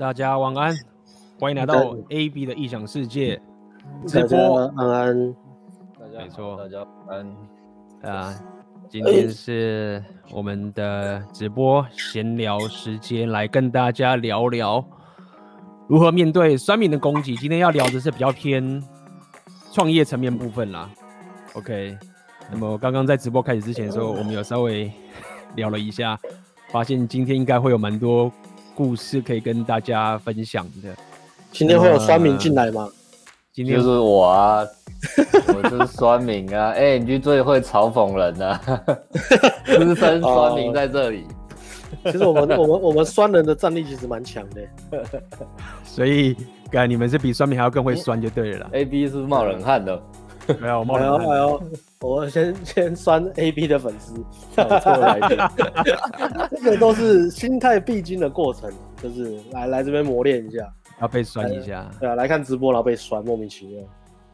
大家晚安，欢迎来到 AB 的异想世界直播。晚安，大家没错，大家晚安。啊，今天是我们的直播闲聊时间，来跟大家聊聊如何面对酸民的攻击。今天要聊的是比较偏创业层面部分啦。OK，那么刚刚在直播开始之前的时候，我们有稍微聊了一下，发现今天应该会有蛮多。故事可以跟大家分享的。今天会有酸民进来吗？今天就是我啊，我就是酸民啊。哎、欸，你最会嘲讽人了、啊，资深酸民在这里。其实我们我们我们酸人的战力其实蛮强的，所以，感觉你们是比酸民还要更会酸就对了。A B 是冒冷汗的。没有，没有，没有。我先先酸 A B 的粉丝，错来的。这个都是心态必经的过程，就是来来这边磨练一下，要被酸一下。对啊，来看直播然后被酸，莫名其妙。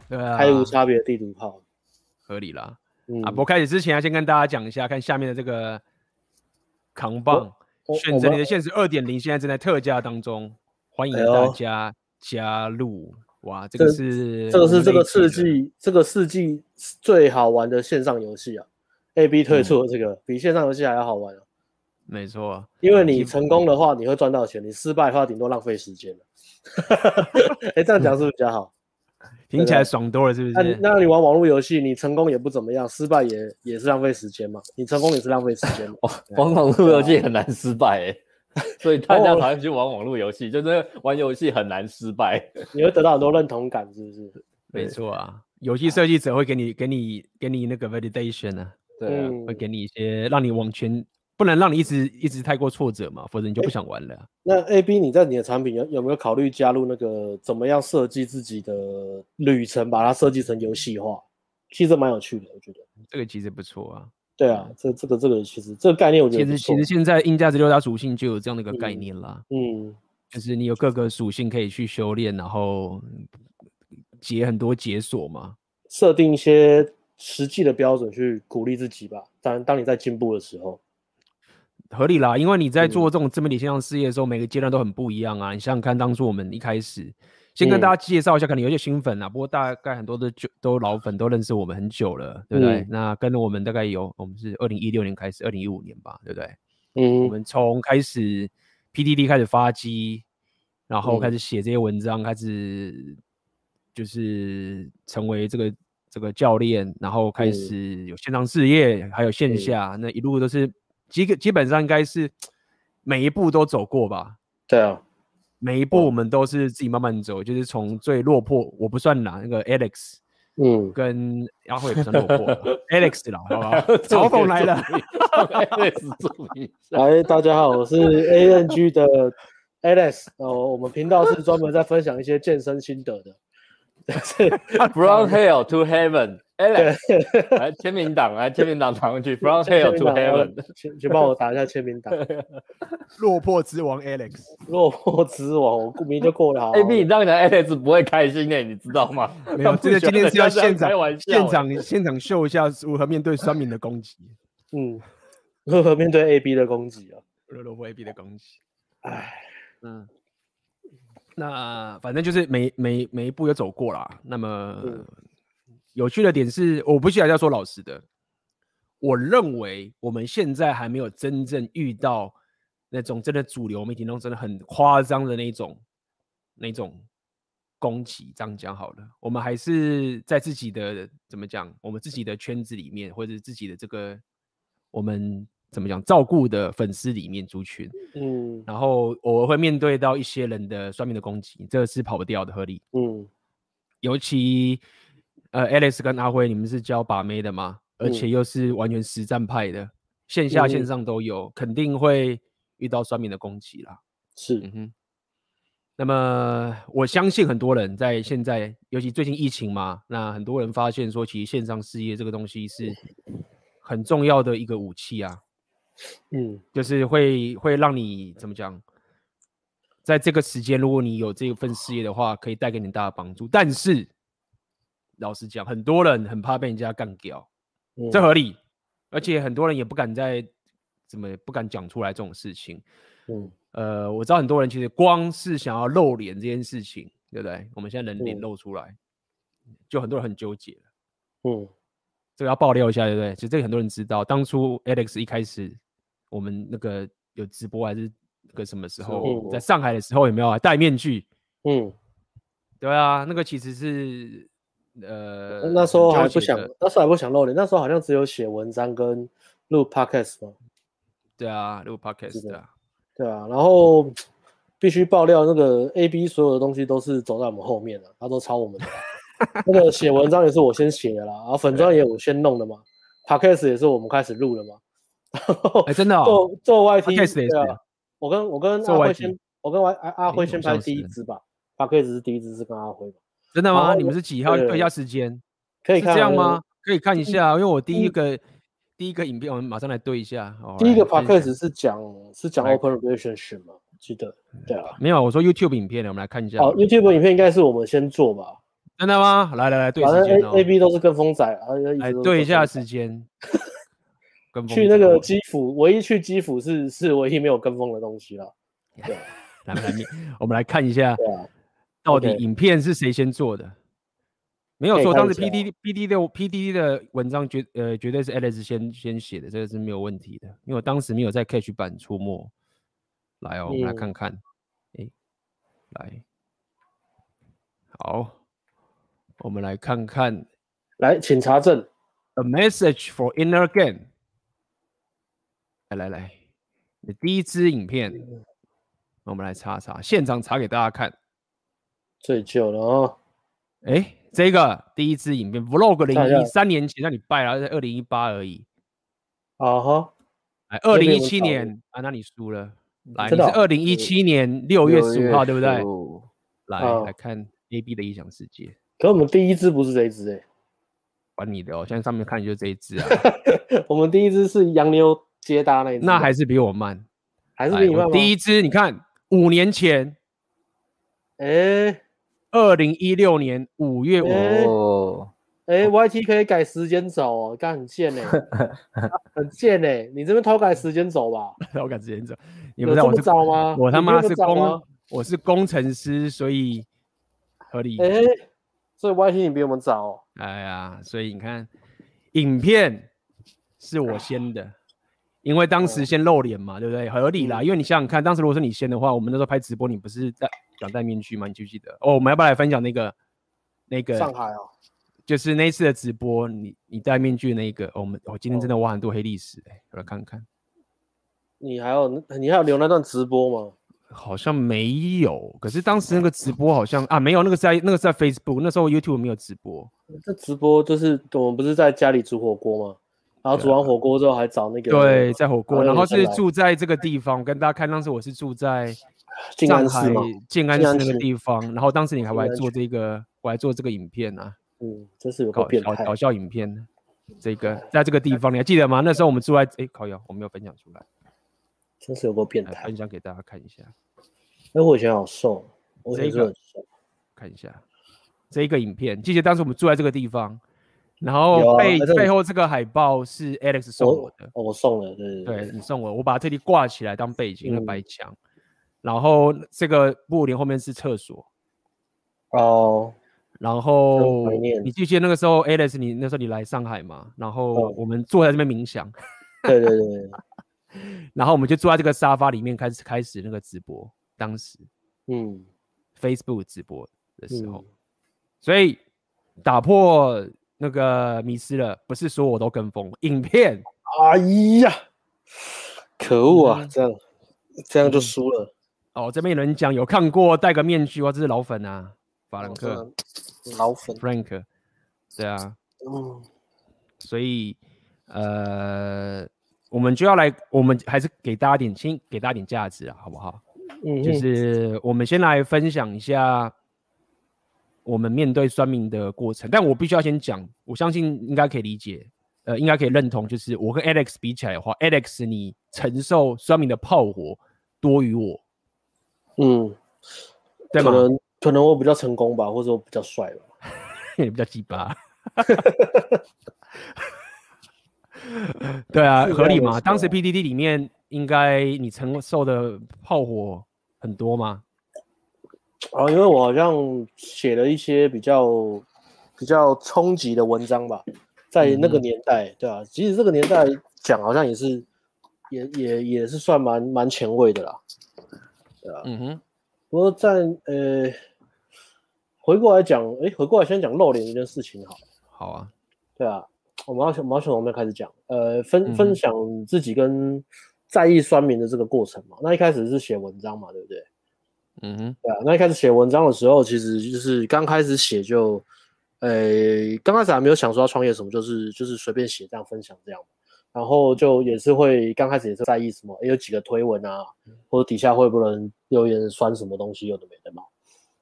对啊，还有无差别的地图炮，合理啦。嗯、啊，不过开始之前要先跟大家讲一下，看下面的这个扛棒，选择你的现实二点零，现在正在特价当中，欢迎大家加入。哇，这个是这个是这个世纪这个世纪最好玩的线上游戏啊！A B 推出的这个、嗯、比线上游戏还要好玩啊！没错，因为你成功的话你会赚到钱，你失败的话顶多浪费时间了。哎、欸，这样讲是不是比较好？听起来爽多了，是不是？那那你玩网络游戏，你成功也不怎么样，失败也也是浪费时间嘛？你成功也是浪费时间嘛？玩网络游戏很难失败哎、欸。所以大家讨厌去玩网络游戏，就是玩游戏很难失败，你会得到很多认同感，是不是？没错啊，游戏设计者会给你、给你、给你那个 validation 啊，对啊，会给你一些让你往前，不能让你一直一直太过挫折嘛，否则你就不想玩了、啊欸。那 A B，你在你的产品有有没有考虑加入那个怎么样设计自己的旅程，把它设计成游戏化？其实蛮有趣的，我觉得这个其实不错啊。对啊，这这个这个其实这个概念我觉得其实其实现在硬价值六大属性就有这样的一个概念啦。嗯，就是你有各个属性可以去修炼，然后解很多解锁嘛。设定一些实际的标准去鼓励自己吧。当当你在进步的时候，合理啦。因为你在做这种自媒体线上事业的时候，每个阶段都很不一样啊。你想想看，当初我们一开始。先跟大家介绍一下，可能有些新粉啊，不过大概很多的就都老粉都认识我们很久了，对不对？嗯、那跟着我们大概有，我们是二零一六年开始，二零一五年吧，对不对？嗯，我们从开始 PDD 开始发机，然后开始写这些文章，嗯、开始就是成为这个这个教练，然后开始有线上事业，还有线下，嗯、那一路都是基基本上应该是每一步都走过吧？对啊。每一步我们都是自己慢慢走，就是从最落魄，我不算啦，那个 Alex，嗯，跟阿慧也不算落魄，Alex 啦，好不好？嘲讽来了，Alex 来，大家好，我是 ANG 的 Alex，哦，我们频道是专门在分享一些健身心得的，From Hell to Heaven。Alex，来签名档，来签名档传过去。From hell to heaven，请请帮我打一下签名档。落魄之王 Alex，落魄之王，我顾名就过了。好。AB，你这样讲 Alex 不会开心的，你知道吗？没有，这个今天是要现场现场现场秀一下如何面对酸民的攻击。嗯，如何面对 AB 的攻击啊？如何 AB 的攻击？哎，嗯，那反正就是每每每一步有走过啦。那么。有趣的点是，我不需要要说老实的，我认为我们现在还没有真正遇到那种真的主流媒体中真的很夸张的那种那种攻击。这样讲好了，我们还是在自己的怎么讲，我们自己的圈子里面，或者自己的这个我们怎么讲照顾的粉丝里面族群，嗯，然后我会面对到一些人的算命的攻击，这个是跑不掉的，合理，嗯，尤其。呃，Alex 跟阿辉，你们是教把妹的吗？而且又是完全实战派的，嗯、线下线上都有，嗯、肯定会遇到酸民的攻击啦。是，嗯哼。那么我相信很多人在现在，尤其最近疫情嘛，那很多人发现说，其实线上事业这个东西是很重要的一个武器啊。嗯，就是会会让你怎么讲，在这个时间，如果你有这份事业的话，可以带给你很大的帮助，但是。老实讲，很多人很怕被人家干掉，嗯、这合理，而且很多人也不敢在怎么不敢讲出来这种事情。嗯，呃，我知道很多人其实光是想要露脸这件事情，对不对？我们现在人脸露出来，嗯、就很多人很纠结。嗯，这个要爆料一下，对不对？其实这个很多人知道，当初 Alex 一开始我们那个有直播还是那个什么时候，嗯、在上海的时候有没有戴面具？嗯，对啊，那个其实是呃，那时候还不想，那时候还不想露脸，那时候好像只有写文章跟录 Podcast 嘛。对啊，录 Podcast 啊。对啊，然后必须爆料，那个 AB 所有的东西都是走在我们后面的，他都抄我们的。那个 写文章也是我先写的啦，然后粉专也我先弄的嘛，Podcast 也是我们开始录的嘛。哎，真的哦，做做 YT 也是啊。我跟我跟阿辉先，我跟阿阿辉先拍第一支吧，Podcast 是第一支是跟阿辉。真的吗？你们是几号？对一下时间，可以看这样吗？可以看一下，因为我第一个。第一个影片，我们马上来对一下。第一个 podcast 是讲是讲 open relationship 吗？记得对啊。没有，我说 YouTube 影片呢，我们来看一下。好，YouTube 影片应该是我们先做吧？真的吗？来来来，对时间哦。A B 都是跟风仔啊，来对一下时间。去那个基辅，唯一去基辅是是唯一没有跟风的东西了。对，来来，我们来看一下，到底影片是谁先做的？没有错当时 P D P D 的 P D D 的文章绝呃绝对是 Alex 先先写的，这个是没有问题的，因为我当时没有在 Catch 版出没。来哦，我们来看看，哎、嗯，来，好，我们来看看，来，请查证。A message for inner game。来来来，你第一支影片，嗯、我们来查查，现场查给大家看。最旧了哦，哎。这个第一支影片 Vlog 零一三年前让你败了，在二零一八而已。啊哈，哎，二零一七年啊，那你输了。来，你是二零一七年六月十五号，对不对？来来看 AB 的异想世界。可我们第一支不是这一支哎，管你的哦，现在上面看就是这一支啊。我们第一支是洋妞接搭那一支，那还是比我慢，还是比你慢。第一支你看五年前，哎。二零一六年五月五。号，哎，YT 可以改时间走哦，刚很贱呢，很贱呢，你这边偷改时间走吧，偷改时间走，你不知道我是早吗？我他妈是工，我是工程师，所以合理。哎，所以 YT 你比我们早。哎呀，所以你看，影片是我先的，因为当时先露脸嘛，对不对？合理啦，因为你想想看，当时如果是你先的话，我们那时候拍直播，你不是戴。想戴面具吗？你记不记得？哦，我们要不要来分享那个那个上海哦？就是那次的直播，你你戴面具的那个，哦、我们我、哦、今天真的挖很多黑历史哎，我来看看。你还有你还有留那段直播吗？好像没有，可是当时那个直播好像啊没有，那个是在那个是在 Facebook，那时候 YouTube 没有直播。这直播就是我们不是在家里煮火锅吗？然后煮完火锅之后还找那个对，在火锅，然后是住在这个地方，我跟大家看当时我是住在。静安寺嘛静安寺那个地方，然后当时你还来做这个，我还做这个影片呢。嗯，真是有个搞搞笑影片，这个在这个地方你还记得吗？那时候我们住在哎，烤窑，我没有分享出来，真是有个变态，分享给大家看一下。哎，我以前好瘦，我以前很瘦，看一下。这一个影片，记得当时我们住在这个地方，然后背背后这个海报是 Alex 送我的，我送了，对对，你送我，我把它特地挂起来当背景，那白墙。然后这个布帘后面是厕所哦，然后你记不记得那个时候，Alex，你那时候你来上海嘛？然后我们坐在这边冥想，对对对，然后我们就坐在这个沙发里面开始开始那个直播，当时嗯，Facebook 直播的时候，所以打破那个迷失了，不是说我都跟风影片，哎呀，可恶啊，这样这样就输了。哦，这边有人讲有看过戴个面具，哇，这是老粉啊，法兰克，哦、老粉，Frank，对啊，嗯，所以呃，我们就要来，我们还是给大家点，先给大家点价值啊，好不好？嗯，就是我们先来分享一下我们面对酸民的过程，但我必须要先讲，我相信应该可以理解，呃，应该可以认同，就是我跟 Alex 比起来的话，Alex 你承受酸民的炮火多于我。嗯，可能可能我比较成功吧，或者我比较帅吧，也 比较鸡巴。对啊，合理嘛。当时 PDD 里面应该你承受的炮火很多吗？啊，因为我好像写了一些比较比较冲击的文章吧，在那个年代，嗯、对啊，即使这个年代讲，好像也是也也也是算蛮蛮前卫的啦，对啊，嗯哼。不过在呃，回过来讲，哎，回过来先讲露脸这件事情好，好啊，对啊，我们要从我们要从我们开始讲，呃，分分享自己跟在意酸民的这个过程嘛。那一开始是写文章嘛，对不对？嗯哼，对啊。那一开始写文章的时候，其实就是刚开始写就，呃，刚开始还没有想说要创业什么，就是就是随便写这样分享这样。然后就也是会刚开始也是在意什么，有几个推文啊，或者底下会不能留言酸什么东西，有的没的嘛，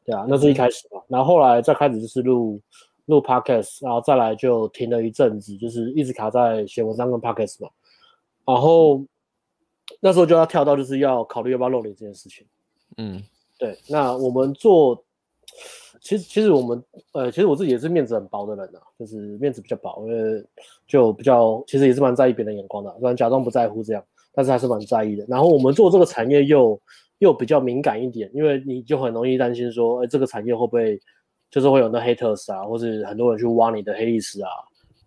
对啊，那是一开始嘛。然后后来再开始就是录录 podcast，然后再来就停了一阵子，就是一直卡在写文章跟 podcast 嘛。然后那时候就要跳到就是要考虑要不要露脸这件事情。嗯，对。那我们做。其实，其实我们，呃，其实我自己也是面子很薄的人呐、就是面子比较薄，因为就比较，其实也是蛮在意别人眼光的，虽然假装不在乎这样，但是还是蛮在意的。然后我们做这个产业又又比较敏感一点，因为你就很容易担心说，哎，这个产业会不会就是会有那 haters 啊，或是很多人去挖你的黑历史啊，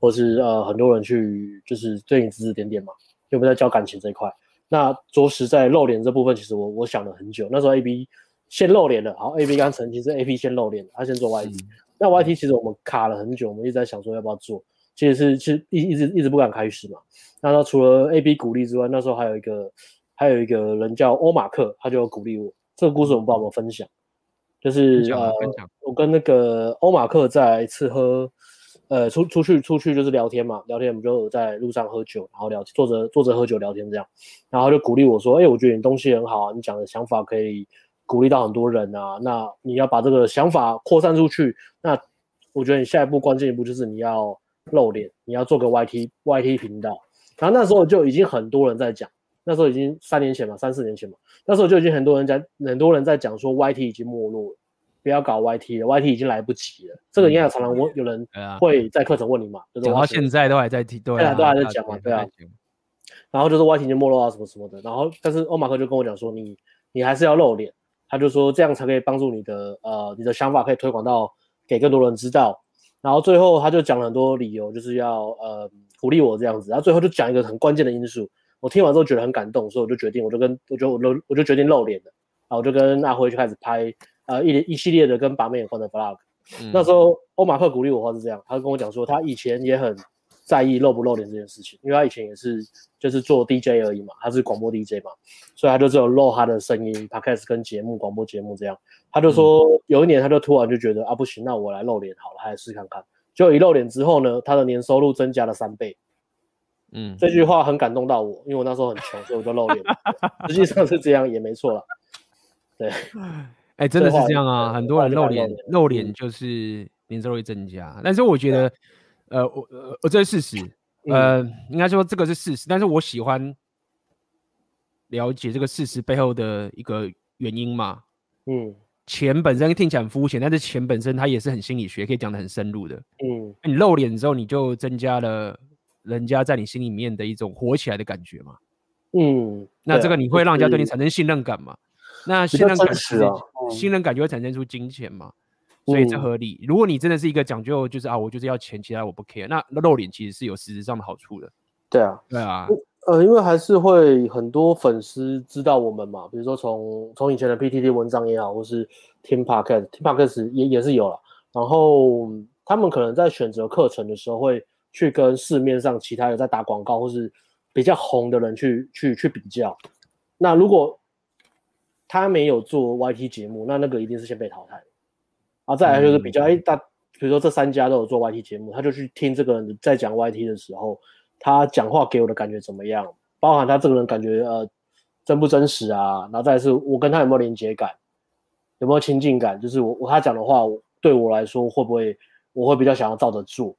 或是呃很多人去就是对你指指点点嘛，又不在教感情这一块。那着实在露脸这部分，其实我我想了很久，那时候 AB。先露脸了，好，A B 刚澄清是 A P 先露脸，他先做 Y T，嗯。那 Y T 其实我们卡了很久，我们一直在想说要不要做，其实是其实一一直一直不敢开始嘛。那他除了 A B 鼓励之外，那时候还有一个还有一个人叫欧马克，他就鼓励我。这个故事我们不知道有没有分享，就是呃，我跟那个欧马克在一次喝，呃，出出去出去就是聊天嘛，聊天我们就在路上喝酒，然后聊坐着坐着喝酒聊天这样，然后就鼓励我说，哎、欸，我觉得你东西很好啊，你讲的想法可以。鼓励到很多人啊，那你要把这个想法扩散出去。那我觉得你下一步关键一步就是你要露脸，你要做个 YT YT 频道。然后那时候就已经很多人在讲，那时候已经三年前嘛，三四年前嘛，那时候就已经很多人在很多人在讲说 YT 已经没落了，不要搞 YT 了，YT 已经来不及了。嗯、这个应该常常我有人会在课程问你嘛，讲到现在都还在提，对啊，都还在讲嘛，对啊。然后就是 YT 已经没落啊什么什么的，然后但是欧马克就跟我讲说，你你还是要露脸。他就说这样才可以帮助你的呃你的想法可以推广到给更多人知道，然后最后他就讲了很多理由，就是要呃鼓励我这样子，然后最后就讲一个很关键的因素，我听完之后觉得很感动，所以我就决定，我就跟我就我就我就决定露脸了，然后我就跟阿辉就开始拍呃一一系列的跟把妹有关的 vlog，嗯，那时候欧马克鼓励我话是这样，他就跟我讲说他以前也很。在意露不露脸这件事情，因为他以前也是就是做 DJ 而已嘛，他是广播 DJ 嘛，所以他就只有露他的声音，Podcast 跟节目广播节目这样。他就说有一年他就突然就觉得啊不行，那我来露脸好了，还是试看看。就一露脸之后呢，他的年收入增加了三倍。嗯，这句话很感动到我，因为我那时候很穷，所以我就露脸。实际上是这样也没错了。对，哎、欸，真的是这样啊，很多人露脸，露脸就是年收入会增加，但是我觉得。呃，我呃，我这是事实，呃，嗯、应该说这个是事实，但是我喜欢了解这个事实背后的一个原因嘛。嗯，钱本身听起来很肤浅，但是钱本身它也是很心理学，可以讲的很深入的。嗯，你露脸之后，你就增加了人家在你心里面的一种火起来的感觉嘛。嗯，那这个你会让人家对你产生信任感嘛？那信任感是、啊嗯、信任感就会产生出金钱嘛？所以这合理。如果你真的是一个讲究，就是啊，我就是要钱，其他我不 care，那露脸其实是有实质上的好处的。对啊，对啊，呃，因为还是会很多粉丝知道我们嘛，比如说从从以前的 PTT 文章也好，或是听 Podcast，听 Podcast 也也是有了。然后他们可能在选择课程的时候，会去跟市面上其他有在打广告或是比较红的人去去去比较。那如果他没有做 YT 节目，那那个一定是先被淘汰。啊，再来就是比较，哎、嗯，大，比如说这三家都有做 YT 节目，他就去听这个人在讲 YT 的时候，他讲话给我的感觉怎么样？包含他这个人感觉呃真不真实啊？然后再来是我跟他有没有连接感，有没有亲近感？就是我我他讲的话对我来说会不会我会比较想要照着做？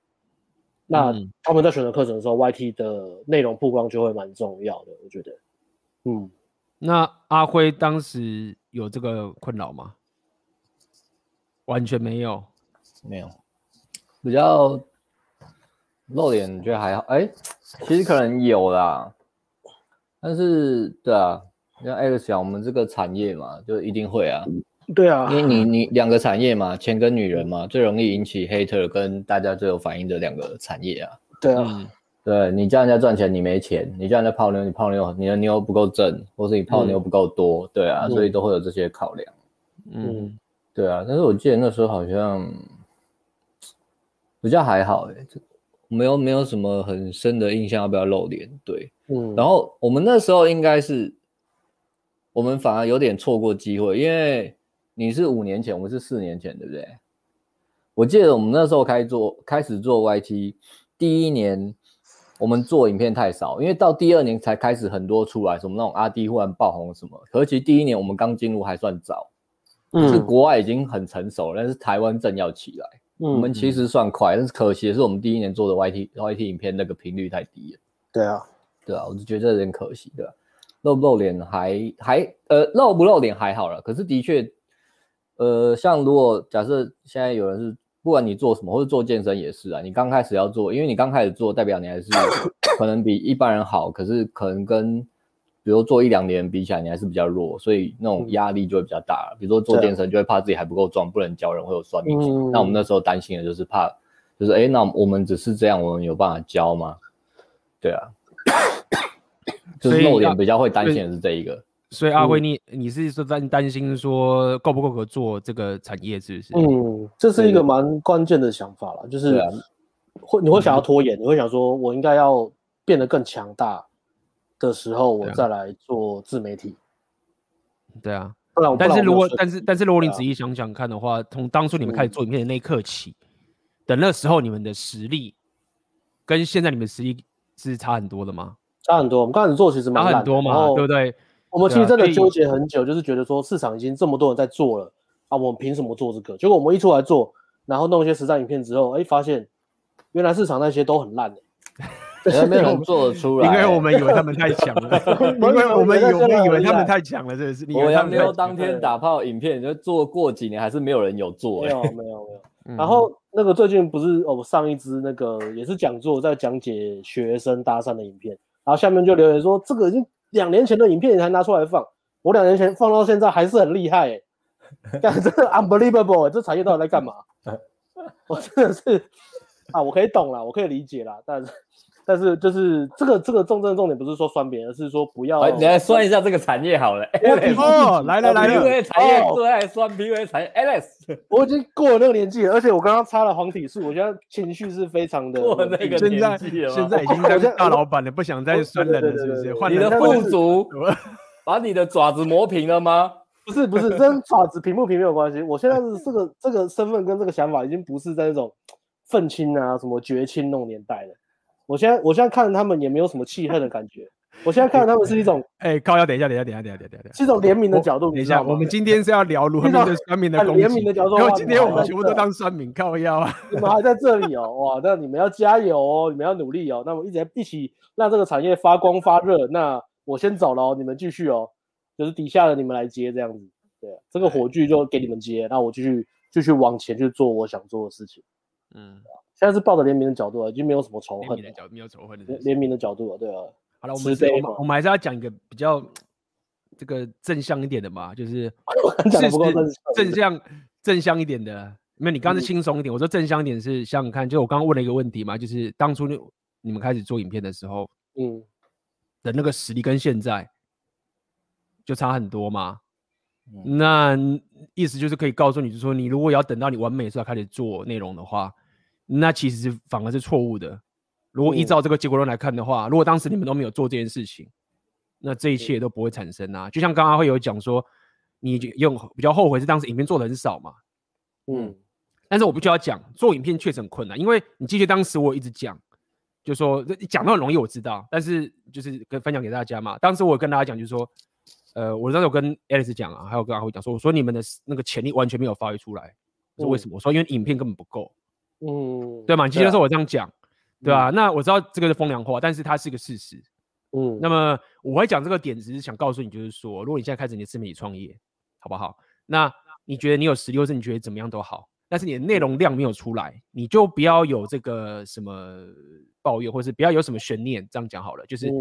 那他们在选择课程的时候、嗯、，YT 的内容曝光就会蛮重要的，我觉得。嗯，那阿辉当时有这个困扰吗？完全没有，没有，比较露脸，觉得还好。哎，其实可能有啦，但是对啊，像 Alex 讲，我们这个产业嘛，就一定会啊。对啊，因为你你两个产业嘛，钱跟女人嘛，最容易引起 hater 跟大家最有反应的两个产业啊。对啊，对你叫人家赚钱，你没钱；你叫人家泡妞，你泡妞，你的妞不够正，或是你泡妞不够多，对啊，所以都会有这些考量。嗯，对啊。但是我记得那时候好像比较还好诶、欸，没有没有什么很深的印象，要不要露脸？对。嗯，然后我们那时候应该是，我们反而有点错过机会，因为你是五年前，我们是四年前，对不对？我记得我们那时候开做开始做 YT，第一年我们做影片太少，因为到第二年才开始很多出来，什么那种阿 D 忽然爆红什么。可是其实第一年我们刚进入还算早，嗯，是国外已经很成熟了，但是台湾正要起来，嗯，我们其实算快，但是可惜的是我们第一年做的 YT YT 影片那个频率太低了。对啊。对啊，我就觉得这有点可惜，对吧？露不露脸还还呃露不露脸还好了，可是的确，呃，像如果假设现在有人是不管你做什么，或者做健身也是啊，你刚开始要做，因为你刚开始做，代表你还是 可能比一般人好，可是可能跟比如做一两年比起来，你还是比较弱，所以那种压力就会比较大。比如说做健身，就会怕自己还不够壮，不能教人，会有酸民。嗯、那我们那时候担心的就是怕，就是哎，那我们只是这样，我们有办法教吗？对啊。就是露脸比较会担心的是这一个，所以阿辉，你你是说担担心说够不够格做这个产业，是不是？嗯，这是一个蛮关键的想法了，就是会你会想要拖延，你会想说我应该要变得更强大的时候，我再来做自媒体。对啊，但是如果但是但是如果你仔细想想看的话，从当初你们开始做影片的那一刻起，等那时候你们的实力跟现在你们实力是差很多的吗？差很多，我们刚开始做其实蛮很多嘛，对不对？我们其实真的纠结很久，就是觉得说市场已经这么多人在做了啊，我们凭什么做这个？结果我们一出来做，然后弄一些实战影片之后，哎，发现原来市场那些都很烂的，没有人做得出来，因为我们以为他们太强了，因为我们以为以为他们太强了，这个是。我杨没有当天打炮影片，就做过几年，还是没有人有做，没有没有没有。然后那个最近不是哦，上一支那个也是讲座，在讲解学生搭讪的影片。然后下面就留言说：“这个已经两年前的影片，你还拿出来放？我两年前放到现在还是很厉害，哎，干这个 unbelievable，这产业到底在干嘛？我真的是啊，我可以懂了，我可以理解了，但是。”但是就是这个这个重症重点不是说酸别人，而是说不要。你来酸一下这个产业好了。哦，来了 来了，因为产业最爱酸，因为产业。Alex，我已经过了那个年纪了，而且我刚刚擦了黄体素，我现在情绪是非常的。过了那个年纪了，现在已经当大老板了，不想再酸人了，是不是？你的富足，把你的爪子磨平了吗？不是不是，跟爪子平不平没有关系。我现在是这个这个身份跟这个想法，已经不是在那种愤青啊、什么绝青那种年代了。我现在我现在看着他们也没有什么气恨的感觉，我现在看着他们是一种，哎，高要等一下，等一下，等一下，等一下，等一下，是一种怜悯的角度。等一下，我们今天是要聊如何面对酸民的攻击，怜悯的角度。因为今天我们全部都当酸民靠腰啊。你们还在这里哦，哇，那你们要加油哦，你们要努力哦。那我们一直一起让这个产业发光发热。那我先走了哦，你们继续哦，就是底下的你们来接这样子。对，这个火炬就给你们接，那我继续继续往前去做我想做的事情。嗯。现在是抱着怜悯的角度了，已经没有什么仇恨的角，没有仇恨的怜悯的角度了，对啊。好了，我们我们我们还是要讲一个比较这个正向一点的嘛，就是 正正向正向一点的。没有你刚刚是轻松一点，我说正向一点是想想看，就我刚刚问了一个问题嘛，就是当初你们开始做影片的时候，嗯，的那个实力跟现在就差很多嘛。那意思就是可以告诉你，就是说你如果要等到你完美的时候开始做内容的话。那其实是反而是错误的。如果依照这个结果论来看的话，如果当时你们都没有做这件事情，那这一切都不会产生啊。就像刚刚会有讲说，你用比较后悔是当时影片做的很少嘛。嗯，但是我不就要讲做影片确实很困难，因为你记得当时我一直讲，就说讲到很容易，我知道，但是就是跟分享给大家嘛。当时我跟大家讲，就是说，呃，我当时有跟 Alex 讲啊，还有跟阿辉讲说，我说你们的那个潜力完全没有发挥出来，是为什么？我说因为影片根本不够。嗯，对嘛？你记得说我这样讲，对吧？那我知道这个是风凉话，但是它是一个事实。嗯，那么我会讲这个点，只是想告诉你，就是说，如果你现在开始你的自媒体创业，好不好？那你觉得你有实力，或是你觉得怎么样都好，但是你的内容量没有出来，你就不要有这个什么抱怨，或是不要有什么悬念。这样讲好了，就是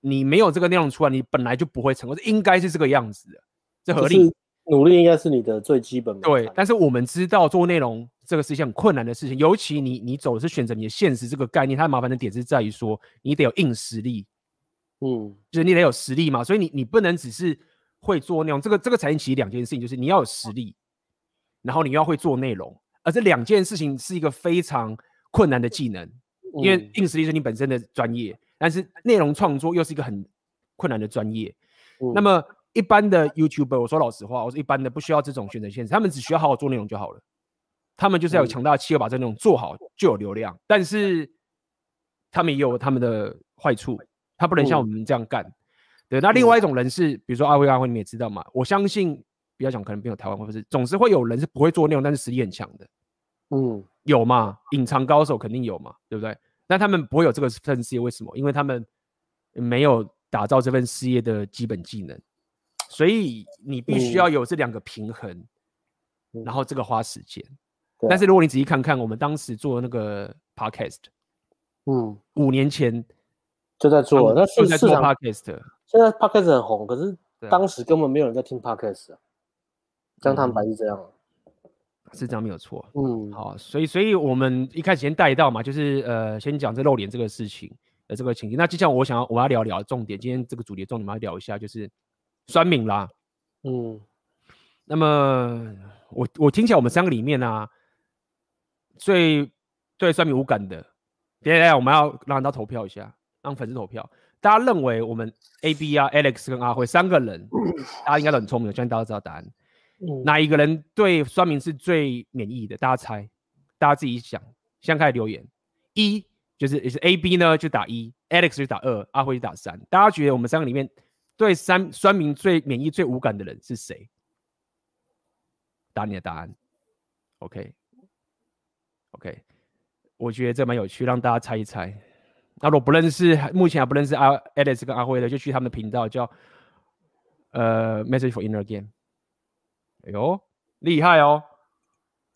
你没有这个内容出来，你本来就不会成功，这应该是这个样子的，这合理。努力应该是你的最基本。对，但是我们知道做内容这个是一件很困难的事情，尤其你你走的是选择你的现实这个概念，它麻烦的点是在于说你得有硬实力，嗯，就是你得有实力嘛，所以你你不能只是会做内容，这个这个才其实两件事情，就是你要有实力，然后你要会做内容，而这两件事情是一个非常困难的技能，因为硬实力是你本身的专业，但是内容创作又是一个很困难的专业，那么。一般的 YouTuber，我说老实话，我说一般的不需要这种选择限制，他们只需要好好做内容就好了。他们就是要有强大的企图把这内容做好，就有流量。但是他们也有他们的坏处，他不能像我们这样干。对，那另外一种人是，比如说阿辉阿辉，你们也知道嘛。我相信，比较讲可能没有台湾或者是，总是会有人是不会做内容，但是实力很强的。嗯，有嘛？隐藏高手肯定有嘛，对不对？那他们不会有这个份事业，为什么？因为他们没有打造这份事业的基本技能。所以你必须要有这两个平衡，嗯、然后这个花时间。嗯、但是如果你仔细看看，我们当时做那个 podcast，嗯，五年前就在做，那就在做 podcast。现在 podcast 很红，可是当时根本没有人在听 podcast 啊。将他们白是这样，是这样没有错。嗯，好，所以所以我们一开始先带到嘛，就是呃，先讲这露脸这个事情呃这个情境。那就像我想要我要聊聊重点，今天这个主题重点我们要聊一下，就是。酸敏啦，嗯，那么我我听起来我们三个里面啊，最对酸民无感的，接下来我们要让大家投票一下，让粉丝投票。大家认为我们 AB 啊、Alex 跟阿辉三个人，大家应该都很聪明，相信大家知道答案。嗯，哪一个人对酸民是最免疫的？大家猜，大家自己想，现在开始留言。一就是也是 AB 呢，就打一；Alex 就打二；阿辉就打三。大家觉得我们三个里面？对三酸民最免疫、最无感的人是谁？打你的答案。OK，OK，、okay. 我觉得这蛮有趣，让大家猜一猜。那如果不认识，目前还不认识阿 Alex 跟阿辉的，就去他们的频道叫呃 Message for Inner Game。哎呦，厉害哦！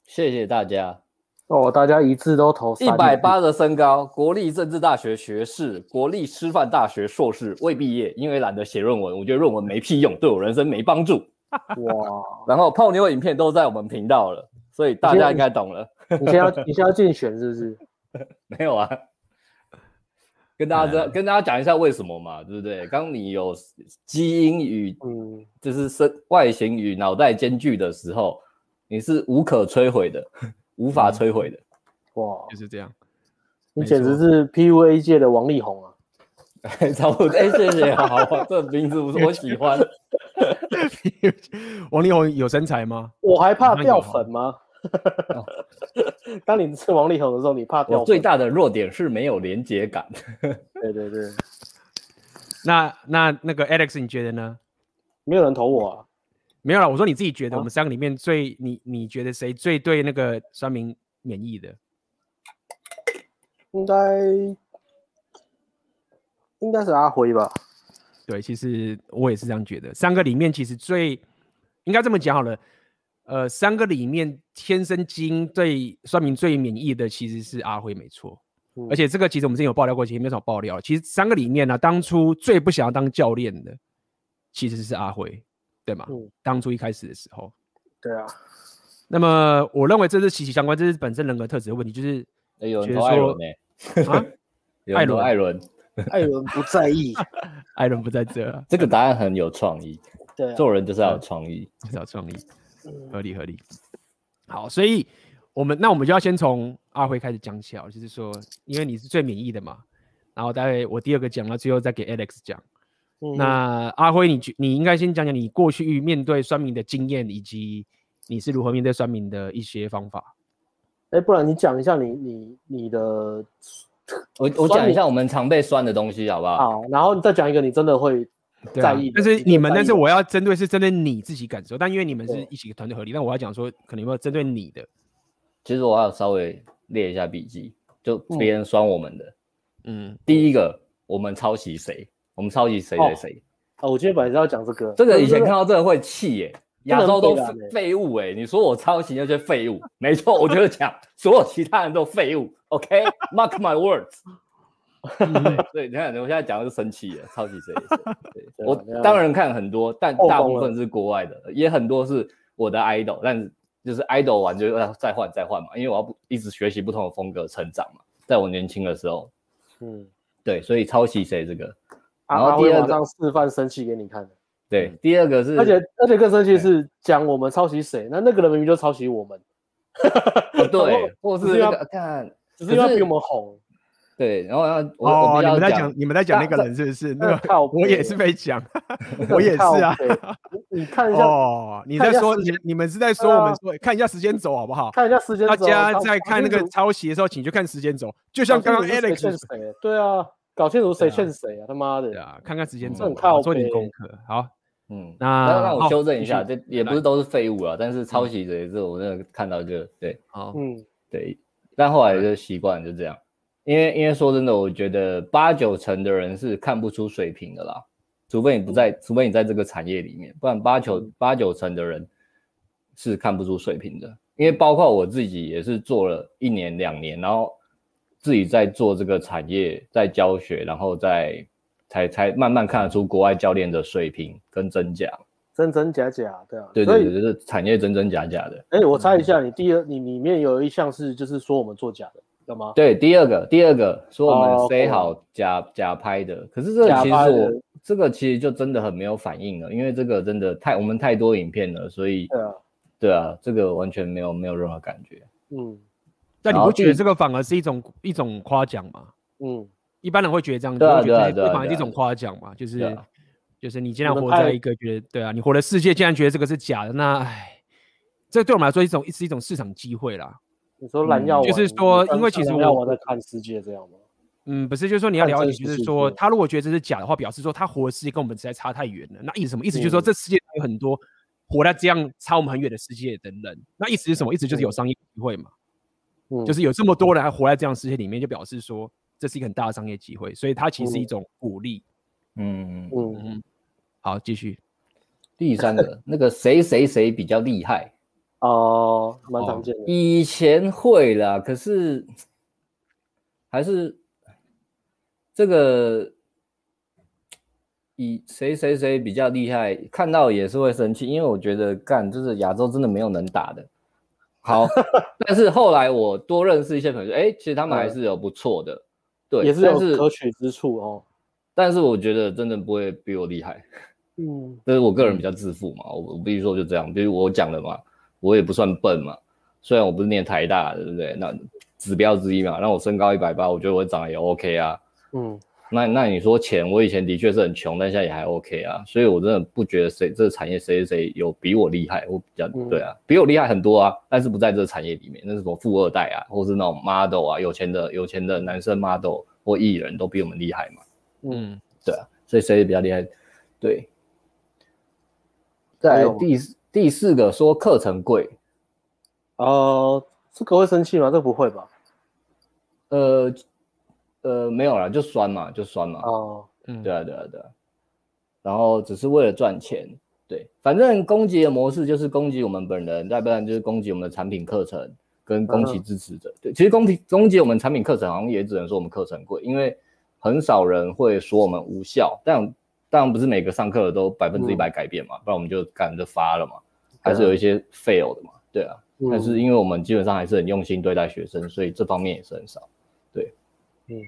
谢谢大家。哦，大家一致都投一百八的身高，国立政治大学学士，国立师范大学硕士，未毕业，因为懒得写论文，我觉得论文没屁用，对我人生没帮助。哇！然后泡妞影片都在我们频道了，所以大家应该懂了。你先要你先要竞选是不是？没有啊，跟大家知道，跟大家讲一下为什么嘛，对不对？刚你有基因与嗯，就是身外形与脑袋兼具的时候，你是无可摧毁的。无法摧毁的，哇，就是这样。你简直是 PUA 界的王力宏啊！差不多，哎，谢谢，好，这名字不是我喜欢。王力宏有身材吗？我还怕掉粉吗？当你是王力宏的时候，你怕掉？我最大的弱点是没有连接感。对对对。那那那个 Alex，你觉得呢？没有人投我啊。没有了，我说你自己觉得，我们三个里面最、啊、你你觉得谁最对那个酸民免疫的？应该应该是阿辉吧？对，其实我也是这样觉得。三个里面其实最应该这么讲好了，呃，三个里面天生基因对算命最免疫的其实是阿辉，没错。嗯、而且这个其实我们之前有爆料过，其实没什么爆料。其实三个里面呢、啊，当初最不想要当教练的，其实是阿辉。对吗？嗯，当初一开始的时候，对啊。那么我认为这是息息相关，这是本身人格特质的问题，就是有人说 艾伦呢？啊，艾伦，艾伦，艾伦不在意，艾伦不在这。这个答案很有创意，对，做人就是要有创意，就是要创意，合理合理。好，所以我们那我们就要先从阿辉开始讲起，就是说，因为你是最免疫的嘛，然后待会我第二个讲了，最后再给 Alex 讲。那阿辉，你你应该先讲讲你过去面对酸民的经验，以及你是如何面对酸民的一些方法。哎，不然你讲一下你你你的，我我讲一下我们常被酸的东西，好不好？好，然后你再讲一个你真的会在意，但是你们，但是我要针对是针对你自己感受，但因为你们是一起团队合力，但我要讲说可能有没有针对你的。其实我要稍微列一下笔记，就别人酸我们的，嗯，第一个我们抄袭谁？我们抄袭谁谁谁？哦，我今天本来是要讲这个。这个以前看到这个会气耶，亚洲都废物哎！你说我抄袭那些废物，没错，我就是讲所有其他人都废物。OK，mark my words。对，你看，我现在讲的是生气了，超级谁谁。我当然看很多，但大部分是国外的，也很多是我的 idol，但是就是 idol 完就要再换再换嘛，因为我要不一直学习不同的风格成长嘛，在我年轻的时候，嗯，对，所以抄袭谁这个，然后第二张示范生气给你看的，对，第二个是，而且而且更生气是讲我们抄袭谁，那那个人明明就抄袭我们，对，或是那个看。只是因为比我们红，对，然后要哦，你们在讲你们在讲那个人是不是？那个我也是被讲，我也是啊。你看一下哦，你在说你你们是在说我们说看一下时间轴好不好？看一下时间轴。大家在看那个抄袭的时候，请去看时间轴。就像刚刚 Alex？对啊，搞清楚谁劝谁啊？他妈的！对啊，看看时间轴，做点功课。好，嗯，那让我修正一下，这也不是都是废物啊，但是抄袭的也是我那个看到就对，好，嗯，对。但后来就习惯就这样，因为因为说真的，我觉得八九成的人是看不出水平的啦，除非你不在，除非你在这个产业里面，不然八九八九成的人是看不出水平的。因为包括我自己也是做了一年两年，然后自己在做这个产业，在教学，然后在才才慢慢看得出国外教练的水平跟真假。真真假假，对啊，对对对，就是产业真真假假的。哎，我猜一下，你第二，你里面有一项是就是说我们做假的，对，第二个，第二个说我们塞好假假拍的，可是这个其实我这个其实就真的很没有反应了，因为这个真的太我们太多影片了，所以对啊，对啊，这个完全没有没有任何感觉。嗯，但你不觉得这个反而是一种一种夸奖吗？嗯，一般人会觉得这样，对啊对啊对啊，反而是一种夸奖嘛，就是。就是你竟然活在一个觉得对啊，你活的世界竟然觉得这个是假的，那唉，这对我们来说一种是一种市场机会啦。你说蓝药丸，就是说，因为其实我我在看世界这样吗？嗯，不是，就是说你要了解，就是说他如果觉得这是假的话，表示说他活的世界跟我们实在差太远了。那意思什么？意思就是说这世界有很多活在这样差我们很远的世界的人。那意思是什么？意思就是有商业机会嘛。嗯，就是有这么多人还活在这样世界里面，就表示说这是一个很大的商业机会，所以它其实是一种鼓励。嗯嗯嗯。好，继续。第三个，那个谁谁谁比较厉害哦，蛮常见的。以前会啦，可是还是这个以谁谁谁比较厉害，看到也是会生气，因为我觉得干就是亚洲真的没有能打的。好，但是后来我多认识一些朋友，哎、欸，其实他们还是有不错的，对，也是有可取之处哦。但是我觉得真的不会比我厉害。嗯，这是我个人比较自负嘛，我我必须说就这样，比如我讲的嘛，我也不算笨嘛，虽然我不是念台大，对不对？那指标之一嘛，那我身高一百八，我觉得我长得也 OK 啊。嗯，那那你说钱，我以前的确是很穷，但现在也还 OK 啊，所以我真的不觉得谁这个产业谁谁谁有比我厉害，我比较对啊，比我厉害很多啊，但是不在这个产业里面，那是什么富二代啊，或是那种 model 啊，有钱的有钱的男生 model 或艺人都比我们厉害嘛。嗯，对啊，所以谁比较厉害？对。在第第四个说课程贵，呃，这个会生气吗？这个不会吧？呃呃，没有啦，就酸嘛，就酸嘛。哦，嗯，对啊，对啊，对啊。然后只是为了赚钱，对，反正攻击的模式就是攻击我们本人，再不然就是攻击我们的产品课程跟攻击支持者。嗯、对，其实攻击攻击我们产品课程，好像也只能说我们课程贵，因为很少人会说我们无效，但。当然不是每个上课的都百分之一百改变嘛，嗯、不然我们就赶着发了嘛，还是有一些 fail 的嘛，对啊。嗯、但是因为我们基本上还是很用心对待学生，所以这方面也是很少。对，嗯。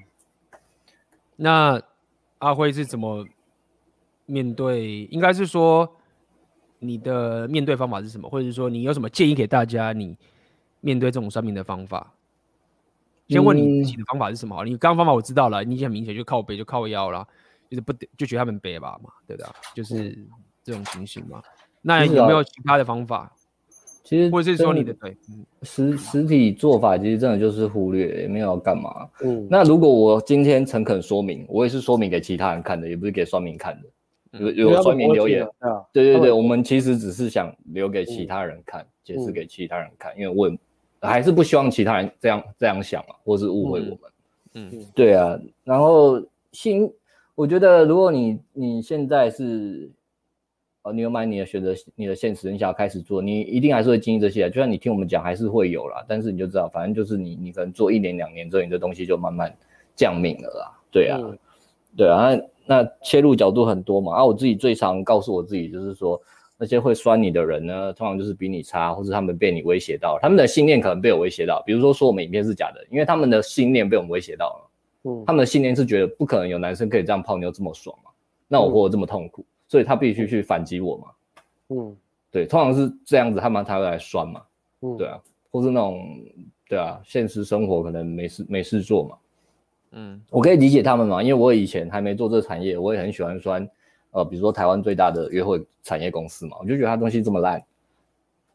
那阿辉是怎么面对？应该是说你的面对方法是什么，或者是说你有什么建议给大家？你面对这种算命的方法？先问你自己的方法是什么？嗯、你刚刚方法我知道了，你已经很明显就靠背就靠腰了。就是不就觉得他们北吧嘛，对的，就是这种情形嘛。那有没有其他的方法？其实，或者是说你的对实实体做法，其实真的就是忽略，也没有要干嘛。嗯，那如果我今天诚恳说明，我也是说明给其他人看的，也不是给酸民看的。有有酸民留言，对对对，我们其实只是想留给其他人看，解释给其他人看，因为我还是不希望其他人这样这样想嘛，或是误会我们。嗯，对啊，然后新。我觉得，如果你你现在是，哦，你有买你的选择，你的现实，你想要开始做，你一定还是会经历这些。就算你听我们讲，还是会有啦。但是你就知道，反正就是你，你可能做一年两年之后，你的东西就慢慢降敏了啦。对啊，嗯、对啊，那那切入角度很多嘛。啊，我自己最常告诉我自己就是说，那些会酸你的人呢，通常就是比你差，或是他们被你威胁到，他们的信念可能被我威胁到。比如说说我们影片是假的，因为他们的信念被我们威胁到了。嗯，他们的信念是觉得不可能有男生可以这样泡妞这么爽嘛，那我活得这么痛苦，嗯、所以他必须去反击我嘛。嗯，对，通常是这样子，他们才会来酸嘛。嗯，对啊，或是那种。对啊，现实生活可能没事没事做嘛，嗯，我可以理解他们嘛，因为我以前还没做这个产业，我也很喜欢酸，呃，比如说台湾最大的约会产业公司嘛，我就觉得他东西这么烂，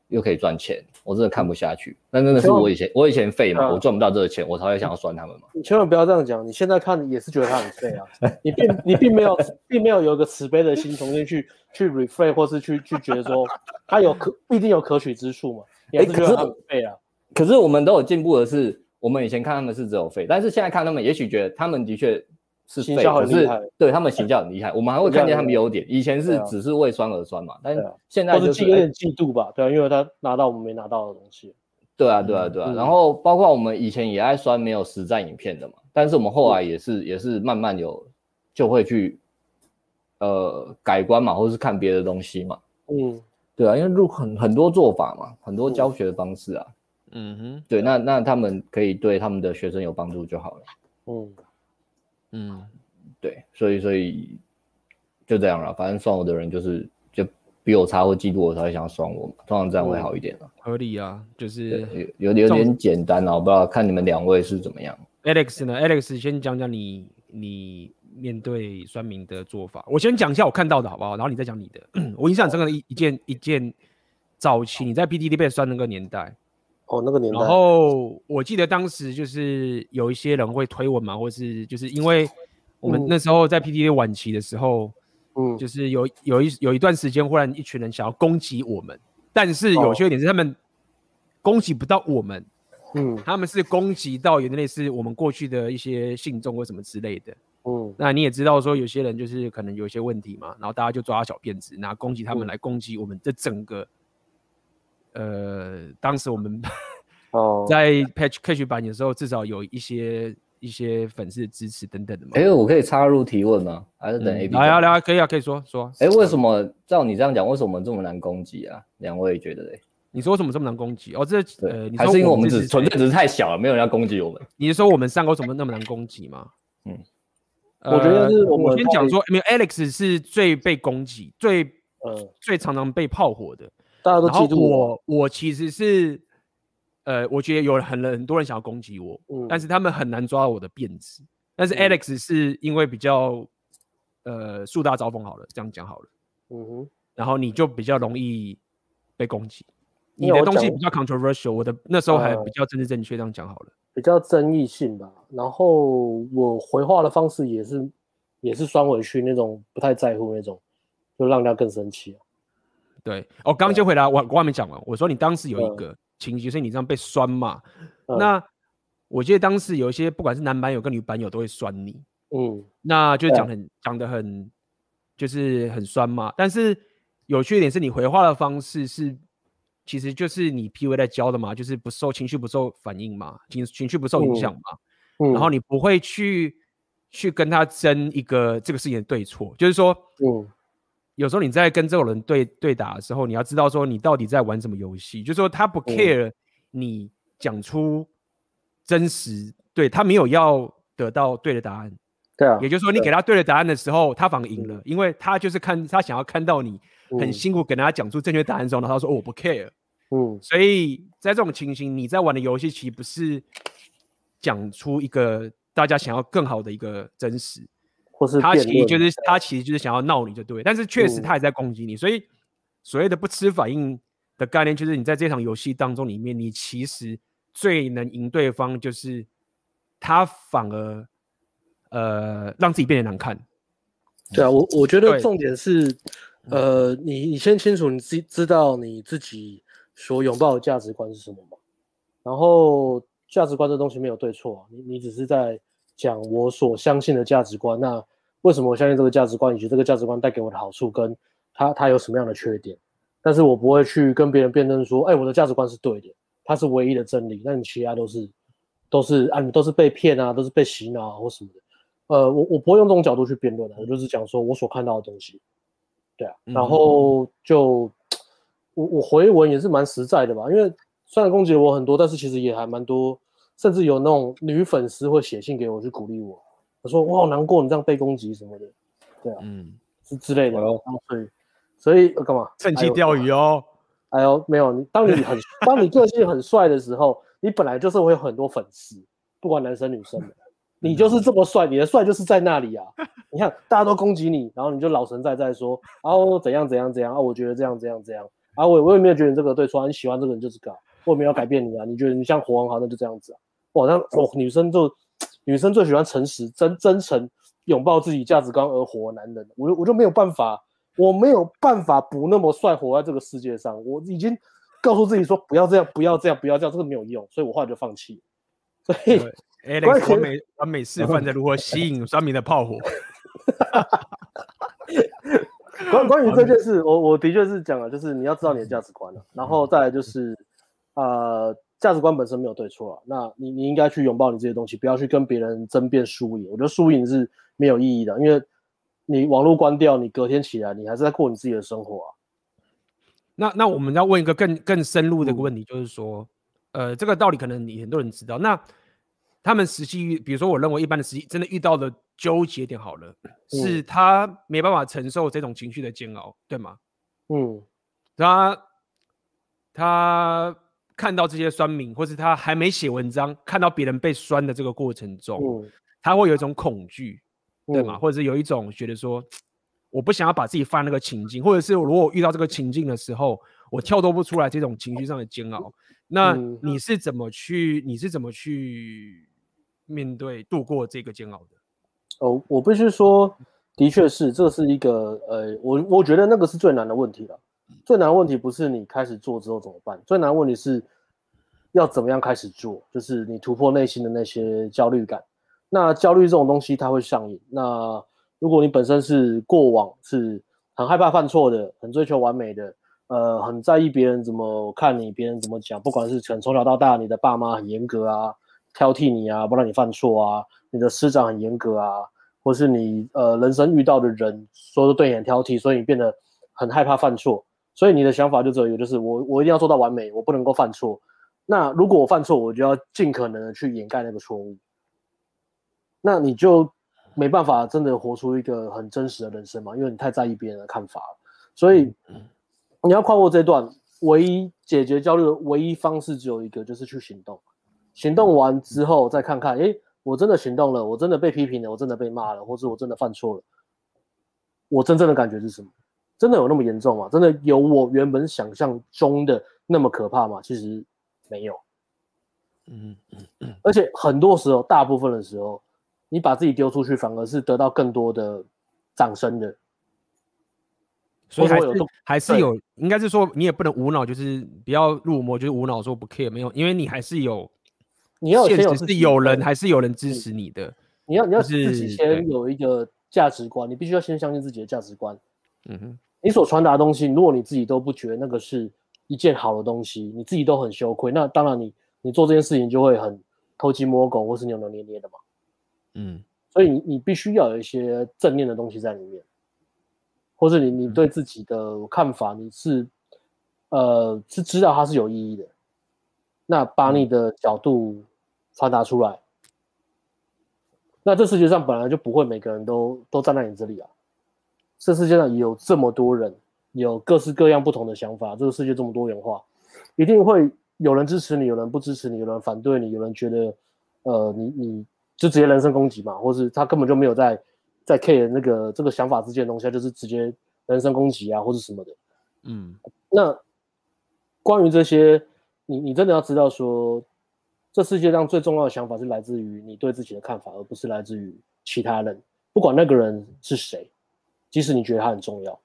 又可以赚钱，我真的看不下去。那真的是我以前我以前废嘛，啊、我赚不到这个钱，我才会想要酸他们嘛。你千万不要这样讲，你现在看也是觉得他很废啊，你并你并没有并没有有一个慈悲的心重新去去 reflect 或是去去觉得说他有可必定有可取之处嘛，你还是觉得他很废啊。可是我们都有进步的是，我们以前看他们是只有废，但是现在看他们，也许觉得他们的确是废，可是对他们行销很厉害，我们还会看见他们优点。以前是只是为酸而酸嘛，但是现在就是有点嫉妒吧，对啊，因为他拿到我们没拿到的东西。对啊，对啊，对啊。然后包括我们以前也爱酸没有实战影片的嘛，但是我们后来也是也是慢慢有就会去呃改观嘛，或者是看别的东西嘛。嗯，对啊，因为入很很多做法嘛，很多教学的方式啊。嗯哼，对，那那他们可以对他们的学生有帮助就好了。嗯嗯，对，所以所以就这样了。反正算我的人就是就比我差或嫉妒我才会想要酸我嘛，通常这样会好一点了。合理啊，就是有有有点简单了，我不知道看你们两位是怎么样。Alex 呢？Alex 先讲讲你你面对酸民的做法。我先讲一下我看到的好不好？然后你再讲你的。我印象很深刻的一一件一件早期你在 PDD 被酸那个年代。哦，那个年代。然后我记得当时就是有一些人会推文嘛，或是就是因为我们那时候在 PTT 晚期的时候，嗯，就是有有一有一段时间，忽然一群人想要攻击我们，但是有些点是他们攻击不到我们，嗯，他们是攻击到有点类似我们过去的一些信众或什么之类的，嗯，那你也知道说有些人就是可能有一些问题嘛，然后大家就抓小辫子，拿攻击他们来攻击我们这整个。呃，当时我们哦，在 Patch Catch 版的时候，至少有一些一些粉丝的支持等等的嘛。哎，我可以插入提问吗？还是等 A B？来啊来啊，可以啊，可以说说。哎，为什么照你这样讲，为什么这么难攻击啊？两位觉得嘞？你说为什么这么难攻击？哦，这呃，还是因为我们只纯粹只是太小了，没有人要攻击我们。你是说我们三个为什么那么难攻击吗？嗯，我觉得是我们先讲说，没有 Alex 是最被攻击、最呃最常常被炮火的。大家都记住我，我其实是，呃，我觉得有很很多人想要攻击我，嗯，但是他们很难抓到我的辫子。但是 Alex 是因为比较，呃，树大招风好了，这样讲好了，嗯哼，然后你就比较容易被攻击。你的东西比较 controversial，我的那时候还比较政治正确，这样讲好了，比较争议性吧。然后我回话的方式也是，也是酸回去那种，不太在乎那种，就让人家更生气啊。对，我、哦、刚先回答，我我还没讲完。我说你当时有一个情绪，所以你这样被酸嘛？嗯、那我记得当时有一些，不管是男版友跟女版友都会酸你，嗯，那就讲很讲的很，就是很酸嘛。但是有趣一点是你回话的方式是，其实就是你 PUA 在教的嘛，就是不受情绪不受反应嘛，情情绪不受影响嘛，嗯，然后你不会去去跟他争一个这个事情的对错，就是说，嗯。有时候你在跟这种人对对打的时候，你要知道说你到底在玩什么游戏。就是说他不 care 你讲出真实，对，他没有要得到对的答案。对啊，也就是说你给他对的答案的时候，他反而赢了，因为他就是看他想要看到你很辛苦给他讲出正确答案之后，然后他说哦，我不 care。嗯，所以在这种情形，你在玩的游戏其实不是讲出一个大家想要更好的一个真实。或是他其实就是他其实就是想要闹你就对，但是确实他也在攻击你，嗯、所以所谓的不吃反应的概念，就是你在这场游戏当中里面，你其实最能赢对方，就是他反而呃让自己变得难看。对啊，我我觉得重点是，呃，你你先清楚你自知道你自己所拥抱的价值观是什么嘛，然后价值观这东西没有对错，你你只是在。讲我所相信的价值观，那为什么我相信这个价值观，以及这个价值观带给我的好处，跟它它有什么样的缺点？但是我不会去跟别人辩论说，哎，我的价值观是对的，它是唯一的真理，那你其他都是都是啊，你都是被骗啊，都是被洗脑啊或什么的。呃，我我不会用这种角度去辩论的，我就是讲说我所看到的东西，对啊，然后就我我回文也是蛮实在的吧，因为虽然攻击了我很多，但是其实也还蛮多，甚至有那种女粉丝会写信给我去鼓励我，我说我好难过，你这样被攻击什么的，对啊，嗯，是之类的，然后所以所以干嘛？趁机钓鱼哦。哎呦，没有你，当你很 当你个性很帅的时候，你本来就是会有很多粉丝，不管男生女生的，你就是这么帅，你的帅就是在那里啊。你看大家都攻击你，然后你就老神在在说，然后怎样怎样怎样啊，我觉得这样这样这样。啊，我我也没有觉得你这个对错，你喜欢这个人就是这个，我也没有改变你啊，你觉得你像火王好，那就这样子啊。哇，那哦，女生就女生最喜欢诚实、真真诚、拥抱自己价值观而活的男人，我就我就没有办法。我没有办法不那么帅活在这个世界上，我已经告诉自己说不要这样，不要这样，不要这样，这个没有用，所以我后来就放弃。所以，Alex 完美完美示范着如何吸引酸民的炮火。关关于这件事，我我的确是讲了，就是你要知道你的价值观了，然后再来就是，呃，价值观本身没有对错啊，那你你应该去拥抱你这些东西，不要去跟别人争辩输赢。我觉得输赢是没有意义的，因为。你网络关掉，你隔天起来，你还是在过你自己的生活啊。那那我们要问一个更更深入的一个问题，就是说，嗯、呃，这个道理可能你很多人知道。那他们实际，比如说，我认为一般的实际真的遇到的纠结点好了，嗯、是他没办法承受这种情绪的煎熬，对吗？嗯，他他看到这些酸民，或是他还没写文章，看到别人被酸的这个过程中，嗯、他会有一种恐惧。对吗？或者是有一种觉得说，我不想要把自己放那个情境，或者是如果我遇到这个情境的时候，我跳脱不出来这种情绪上的煎熬。那你是怎么去？你是怎么去面对度过这个煎熬的？哦，我必须说，的确是，这是一个呃，我我觉得那个是最难的问题了。最难问题不是你开始做之后怎么办，最难问题是要怎么样开始做，就是你突破内心的那些焦虑感。那焦虑这种东西，它会上瘾。那如果你本身是过往是很害怕犯错的，很追求完美的，呃，很在意别人怎么看你，别人怎么讲，不管是从从小到大，你的爸妈很严格啊，挑剔你啊，不让你犯错啊，你的师长很严格啊，或是你呃人生遇到的人说的对你很挑剔，所以你变得很害怕犯错，所以你的想法就只有一个，就是我我一定要做到完美，我不能够犯错。那如果我犯错，我就要尽可能的去掩盖那个错误。那你就没办法真的活出一个很真实的人生嘛，因为你太在意别人的看法了。所以你要跨过这段，唯一解决焦虑的唯一方式只有一个，就是去行动。行动完之后再看看，诶，我真的行动了，我真的被批评了，我真的被骂了，或者我真的犯错了，我真正的感觉是什么？真的有那么严重吗？真的有我原本想象中的那么可怕吗？其实没有。嗯嗯嗯。而且很多时候，大部分的时候。你把自己丢出去，反而是得到更多的掌声的，所以还是还是有，应该是说你也不能无脑，就是不要入魔，就是无脑说不 care 没有，因为你还是有，你要先有是有人还是有人支持你的，你要你要自己先有一个价值观，你必须要先相信自己的价值观。嗯哼，你所传达的东西，如果你自己都不觉得那个是一件好的东西，你自己都很羞愧，那当然你你做这件事情就会很偷鸡摸狗或是扭扭捏捏的嘛。嗯，所以你你必须要有一些正面的东西在里面，或是你你对自己的看法，你是呃是知道它是有意义的，那把你的角度传达出来，那这世界上本来就不会每个人都都站在你这里啊，这世界上有这么多人，有各式各样不同的想法，这个世界这么多元化，一定会有人支持你，有人不支持你，有人反对你，有人觉得呃你你。就直接人身攻击嘛，或是他根本就没有在在 care 那个这个想法之间的东西，就是直接人身攻击啊，或是什么的。嗯，那关于这些，你你真的要知道说，这世界上最重要的想法是来自于你对自己的看法，而不是来自于其他人，不管那个人是谁，即使你觉得它很重要。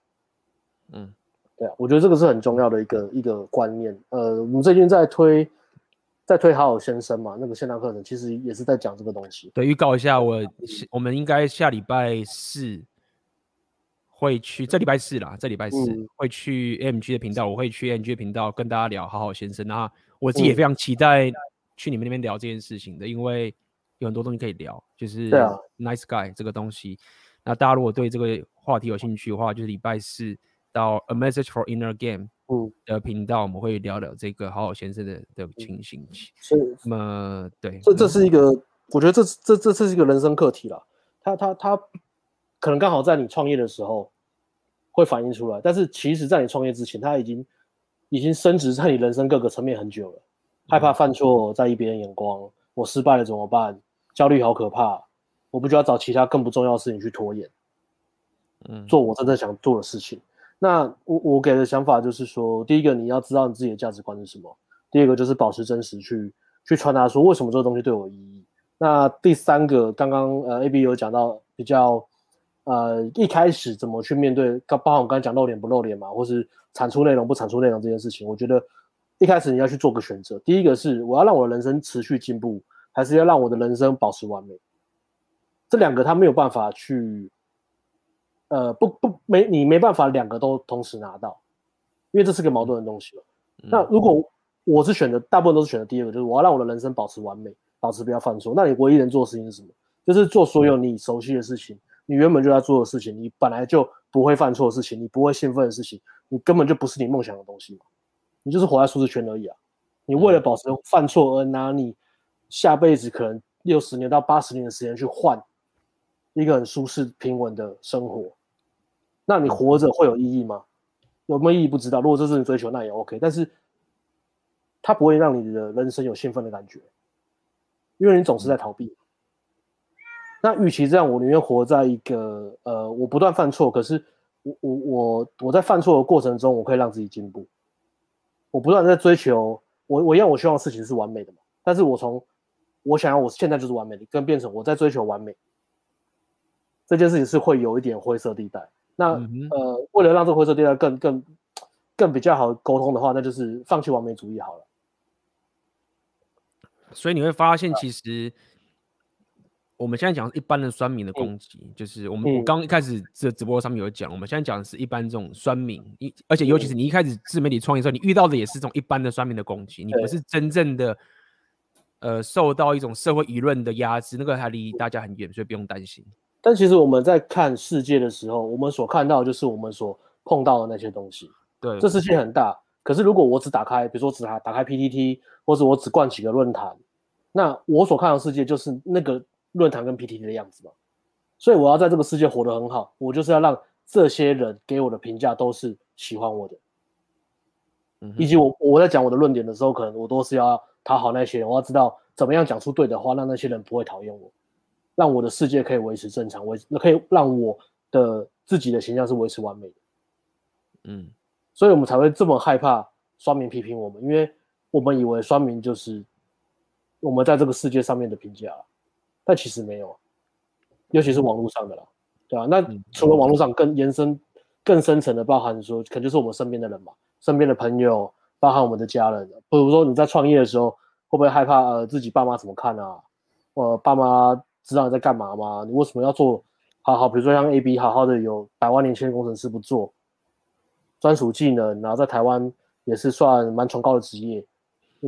嗯，对啊，我觉得这个是很重要的一个一个观念。呃，我们最近在推。在推好好先生嘛，那个线上课程其实也是在讲这个东西。对，预告一下，我我们应该下礼拜四会去，这礼拜四啦，这礼拜四会去 AMG 的频道，我会去 AMG 的频道跟大家聊好好先生。那我自己也非常期待去你们那边聊这件事情的，因为有很多东西可以聊，就是对啊，Nice Guy 这个东西。那大家如果对这个话题有兴趣的话，就是礼拜四到 A Message for Inner Game 的频道，我们会聊聊这个好好先生的的情形。是，那么对，这这是一个，我觉得这这这这是一个人生课题了。他他他可能刚好在你创业的时候会反映出来，但是其实在你创业之前，他已经已经升值在你人生各个层面很久了。害怕犯错，在意别人眼光，我失败了怎么办？焦虑好可怕，我不就要找其他更不重要的事情去拖延，嗯，做我真正想做的事情。那我我给的想法就是说，第一个你要知道你自己的价值观是什么，第二个就是保持真实去去传达说为什么这个东西对我有意义。那第三个，刚刚呃 AB 有讲到比较呃一开始怎么去面对，刚包括我刚才讲露脸不露脸嘛，或是产出内容不产出内容这件事情，我觉得。一开始你要去做个选择，第一个是我要让我的人生持续进步，还是要让我的人生保持完美？这两个他没有办法去，呃，不不没你没办法两个都同时拿到，因为这是个矛盾的东西那如果我是选择，大部分都是选择第二个，就是我要让我的人生保持完美，保持不要犯错。那你唯一能做的事情是什么？就是做所有你熟悉的事情，你原本就在做的事情，你本来就不会犯错的事情，你不会兴奋的事情，你根本就不是你梦想的东西嘛。你就是活在舒适圈而已啊！你为了保持犯错而拿你下辈子可能六十年到八十年的时间去换一个很舒适平稳的生活，那你活着会有意义吗？有没有意义不知道。如果这是你追求，那也 OK。但是它不会让你的人生有兴奋的感觉，因为你总是在逃避。那与其这样，我宁愿活在一个呃，我不断犯错，可是我我我我在犯错的过程中，我可以让自己进步。我不断在追求，我我要，我希望事情是完美的嘛。但是我从我想要我现在就是完美的，跟变成我在追求完美这件事情是会有一点灰色地带。那、嗯、呃，为了让这个灰色地带更更更比较好沟通的话，那就是放弃完美主义好了。所以你会发现，其实。我们现在讲一般的酸民的攻击，嗯、就是我们我刚一开始这直播上面有讲，我们现在讲的是一般这种酸民，一而且尤其是你一开始自媒体创业的时候，你遇到的也是这种一般的酸民的攻击，你不是真正的呃受到一种社会舆论的压制，那个还离大家很远，所以不用担心。但其实我们在看世界的时候，我们所看到的就是我们所碰到的那些东西。对，这世界很大，可是如果我只打开，比如说只打打开 PTT，或者我只逛几个论坛，那我所看到的世界就是那个。论坛跟 PTT 的样子嘛，所以我要在这个世界活得很好，我就是要让这些人给我的评价都是喜欢我的，嗯，以及我我在讲我的论点的时候，可能我都是要讨好那些人，我要知道怎么样讲出对的话，让那些人不会讨厌我，让我的世界可以维持正常，维那可以让我的自己的形象是维持完美的，嗯，所以我们才会这么害怕酸民批评我们，因为我们以为酸民就是我们在这个世界上面的评价。但其实没有，尤其是网络上的啦，对吧、啊？那除了网络上更延伸、更深层的，包含说，可能就是我们身边的人嘛，身边的朋友，包含我们的家人。比如说你在创业的时候，会不会害怕呃自己爸妈怎么看啊？呃，爸妈知道你在干嘛吗？你为什么要做好好？比如说像 AB 好好的有百万年轻工程师不做，专属技能，然后在台湾也是算蛮崇高的职业。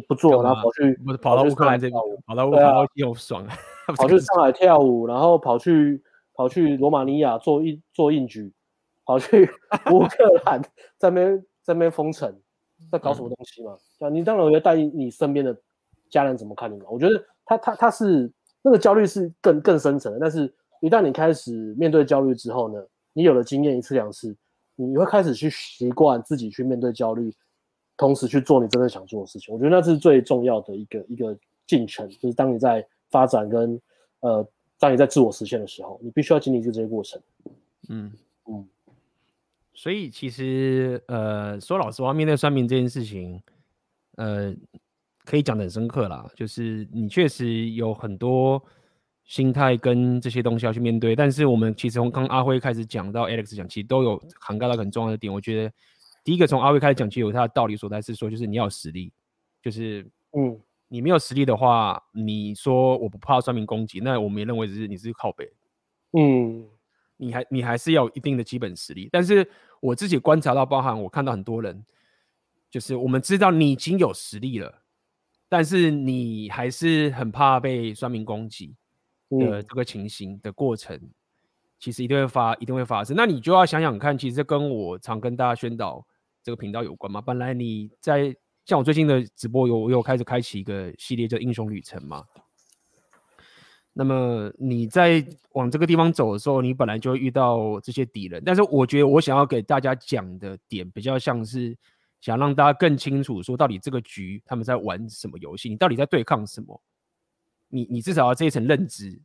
不做，然后跑去跑到乌克兰这边，跑到乌克兰又爽了，跑去上海跳舞，然后跑去跑去罗马尼亚做硬做硬举，跑去 乌克兰在那边在那边封城，在搞什么东西嘛？对、嗯、你当然要带你身边的家人怎么看你嘛？我觉得他他他是那个焦虑是更更深层的，但是一旦你开始面对焦虑之后呢，你有了经验一次两次，你会开始去习惯自己去面对焦虑。同时去做你真正想做的事情，我觉得那是最重要的一个一个进程，就是当你在发展跟呃，当你在自我实现的时候，你必须要经历这些过程。嗯嗯，所以其实呃，说老实话，面对算命这件事情，呃，可以讲得很深刻啦，就是你确实有很多心态跟这些东西要去面对，但是我们其实从刚阿辉开始讲到 Alex 讲，其实都有涵盖到很重要的点，我觉得。第一个从阿辉开始讲其实，有他的道理所在，是说就是你要有实力，就是嗯，你没有实力的话，你说我不怕算命攻击，那我们也认为只是你是靠北，嗯，你还你还是要有一定的基本实力。但是我自己观察到，包含我看到很多人，就是我们知道你已经有实力了，但是你还是很怕被酸民攻击，的这个情形的过程，嗯、其实一定会发，一定会发生。那你就要想想看，其实跟我常跟大家宣导这个频道有关嘛。本来你在像我最近的直播有，有有开始开启一个系列叫英雄旅程嘛。那么你在往这个地方走的时候，你本来就会遇到这些敌人。但是我觉得我想要给大家讲的点，比较像是想让大家更清楚，说到底这个局他们在玩什么游戏，你到底在对抗什么。你你至少要这一层认知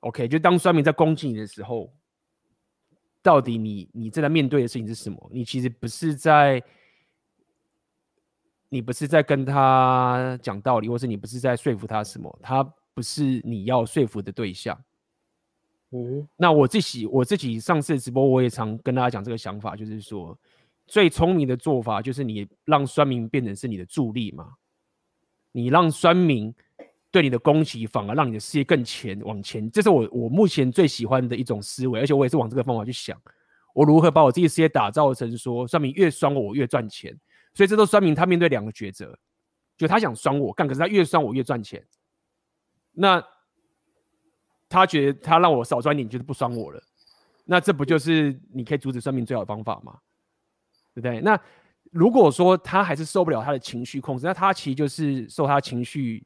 ，OK？就当酸民在攻击你的时候，到底你你正在面对的事情是什么？你其实不是在，你不是在跟他讲道理，或是你不是在说服他什么？他不是你要说服的对象。嗯，那我自己我自己上次直播我也常跟大家讲这个想法，就是说最聪明的做法就是你让酸民变成是你的助力嘛，你让酸民。对你的攻击反而让你的事业更前往前，这是我我目前最喜欢的一种思维，而且我也是往这个方法去想，我如何把我自己事业打造成说，酸民越酸我，我越赚钱。所以这都说明他面对两个抉择，就他想酸我干，可是他越酸我越赚钱。那他觉得他让我少赚点，就是不酸我了。那这不就是你可以阻止酸民最好的方法吗？对不对？那如果说他还是受不了他的情绪控制，那他其实就是受他情绪。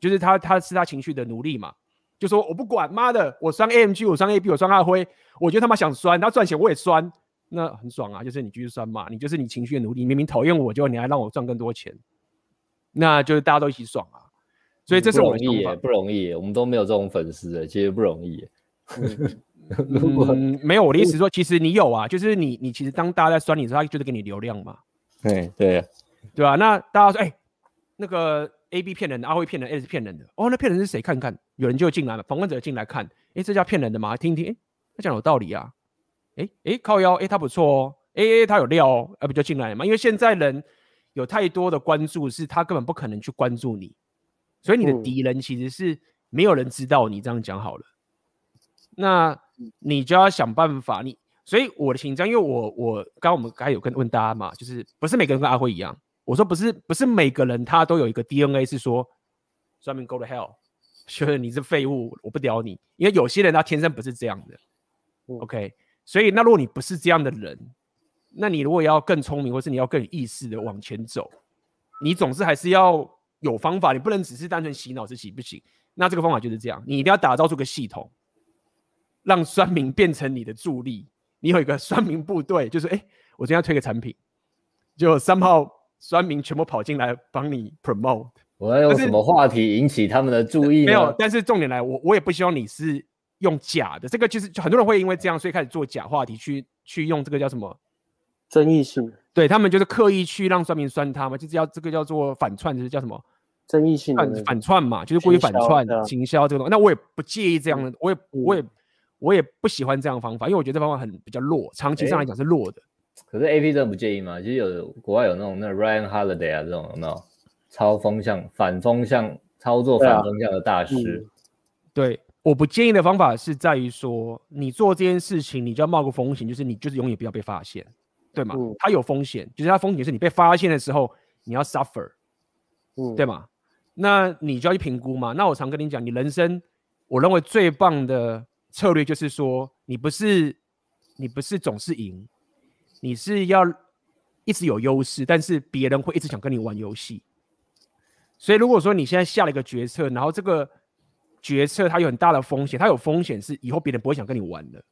就是他，他是他情绪的奴隶嘛，就说我不管，妈的，我酸 AMG，我酸 AB，我酸阿辉，我觉得他妈想酸，他赚钱我也酸，那很爽啊，就是你继续酸嘛，你就是你情绪的奴隶，明明讨厌我，就你还让我赚更多钱，那就是大家都一起爽啊，所以这是我的想法，不容易，我们都没有这种粉丝，其实不容易。嗯，没有，我的意思说，其实你有啊，就是你，你其实当大家在酸你的时候，他就是给你流量嘛，对对，对吧？那大家说，哎，那个。A B 骗人的，阿辉骗人，A 是骗人的。哦，那骗人是谁？看看，有人就进来了，访问者进来看，哎，这叫骗人的吗？听听，哎，他讲有道理啊，哎哎，靠腰，哎，他不错哦，哎哎，他有料哦，啊，不就进来了吗？因为现在人有太多的关注，是他根本不可能去关注你，所以你的敌人其实是没有人知道你这样讲好了，那你就要想办法，你，所以我的紧张，因为我我刚刚我们刚才有跟问大家嘛，就是不是每个人跟阿辉一样。我说不是，不是每个人他都有一个 DNA 是说，专门 go to hell，觉得你是废物，我不屌你。因为有些人他天生不是这样的，嗯，OK。所以那如果你不是这样的人，那你如果要更聪明，或是你要更有意识的往前走，你总是还是要有方法，你不能只是单纯洗脑自己不行。那这个方法就是这样，你一定要打造出个系统，让酸民变成你的助力。你有一个酸民部队，就是哎，我今天要推个产品，就三号。酸民全部跑进来帮你 promote，我要用什么话题引起他们的注意？没有，但是重点来，我我也不希望你是用假的，这个就是很多人会因为这样，所以开始做假话题，去去用这个叫什么争议性？对，他们就是刻意去让酸民酸他嘛，就是要这个叫做反串，就是叫什么争议性反反串嘛，就是故意反串行销这个东西。那我也不介意这样的，我也我也我也不喜欢这样的方法，因为我觉得这方法很比较弱，长期上来讲是弱的。可是 A P 真的不介意吗？其实有国外有那种那 Ryan Holiday 啊这种有没有超风向、反风向操作反风向的大师？对，啊嗯、对，我不介意的方法是在于说，你做这件事情，你就要冒个风险，就是你就是永远不要被发现，对吗？嗯、它有风险，就是它风险是你被发现的时候你要 suffer，嗯，对吗？那你就要去评估嘛。那我常跟你讲，你人生我认为最棒的策略就是说，你不是你不是总是赢。你是要一直有优势，但是别人会一直想跟你玩游戏。所以如果说你现在下了一个决策，然后这个决策它有很大的风险，它有风险是以后别人不会想跟你玩的。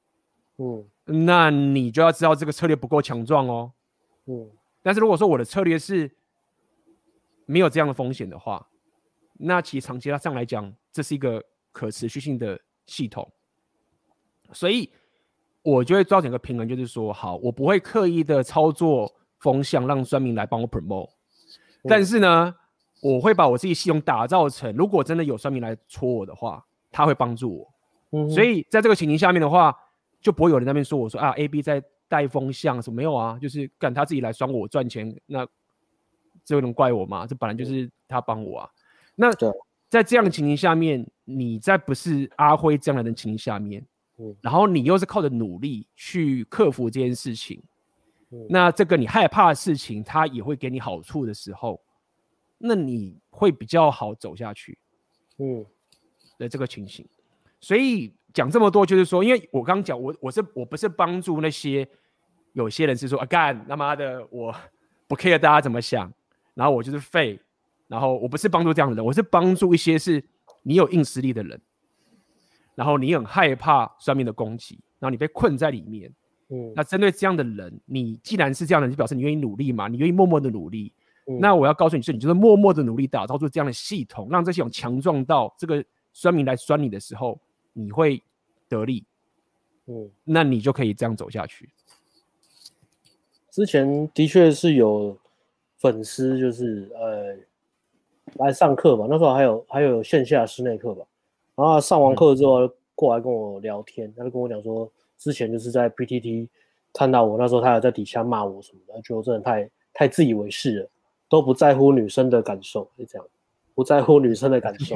嗯，那你就要知道这个策略不够强壮哦。嗯，但是如果说我的策略是没有这样的风险的话，那其实长期上来讲，这是一个可持续性的系统。所以。我就会造成一个平衡，就是说，好，我不会刻意的操作风向让酸民来帮我 promote，但是呢，我会把我自己系统打造成，如果真的有酸民来戳我的话，他会帮助我。嗯，所以在这个情形下面的话，就不会有人在那边说我说啊，A B 在带风向什么没有啊，就是干他自己来酸我赚钱，那这能怪我吗？这本来就是他帮我啊。那在这样的情形下面，你在不是阿辉这样的人情形下面。然后你又是靠着努力去克服这件事情，嗯、那这个你害怕的事情，它也会给你好处的时候，那你会比较好走下去。嗯，的这个情形。所以讲这么多，就是说，因为我刚刚讲，我我是我不是帮助那些有些人是说啊干他妈的，我不 care 大家怎么想，然后我就是废，然后我不是帮助这样的人，我是帮助一些是你有硬实力的人，然后你很害怕算命的攻击，然后你被困在里面。嗯，那针对这样的人，你既然是这样的，就表示你愿意努力嘛，你愿意默默的努力。嗯、那我要告诉你是，你就是默默的努力打造出这样的系统，让这系统强壮到这个酸民来酸你的时候，你会得利。嗯，那你就可以这样走下去。之前的确是有粉丝就是呃来上课吧，那时候还有还有线下室内课吧，然后上完课之后过来跟我聊天，嗯、他就跟我讲说，之前就是在 PTT 看到我，那时候他还在底下骂我什么的，觉得我真的太太自以为是了。都不在乎女生的感受，就这样，不在乎女生的感受，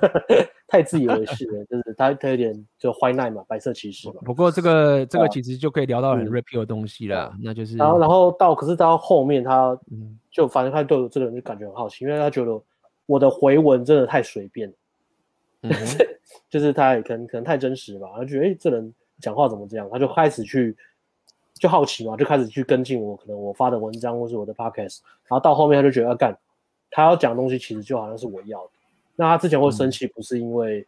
太自以为是了，就是他他有点就坏耐嘛，白色骑士嘛。不过这个这个其实就可以聊到很 real 的东西了，嗯、那就是。然后然后到可是到后面他就反正他对我这个人就感觉很好奇，因为他觉得我的回文真的太随便，嗯、就是他也可能可能太真实吧，他觉得哎、欸、这人讲话怎么这样，他就开始去。就好奇嘛，就开始去跟进我可能我发的文章或是我的 podcast，然后到后面他就觉得要干、啊，他要讲的东西其实就好像是我要的。那他之前会生气，不是因为、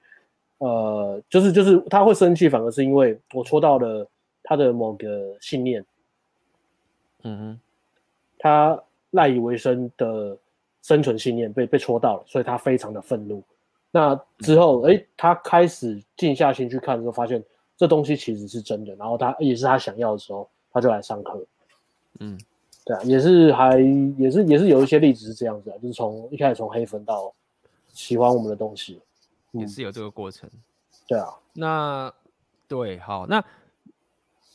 嗯、呃，就是就是他会生气，反而是因为我戳到了他的某个信念。嗯哼，他赖以为生的生存信念被被戳到了，所以他非常的愤怒。那之后，哎、他开始静下心去看的时候，发现这东西其实是真的，然后他也是他想要的时候。他就来上课，嗯，对啊，也是还也是也是有一些例子是这样子啊，就是从一开始从黑粉到喜欢我们的东西，嗯、也是有这个过程，对啊，那对好，那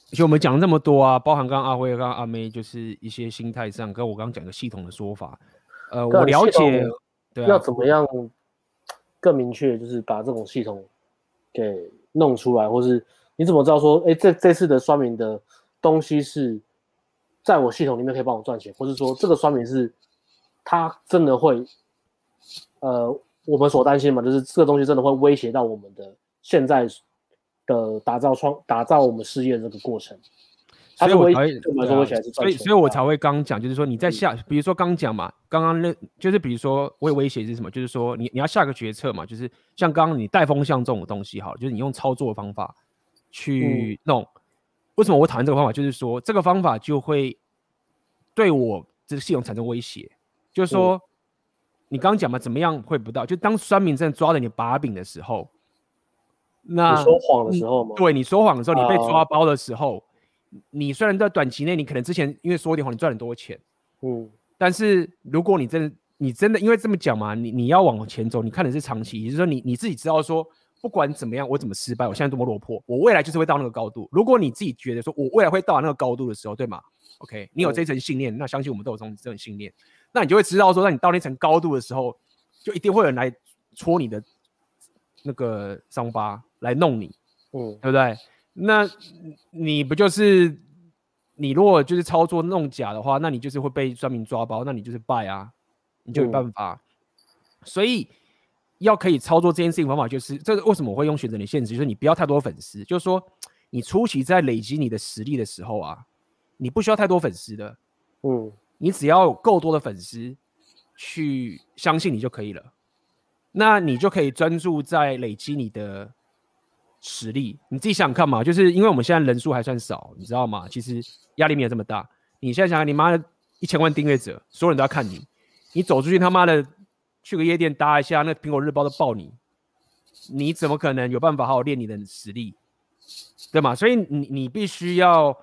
其实我们讲了这么多啊，包含刚刚阿辉、刚刚阿妹，就是一些心态上跟我刚刚讲的系统的说法，呃，我了解，对啊，要怎么样更明确，就是把这种系统给弄出来，或是你怎么知道说，哎，这这次的酸民的。东西是在我系统里面可以帮我赚钱，或是说这个酸民是他真的会，呃，我们所担心嘛，就是这个东西真的会威胁到我们的现在的打造创打造我们事业这个过程。所以我才会，所以所以我才会刚讲，就是说你在下，比如说刚讲嘛，刚刚那就是比如说我有威胁是什么，就是说你你要下个决策嘛，就是像刚刚你带风向这种东西，好，就是你用操作方法去弄。嗯为什么我讨厌这个方法？就是说，这个方法就会对我这个系统产生威胁。就是说，嗯、你刚刚讲嘛，怎么样会不到？就当酸民真的抓着你把柄的时候，那你说谎的时候吗？对，你说谎的时候，你被抓包的时候，啊、你虽然在短期内，你可能之前因为说点话，你赚很多钱，嗯，但是如果你真的，你真的因为这么讲嘛，你你要往前走，你看的是长期，也就是说你，你你自己知道说。不管怎么样，我怎么失败，我现在多么落魄，我未来就是会到那个高度。如果你自己觉得说我未来会到那个高度的时候，对吗？OK，你有这层信念，那相信我们都有这种这种信念，那你就会知道说，当你到那层高度的时候，就一定会有人来戳你的那个伤疤，来弄你，嗯，对不对？那你不就是你如果就是操作弄假的话，那你就是会被专门抓包，那你就是败啊，你就没办法。所以。要可以操作这件事情方法，就是这个为什么我会用选择你限制，就是你不要太多粉丝，就是说你初期在累积你的实力的时候啊，你不需要太多粉丝的，嗯，你只要有够多的粉丝去相信你就可以了，那你就可以专注在累积你的实力。你自己想想看嘛，就是因为我们现在人数还算少，你知道吗？其实压力没有这么大。你现在想想，你妈的一千万订阅者，所有人都要看你，你走出去他妈的。去个夜店搭一下，那苹果日报都爆你，你怎么可能有办法好好练你的实力，对吗？所以你你必须要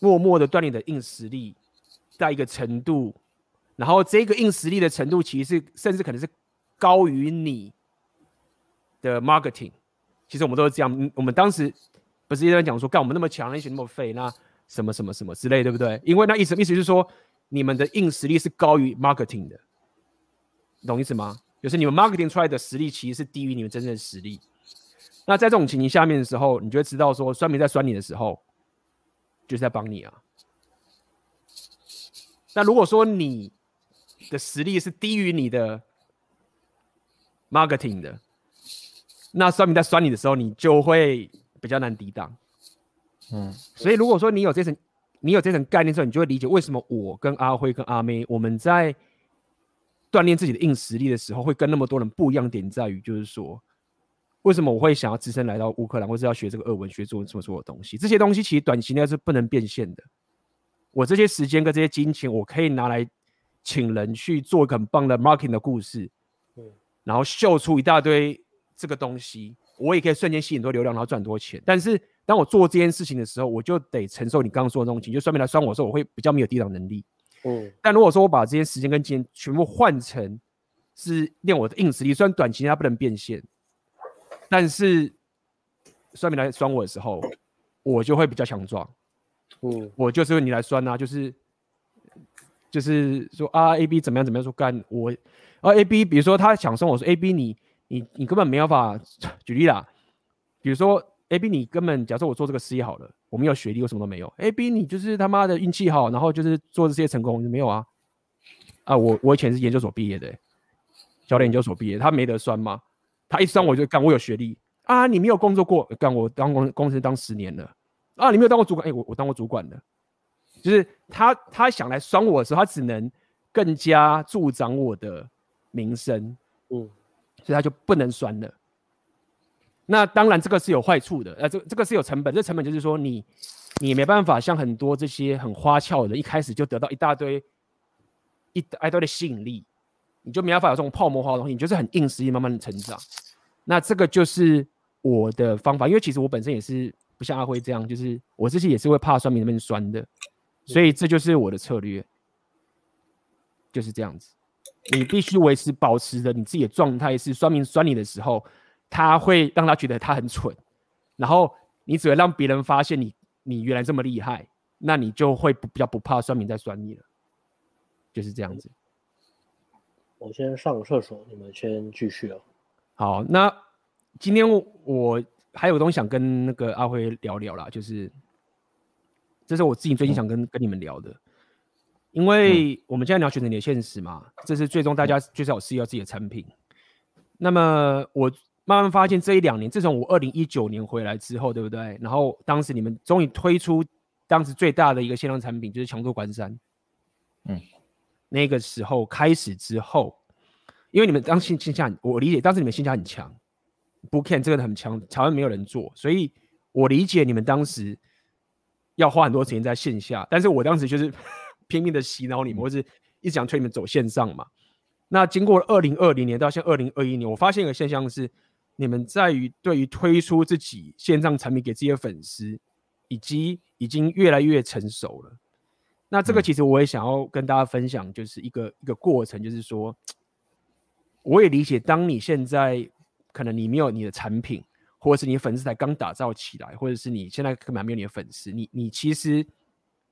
默默的锻炼你的硬实力，在一个程度，然后这个硬实力的程度，其实是甚至可能是高于你的 marketing。其实我们都是这样，我们当时不是一直在讲说，干我们那么强，那些那么废，那什么什么什么之类，对不对？因为那意思意思就是说，你们的硬实力是高于 marketing 的。懂意思吗？就是你们 marketing 出来的实力其实是低于你们真正的实力。那在这种情形下面的时候，你就会知道说，酸民在酸你的时候，就是在帮你啊。那如果说你的实力是低于你的 marketing 的，那酸民在酸你的时候，你就会比较难抵挡。嗯，所以如果说你有这层，你有这层概念之后，你就会理解为什么我跟阿辉跟阿妹我们在锻炼自己的硬实力的时候，会跟那么多人不一样点在于，就是说。为什么我会想要只身来到乌克兰，或是要学这个俄文，学做这么多的东西？这些东西其实短期内是不能变现的。我这些时间跟这些金钱，我可以拿来请人去做一个很棒的 marketing 的故事，然后秀出一大堆这个东西，我也可以瞬间吸引多流量，然后赚很多钱。但是当我做这件事情的时候，我就得承受你刚刚说的东西，就算命来酸我的时候，我会比较没有抵挡能力。嗯，但如果说我把这些时间跟金钱全部换成是练我的硬实力，虽然短期它不能变现。但是，算命来酸我的时候，我就会比较强壮。嗯，我就是你来酸啊，就是就是说啊，A B 怎么样怎么样说干我啊，A B，比如说他想酸我说 A B，你你你根本没有办法举例啦。比如说 A B，你根本假设我做这个事业好了，我没有学历，我什么都没有。A B，你就是他妈的运气好，然后就是做这些成功，没有啊？啊，我我以前是研究所毕业的，教练研究所毕业，他没得酸吗？他一酸我就干，我有学历啊！你没有工作过，干我当公公司当十年了啊！你没有当过主管，哎、我我当过主管的，就是他他想来酸我的时候，他只能更加助长我的名声，嗯，所以它就不能酸了。那当然这个是有坏处的，呃，这这个是有成本，这成本就是说你你没办法像很多这些很花俏的，一开始就得到一大堆一大堆的吸引力。你就没办法有这种泡沫化的东西，你就是很硬实力慢慢的成长。那这个就是我的方法，因为其实我本身也是不像阿辉这样，就是我这些也是会怕酸民那边酸的，所以这就是我的策略，就是这样子。你必须维持保持着你自己的状态，是酸民酸你的时候，他会让他觉得他很蠢，然后你只会让别人发现你你原来这么厉害，那你就会不比较不怕酸民在酸你了，就是这样子。我先上个厕所，你们先继续哦。好，那今天我还有东西想跟那个阿辉聊聊啦，就是这是我自己最近想跟、嗯、跟你们聊的，因为我们现在聊选择你的现实嘛，这是最终大家就是要试要自己的产品。那么我慢慢发现这一两年，自从我二零一九年回来之后，对不对？然后当时你们终于推出当时最大的一个限量产品，就是强度关山。嗯。那个时候开始之后，因为你们当时线下，我理解当时你们线下很强，Bootcamp 这个很强，台湾没有人做，所以我理解你们当时要花很多时间在线下，但是我当时就是拼命的洗脑你们，或是一直想推你们走线上嘛。那经过二零二零年到现在二零二一年，我发现一个现象是，你们在于对于推出自己线上产品给自己的粉丝，以及已经越来越成熟了。那这个其实我也想要跟大家分享，就是一个、嗯、一个过程，就是说，我也理解，当你现在可能你没有你的产品，或者是你粉丝才刚打造起来，或者是你现在根本还没有你的粉丝，你你其实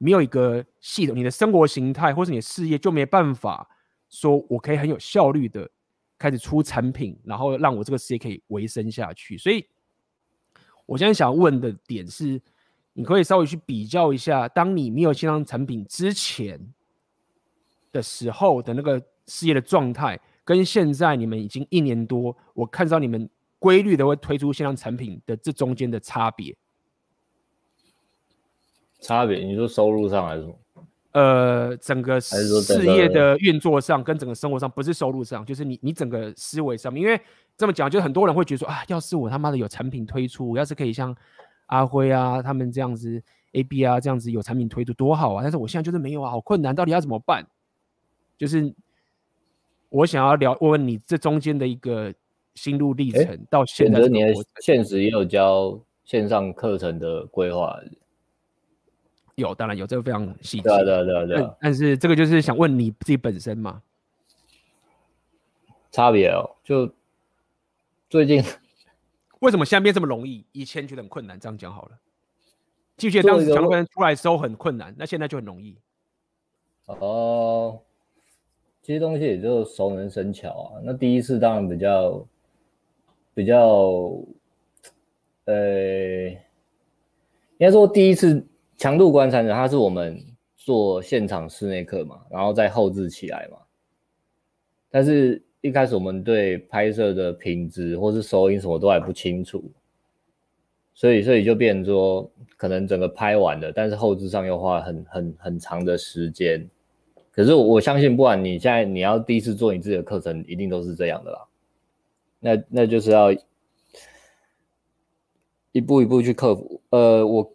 没有一个系统，你的生活形态或是你的事业就没办法说，我可以很有效率的开始出产品，然后让我这个事业可以维生下去。所以，我现在想问的点是。你可以稍微去比较一下，当你没有线上产品之前的时候的那个事业的状态，跟现在你们已经一年多，我看到你们规律的会推出线上产品的这中间的差别。差别？你说收入上还是什么？呃，整个事业的运作上跟整个生活上，不是收入上，就是你你整个思维上面。因为这么讲，就很多人会觉得说啊，要是我他妈的有产品推出，我要是可以像。阿辉啊，他们这样子，A B 啊，这样子有产品推出多好啊！但是我现在就是没有啊，好困难，到底要怎么办？就是我想要聊，问问你这中间的一个心路历程，欸、到现在。你的现实也有教线上课程的规划？有，当然有，这个非常细致。对对对对。但是这个就是想问你自己本身嘛？差别哦，就最近。为什么现在变这么容易？以前觉得很困难，这样讲好了。记得当时强度关山出来的时候很困难，那现在就很容易。哦，这些东西也就熟能生巧啊。那第一次当然比较比较，呃，应该说第一次强度观察者，它是我们做现场室内课嘛，然后再后置起来嘛。但是一开始我们对拍摄的品质或是收音什么都还不清楚，所以所以就变成说，可能整个拍完了，但是后置上又花很很很长的时间。可是我我相信，不管你现在你要第一次做你自己的课程，一定都是这样的啦。那那就是要一步一步去克服。呃，我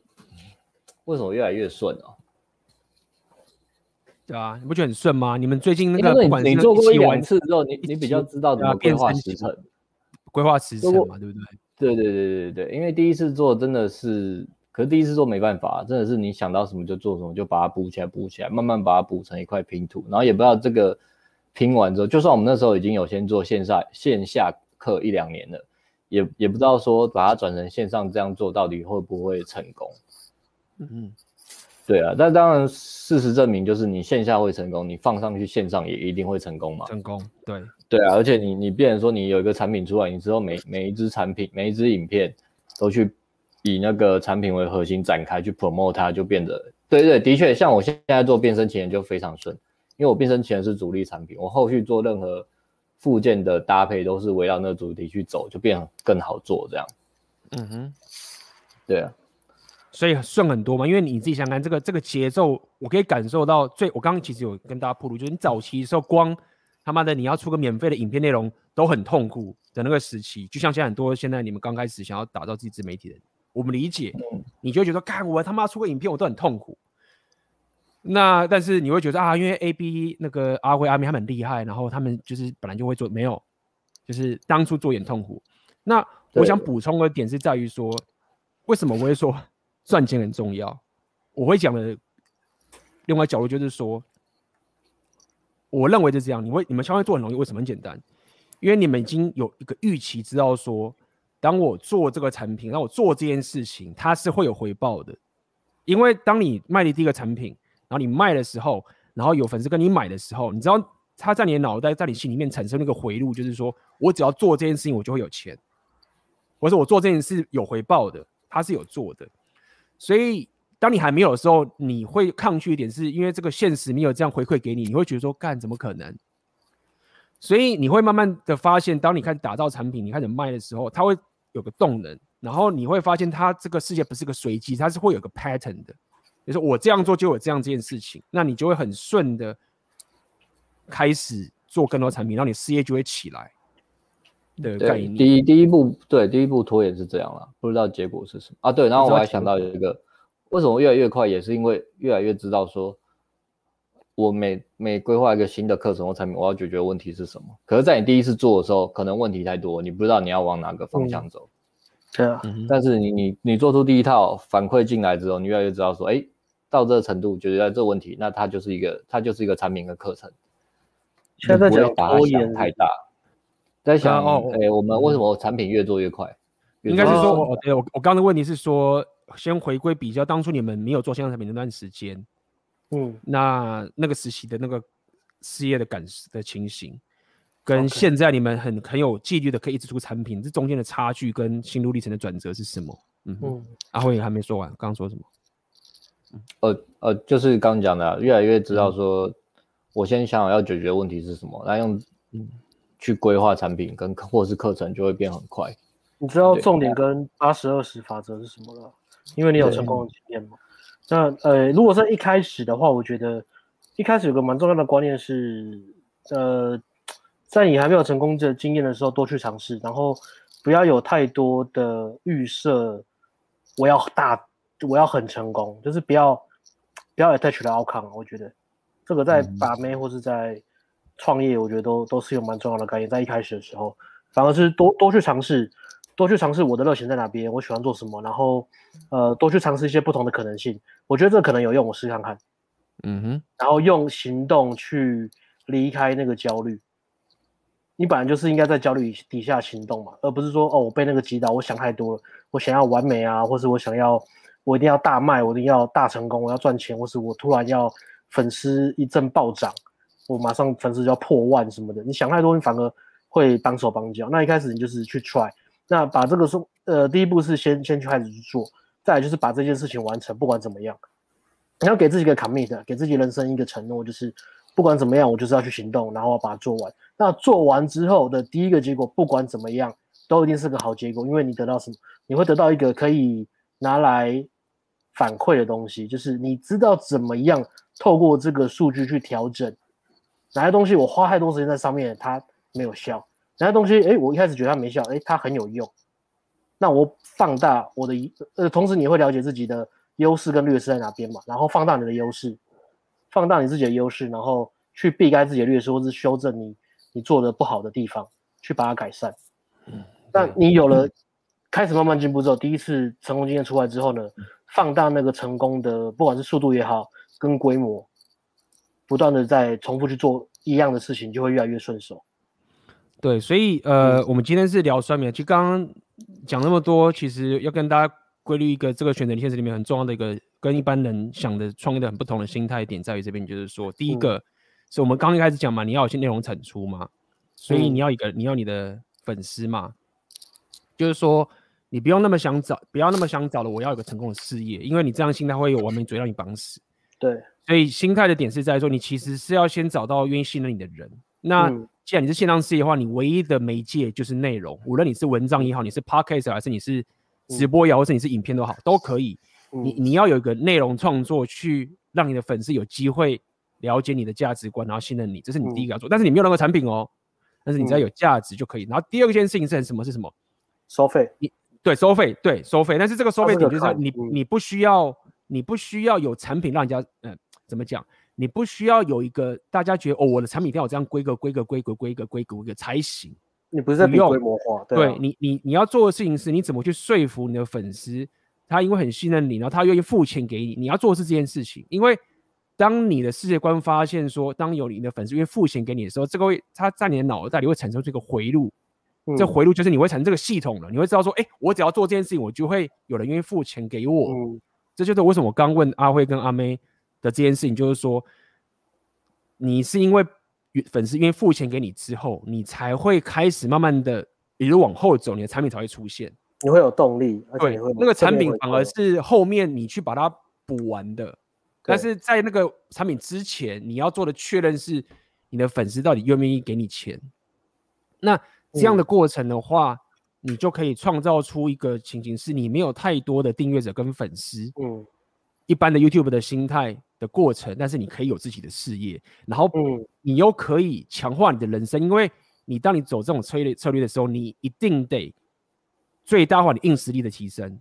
为什么越来越顺哦？对啊，你不觉得很顺吗？你们最近那个不管你做过一两次之后，你你比较知道怎么规划时程，规划时程嘛，对不对？对对对对对对，因为第一次做真的是，可是第一次做没办法，真的是你想到什么就做什么，就把它补起来补起来，慢慢把它补成一块拼图，然后也不知道这个拼完之后，就算我们那时候已经有先做线下线下课一两年了，也也不知道说把它转成线上这样做到底会不会成功。嗯嗯。对啊，但当然，事实证明就是你线下会成功，你放上去线上也一定会成功嘛。成功，对对啊，而且你你变成说你有一个产品出来，你之后每每一支产品、每一支影片都去以那个产品为核心展开去 promote 它，就变得对对，的确，像我现在做变身前就非常顺，因为我变身前是主力产品，我后续做任何附件的搭配都是围绕那个主题去走，就变得更好做这样。嗯哼，对啊。所以顺很多嘛，因为你自己想看这个这个节奏，我可以感受到最。我刚刚其实有跟大家铺路，就是你早期的时候，光他妈的你要出个免费的影片内容都很痛苦的那个时期，就像现在很多现在你们刚开始想要打造自己自媒体的人，我们理解，你就会觉得，干我他妈出个影片我都很痛苦。那但是你会觉得啊，因为 A B 那个阿辉阿明他们很厉害，然后他们就是本来就会做，没有，就是当初做也很痛苦。那我想补充的点是在于说，为什么我会说？赚钱很重要，我会讲的另外角度就是说，我认为是这样。你会你们相对做很容易，为什么很简单？因为你们已经有一个预期，知道说，当我做这个产品，当我做这件事情，它是会有回报的。因为当你卖的第一个产品，然后你卖的时候，然后有粉丝跟你买的时候，你知道他在你的脑袋，在你心里面产生那个回路，就是说我只要做这件事情，我就会有钱，或者我做这件事有回报的，他是有做的。所以，当你还没有的时候，你会抗拒一点，是因为这个现实没有这样回馈给你，你会觉得说，干怎么可能？所以你会慢慢的发现，当你开始打造产品，你开始卖的时候，它会有个动能，然后你会发现，它这个世界不是个随机，它是会有个 pattern 的，就是我这样做就有这样这件事情，那你就会很顺的开始做更多产品，然后你事业就会起来。对，对，第一第一步，对，第一步拖延是这样了，不知道结果是什么啊？对，然后我还想到有一个，为什么越来越快，也是因为越来越知道说，我每每规划一个新的课程或产品，我要解决的问题是什么。可是，在你第一次做的时候，可能问题太多，你不知道你要往哪个方向走。对啊，但是你你你做出第一套反馈进来之后，你越来越知道说，哎，到这个程度解决这个问题，那它就是一个它就是一个产品跟课程。现在讲拖延太大。在想哦，哎、欸，我们为什么产品越做越快？应该是说，哦、对，我我刚刚的问题是说，先回归比较当初你们没有做线上产品那段时间，嗯，那那个时期的那个事业的感的情形，跟现在你们很很有纪律的可以一直出产品，这中间的差距跟心路历程的转折是什么？嗯嗯，阿辉还没说完，刚刚说什么？呃呃，就是刚讲的，越来越知道说，我先想好要解决的问题是什么，那用嗯。去规划产品跟或是课程就会变很快。你知道重点跟八十二十法则是什么了？因为你有成功的经验嘛。那呃，如果是一开始的话，我觉得一开始有个蛮重要的观念是，呃，在你还没有成功的经验的时候，多去尝试，然后不要有太多的预设，我要大，我要很成功，就是不要不要 attach 的 outcome。我觉得这个在把妹或是在。创业我觉得都都是有蛮重要的概念，在一开始的时候，反而是多多去尝试，多去尝试我的热情在哪边，我喜欢做什么，然后呃多去尝试一些不同的可能性，我觉得这可能有用，我试看看，嗯哼，然后用行动去离开那个焦虑。你本来就是应该在焦虑底下行动嘛，而不是说哦我被那个击倒，我想太多了，我想要完美啊，或是我想要我一定要大卖，我一定要大成功，我要赚钱，或是我突然要粉丝一阵暴涨。我马上粉丝就要破万什么的，你想太多，你反而会绑手绑脚。那一开始你就是去 try，那把这个说，呃，第一步是先先去开始去做，再来就是把这件事情完成，不管怎么样，你要给自己一个 commit，给自己人生一个承诺，就是不管怎么样，我就是要去行动，然后把它做完。那做完之后的第一个结果，不管怎么样，都一定是个好结果，因为你得到什么？你会得到一个可以拿来反馈的东西，就是你知道怎么样透过这个数据去调整哪些东西，我花太多时间在上面，它没有效。哪些东西，哎，我一开始觉得它没效，哎，它很有用。那我放大我的，呃，同时你会了解自己的优势跟劣势在哪边嘛，然后放大你的优势，放大你自己的优势，然后去避开自己的劣势，或是修正你你做的不好的地方，去把它改善。嗯，那你有了 开始慢慢进步之后，第一次成功经验出来之后呢，放大那个成功的，不管是速度也好，跟规模，不断的在重复去做一样的事情，就会越来越顺手。对，所以呃，嗯、我们今天是聊酸民，其实刚刚讲那么多，其实要跟大家规律一个这个选择现实里面很重要的一个跟一般人想的创业的很不同的心态点，在于这边就是说，第一个、嗯、是我们刚一开始讲嘛，你要有些内容产出嘛，所以你要一个你要你的粉丝嘛，嗯、就是说你不用那么想找，不要那么想找了，我要有个成功的事业，因为你这样心态会有完美主义让你绑死。对，所以心态的点是在说，你其实是要先找到愿意信任你的人，那。嗯既然你是线上事业的话，你唯一的媒介就是内容，无论你是文章也好，你是 podcast 还是你是直播也好，或是你是影片都好，都可以。你你要有一个内容创作，去让你的粉丝有机会了解你的价值观，然后信任你，这是你第一个要做。但是你没有那个产品哦，但是你只要有价值就可以。然后第二个件事情是什么？是什么？收费。你对收费，对收费。但是这个收费点就是说你你不需要，你不需要有产品让人家嗯，怎么讲？你不需要有一个大家觉得哦，我的产品一定要有这样规格、规格、规格、规格、规格、规格才行。你不是在比规模化？对，你，你你要做的事情是，你怎么去说服你的粉丝，他因为很信任你，然后他愿意付钱给你。你要做的是这件事情，因为当你的世界观发现说，当有你的粉丝愿意付钱给你的时候，这个会他在你的脑袋里会产生这个回路。嗯、这回路就是你会产生这个系统了，你会知道说，哎，我只要做这件事情，我就会有人愿意付钱给我。嗯、这就是为什么我刚问阿辉跟阿妹。的这件事情就是说，你是因为粉丝愿意付钱给你之后，你才会开始慢慢的，比如往后走，你的产品才会出现，你会有动力。而且对，那个产品反而是后面你去把它补完的。但是在那个产品之前，你要做的确认是你的粉丝到底愿不愿意给你钱。那这样的过程的话，嗯、你就可以创造出一个情景，是你没有太多的订阅者跟粉丝。嗯。一般的 YouTube 的心态的过程，但是你可以有自己的事业，然后你又可以强化你的人生，因为你当你走这种策略策略的时候，你一定得最大化你硬实力的提升，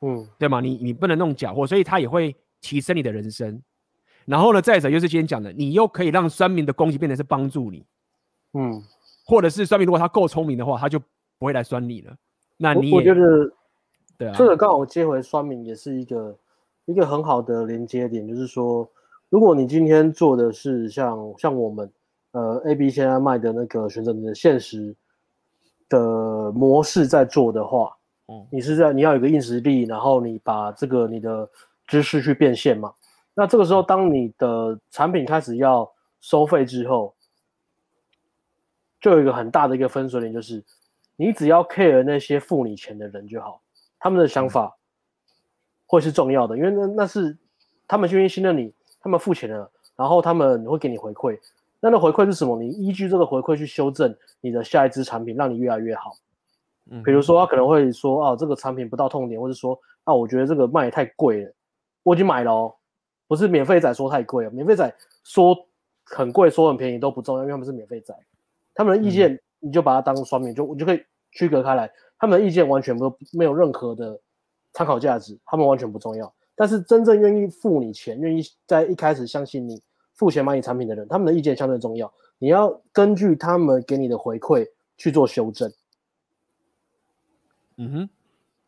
嗯，对吗？你你不能弄假货，所以它也会提升你的人生。然后呢，再者就是今天讲的，你又可以让酸民的攻击变成是帮助你，嗯，或者是酸民如果他够聪明的话，他就不会来酸你了。那你也我觉得，对啊，这个刚好接回酸民也是一个。一个很好的连接点就是说，如果你今天做的是像像我们，呃，AB 现在卖的那个选择你的现实的模式在做的话，嗯，你是在你要有个硬实力，然后你把这个你的知识去变现嘛。那这个时候，当你的产品开始要收费之后，就有一个很大的一个分水岭，就是你只要 care 那些付你钱的人就好，他们的想法。会是重要的，因为那那是他们愿意信任你，他们付钱了，然后他们会给你回馈。那那回馈是什么？你依据这个回馈去修正你的下一支产品，让你越来越好。嗯，比如说他可能会说啊，这个产品不到痛点，或者说啊，我觉得这个卖太贵了，我已经买了哦。不是免费仔说太贵了，免费仔说很贵，说很便宜都不重要，因为他们是免费仔，他们的意见你就把它当双面，就我就可以区隔开来，他们的意见完全不没有任何的。参考价值，他们完全不重要。但是真正愿意付你钱、愿意在一开始相信你、付钱买你产品的人，他们的意见相对重要。你要根据他们给你的回馈去做修正。嗯哼，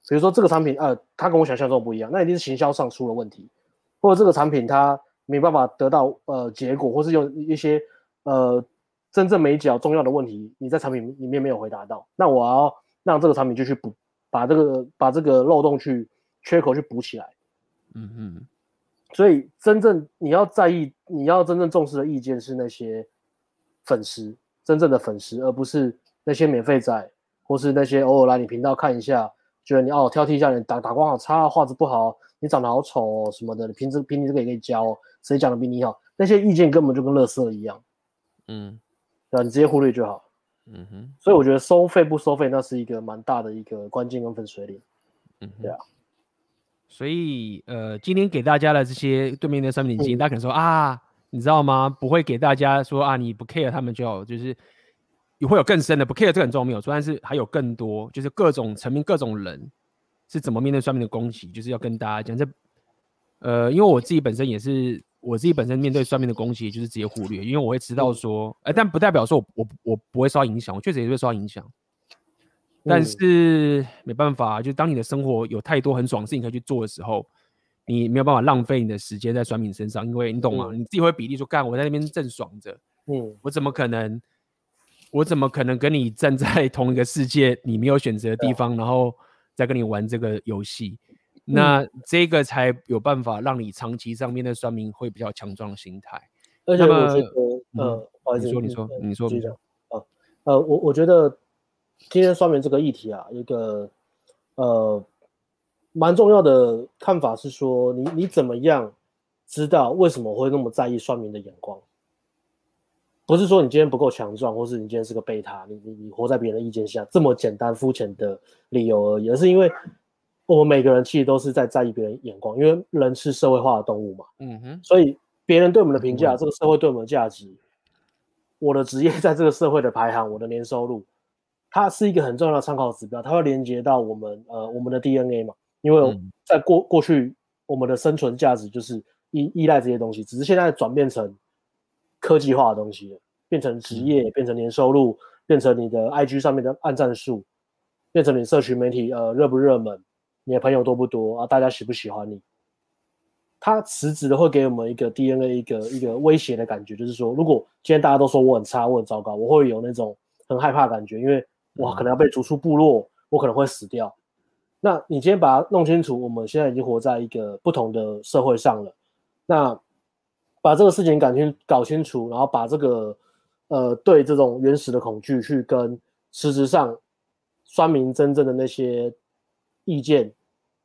比如说这个产品，呃，它跟我想象中不一样，那一定是行销上出了问题，或者这个产品它没办法得到呃结果，或是有一些呃真正没角重要的问题，你在产品里面没有回答到，那我要让这个产品就去补。把这个把这个漏洞去缺口去补起来，嗯嗯，所以真正你要在意，你要真正重视的意见是那些粉丝，真正的粉丝，而不是那些免费仔，或是那些偶尔来你频道看一下，觉得你哦挑剔一下你打打光好差，画质不好，你长得好丑哦什么的，你凭这凭你这个也可以教，谁讲的比你好？那些意见根本就跟垃圾一样，嗯，对，你直接忽略就好。嗯哼，所以我觉得收费不收费，那是一个蛮大的一个关键跟分水岭。嗯，对啊。所以呃，今天给大家的这些对面的商品经验，嗯、大家可能说啊，你知道吗？不会给大家说啊，你不 care 他们就好，就是也会有更深的不 care，这个很重要没有错，但是还有更多，就是各种层面、各种人是怎么面对上面的攻击，就是要跟大家讲这。呃，因为我自己本身也是，我自己本身面对双面的攻击，就是直接忽略，因为我会知道说，哎、呃，但不代表说我我我不会受到影响，我确实也会受到影响。但是没办法，就当你的生活有太多很爽的事情可以去做的时候，你没有办法浪费你的时间在酸民身上，因为你懂吗？嗯、你自己会比例说，干我在那边正爽着，嗯，我怎么可能，我怎么可能跟你站在同一个世界，你没有选择的地方，然后再跟你玩这个游戏？那这个才有办法让你长期上面的酸民会比较强壮的心态。而且我觉得，呃，嗯、不好意思，你说，你说，你说，你说，啊，呃，我我觉得。今天双面这个议题啊，一个呃蛮重要的看法是说，你你怎么样知道为什么会那么在意酸民的眼光？不是说你今天不够强壮，或是你今天是个贝塔，你你你活在别人的意见下这么简单肤浅的理由而已，而是因为我们每个人其实都是在在意别人眼光，因为人是社会化的动物嘛。嗯哼。所以别人对我们的评价，这个社会对我们的价值，我的职业在这个社会的排行，我的年收入。它是一个很重要的参考指标，它会连接到我们呃我们的 DNA 嘛，因为在过过去我们的生存价值就是依依赖这些东西，只是现在转变成科技化的东西了，变成职业，变成年收入，变成你的 IG 上面的按赞数，变成你社群媒体呃热不热门，你的朋友多不多啊，大家喜不喜欢你？他辞职的会给我们一个 DNA 一个一个威胁的感觉，就是说如果今天大家都说我很差，我很糟糕，我会有那种很害怕的感觉，因为。我，可能要被逐出部落，我可能会死掉。那你今天把它弄清楚，我们现在已经活在一个不同的社会上了。那把这个事情搞清搞清楚，然后把这个呃对这种原始的恐惧去跟实质上酸民真正的那些意见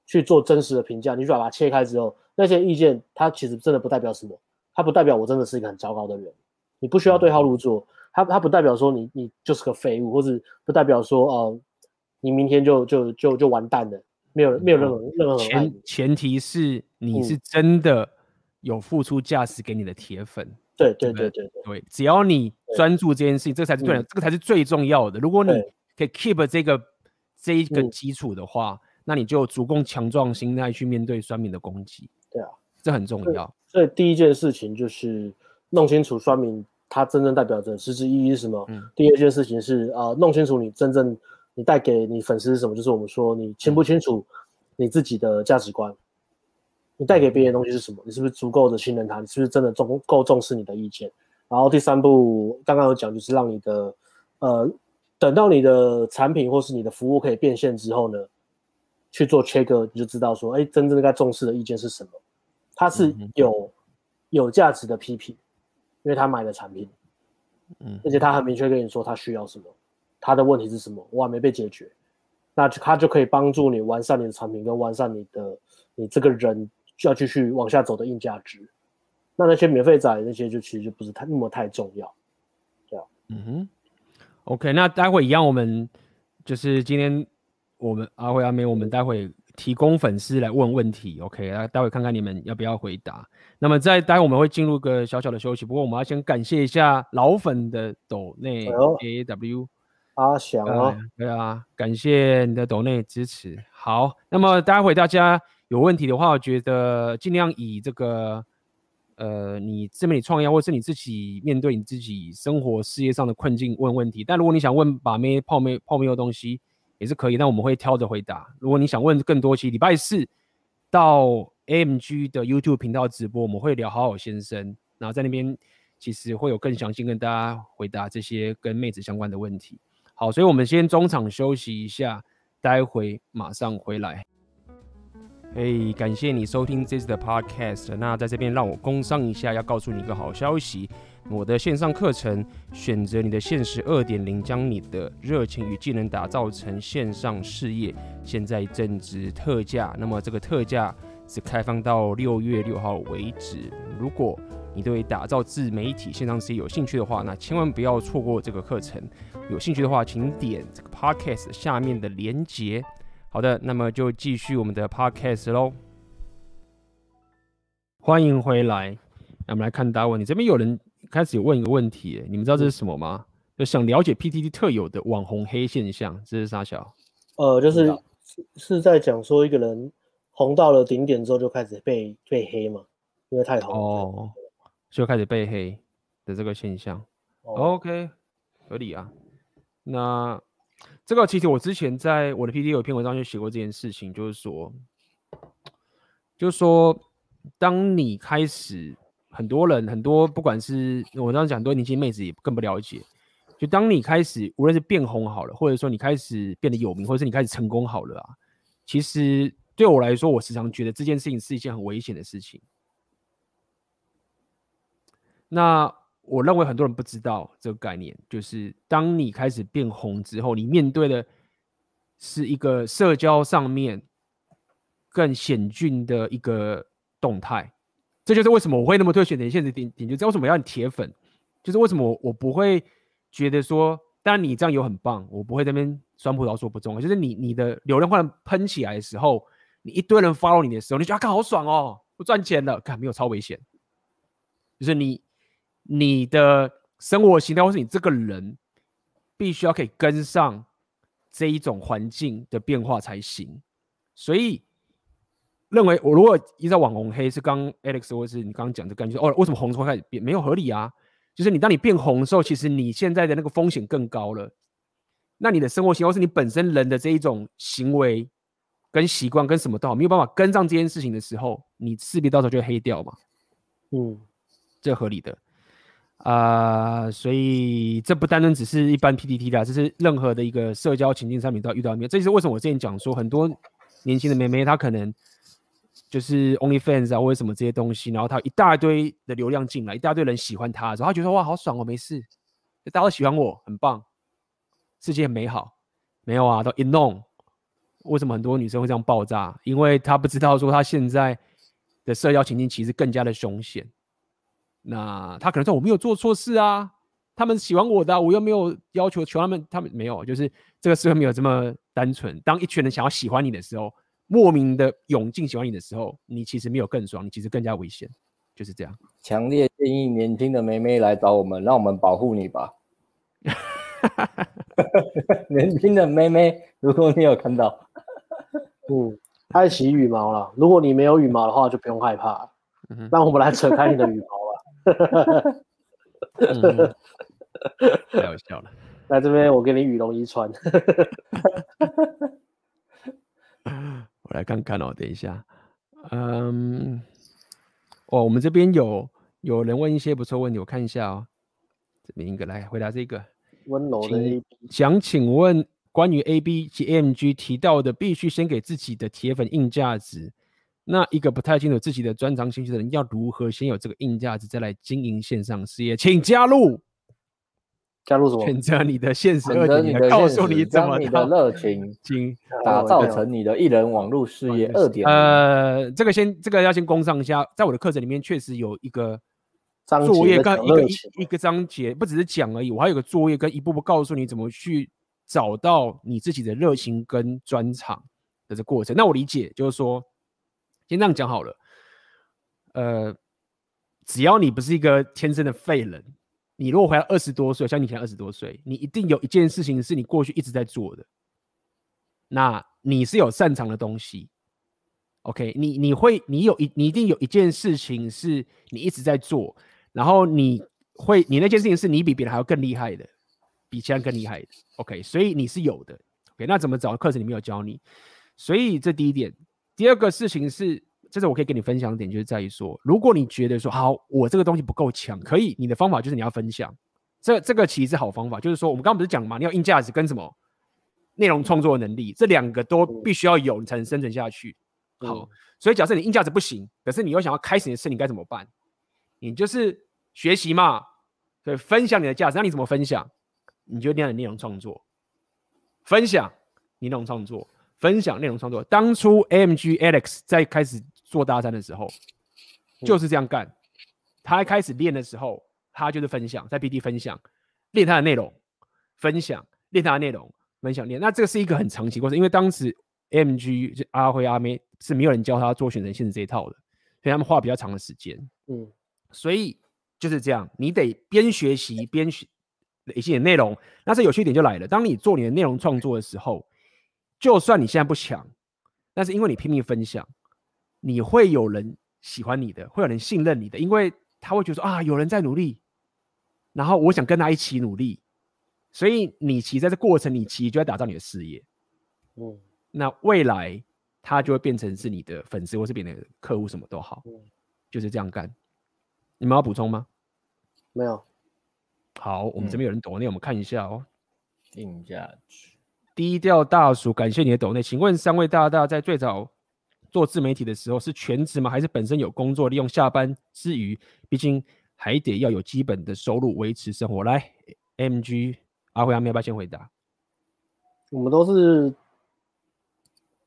去做真实的评价，你就把它切开之后，那些意见它其实真的不代表什么，它不代表我真的是一个很糟糕的人，你不需要对号入座。它它不代表说你你就是个废物，或者不代表说哦、呃，你明天就就就就完蛋了，没有没有任何、嗯、任何前前提是你是真的有付出价值给你的铁粉，对对对对对，对，只要你专注这件事情，这才是对的，这个才是最重要的。如果你可以 keep 这个这一个基础的话，那你就有足够强壮心态去面对酸民的攻击。对啊，这很重要。所以第一件事情就是弄清楚酸民。它真正代表着实质意义是什么？嗯、第二件事情是啊、呃，弄清楚你真正你带给你粉丝是什么，就是我们说你清不清楚你自己的价值观，你带给别人的东西是什么？你是不是足够的信任他？你是不是真的重够重视你的意见？然后第三步刚刚有讲，就是让你的呃，等到你的产品或是你的服务可以变现之后呢，去做切割，你就知道说，哎，真正该重视的意见是什么？它是有有价值的批评。因为他买的产品，嗯，而且他很明确跟你说他需要什么，他的问题是什么，我还没被解决，那他就可以帮助你完善你的产品，跟完善你的你这个人就要继续往下走的硬价值。那那些免费仔那些就其实就不是太那么太重要，对啊，嗯哼，OK，那待会一样，我们就是今天我们阿辉阿妹，我们待会。提供粉丝来问问题，OK，那待会看看你们要不要回答。那么在待会我们会进入个小小的休息，不过我们要先感谢一下老粉的抖内 AW 阿翔啊，对啊，感谢你的抖内支持。好，那么待会大家有问题的话，我觉得尽量以这个呃你自媒体创业，或是你自己面对你自己生活事业上的困境问问题。但如果你想问把妹泡妹泡妹的东西。也是可以，但我们会挑着回答。如果你想问更多，其礼拜四到 AMG 的 YouTube 频道直播，我们会聊好好先生，然后在那边其实会有更详细跟大家回答这些跟妹子相关的问题。好，所以我们先中场休息一下，待会马上回来。嘿，感谢你收听这次的 Podcast。那在这边让我工商一下，要告诉你一个好消息。我的线上课程，选择你的现实二点零，将你的热情与技能打造成线上事业，现在正值特价。那么这个特价只开放到六月六号为止。如果你对打造自媒体线上事业有兴趣的话，那千万不要错过这个课程。有兴趣的话，请点这个 podcast 下面的连结。好的，那么就继续我们的 podcast 喽。欢迎回来，那我们来看答案。你这边有人开始有问一个问题，你们知道这是什么吗？就想了解 PTT 特有的网红黑现象，这是啥小？呃，就是是是在讲说一个人红到了顶点之后就开始被被黑嘛，因为太红哦。就开始被黑的这个现象，oh.，OK，合理啊。那这个其实我之前在我的 PTT 有一篇文章就写过这件事情，就是说，就是说，当你开始很多人很多，不管是我刚刚讲很多年轻妹子也更不了解，就当你开始无论是变红好了，或者说你开始变得有名，或者是你开始成功好了啊，其实对我来说，我时常觉得这件事情是一件很危险的事情。那我认为很多人不知道这个概念，就是当你开始变红之后，你面对的是一个社交上面更险峻的一个动态。这就是为什么我会那么推选连线的点点，就为什么要你铁粉，就是为什么我我不会觉得说，当然你这样有很棒，我不会在那边酸葡萄说不中，就是你你的流量忽然喷起来的时候，你一堆人 follow 你的时候，你觉得啊，看好爽哦，我赚钱了，看没有超危险，就是你。你的生活形态，或是你这个人，必须要可以跟上这一种环境的变化才行。所以，认为我如果依照网红黑是刚 Alex 或是你刚刚讲的感觉，哦，为什么红会开始变？没有合理啊。就是你当你变红的时候，其实你现在的那个风险更高了。那你的生活习惯，或是你本身人的这一种行为跟习惯跟什么都好，没有办法跟上这件事情的时候，你势必到时候就会黑掉嘛。嗯，这合理的。啊、呃，所以这不单单只是一般 PPT 啦，这是任何的一个社交情境上面都要遇到面。这就是为什么我之前讲说，很多年轻的妹妹她可能就是 OnlyFans 啊，或者什么这些东西，然后他一大堆的流量进来，一大堆人喜欢他，然后她觉得哇，好爽哦，没事，大家都喜欢我，很棒，世界很美好。没有啊，都一弄，为什么很多女生会这样爆炸？因为她不知道说她现在的社交情境其实更加的凶险。那他可能说我没有做错事啊，他们喜欢我的，我又没有要求求他们，他们没有，就是这个社会没有这么单纯。当一群人想要喜欢你的时候，莫名的涌进喜欢你的时候，你其实没有更爽，你其实更加危险，就是这样。强烈建议年轻的妹妹来找我们，让我们保护你吧。年轻的妹妹，如果你有看到，嗯，爱洗羽毛了。如果你没有羽毛的话，就不用害怕。嗯，让我们来扯开你的羽毛。哈哈哈！太好笑了。来这边，我给你羽绒衣穿。我来看看哦，等一下。嗯，哦，我们这边有有人问一些不错问题，我看一下哦。这边一个来回答这个。温柔的。想请问，关于 AB 及 AMG 提到的，必须先给自己的铁粉硬价值。那一个不太清楚自己的专长兴趣的人，要如何先有这个硬价值，再来经营线上事业？请加入，加入什么？选择你的现实告诉你怎么你的热情，经打造成你的艺人网络事业二点零。呃，这个先，这个要先攻上一下，在我的课程里面确实有一个作业跟一个一一个章节，不只是讲而已，我还有个作业跟一步步告诉你怎么去找到你自己的热情跟专长的这过程。那我理解就是说。先这样讲好了，呃，只要你不是一个天生的废人，你如果回到二十多岁，像你现在二十多岁，你一定有一件事情是你过去一直在做的，那你是有擅长的东西，OK？你你会你有一你一定有一件事情是你一直在做，然后你会你那件事情是你比别人还要更厉害的，比其他人更厉害的，OK？所以你是有的，OK？那怎么找？课程里面有教你，所以这第一点。第二个事情是，这是我可以跟你分享的点，就是在于说，如果你觉得说好，我这个东西不够强，可以，你的方法就是你要分享，这这个其实是好方法，就是说我们刚刚不是讲嘛，你要硬价值跟什么内容创作能力，这两个都必须要有，你才能生存下去。好，所以假设你硬价值不行，可是你又想要开始你的事，你该怎么办？你就是学习嘛，对，分享你的价值，那你怎么分享？你就练的内容创作，分享你内容创作。分享内容创作。当初 AMG Alex 在开始做大三的时候，就是这样干。他一开始练的时候，他就是分享，在 B D 分享，练他的内容，分享，练他的内容，分享练。那这个是一个很长期过程，因为当时 AMG 就阿辉阿妹是没有人教他做选择限制这一套的，所以他们花比较长的时间。嗯，所以就是这样，你得边学习边学一些内容。那这有趣点就来了，当你做你的内容创作的时候，就算你现在不强，但是因为你拼命分享，你会有人喜欢你的，会有人信任你的，因为他会觉得说啊，有人在努力，然后我想跟他一起努力，所以你其实在这过程，你其实就在打造你的事业。嗯，那未来他就会变成是你的粉丝，或是别的客户，什么都好，就是这样干。你们要补充吗？没有。好，我们这边有人抖内，我们看一下哦。定价去。低调大叔，感谢你的抖内。请问三位大大在最早做自媒体的时候是全职吗？还是本身有工作，利用下班之余，毕竟还得要有基本的收入维持生活。来，MG 阿辉阿妹要不要先回答？我们都是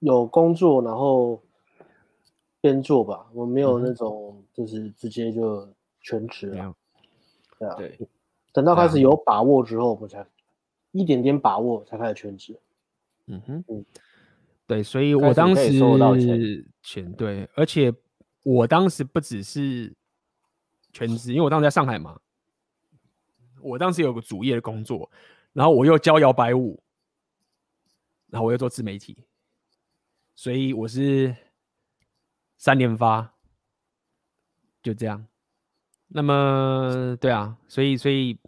有工作，然后边做吧。我没有那种就是直接就全职了。嗯、对啊，对。等到开始有把握之后，我们才一点点把握才开始全职。嗯哼，嗯。对，所以我当时收到钱，对，而且我当时不只是全职，因为我当时在上海嘛，我当时有个主业的工作，然后我又教摇摆舞，然后我又做自媒体，所以我是三连发，就这样。那么，对啊，所以，所以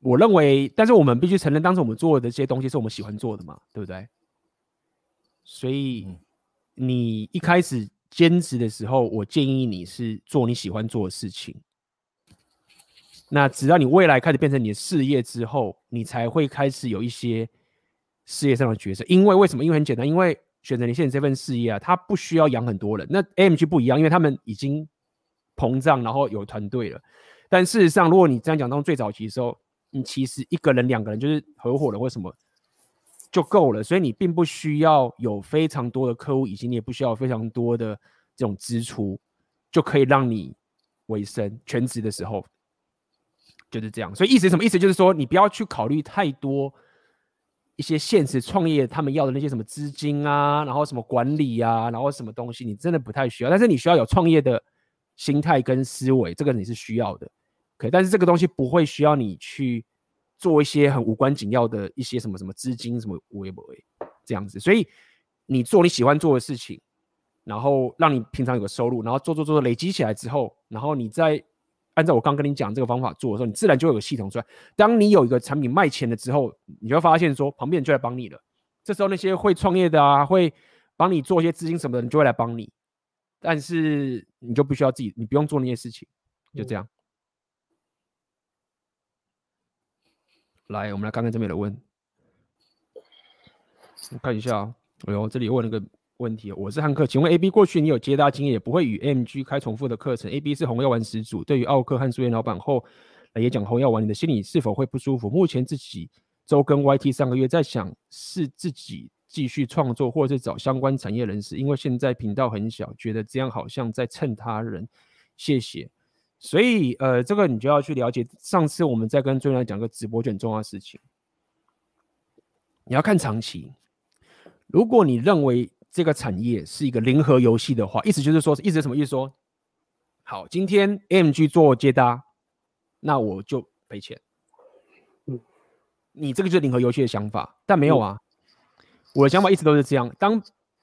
我认为，但是我们必须承认，当时我们做的这些东西是我们喜欢做的嘛，对不对？所以你一开始兼职的时候，我建议你是做你喜欢做的事情。那直到你未来开始变成你的事业之后，你才会开始有一些事业上的角色。因为为什么？因为很简单，因为选择你现在这份事业啊，它不需要养很多人。那 AMG 不一样，因为他们已经膨胀，然后有团队了。但事实上，如果你这样讲，当最早期的时候，你其实一个人、两个人就是合伙人，为什么？就够了，所以你并不需要有非常多的客户，以及你也不需要非常多的这种支出，就可以让你维生全职的时候就是这样。所以意思是什么？意思就是说，你不要去考虑太多一些现实创业他们要的那些什么资金啊，然后什么管理啊，然后什么东西，你真的不太需要。但是你需要有创业的心态跟思维，这个你是需要的。可以，但是这个东西不会需要你去。做一些很无关紧要的一些什么什么资金什么微博这样子，所以你做你喜欢做的事情，然后让你平常有个收入，然后做做做累积起来之后，然后你再按照我刚跟你讲这个方法做的时候，你自然就会有个系统出来。当你有一个产品卖钱了之后，你就会发现说旁边人就来帮你了。这时候那些会创业的啊，会帮你做一些资金什么的，你就会来帮你。但是你就不需要自己，你不用做那些事情，就这样。来，我们来看看这边的问，我看一下。哎呦，这里问了个问题，我是汉克，请问 AB 过去你有接搭经验，也不会与 M G 开重复的课程。AB 是红药丸始祖，对于奥克和苏妍老板后来也讲红药丸，你的心里是否会不舒服？目前自己周更 YT 上个月在想，是自己继续创作，或者是找相关产业人士，因为现在频道很小，觉得这样好像在蹭他人。谢谢。所以，呃，这个你就要去了解。上次我们在跟专员讲个直播就很重要的事情，你要看长期。如果你认为这个产业是一个零和游戏的话，意思就是说，意思是什么意思说？说好，今天 AMG 做接搭，那我就赔钱。嗯，你这个就是零和游戏的想法，但没有啊。我的想法一直都是这样：当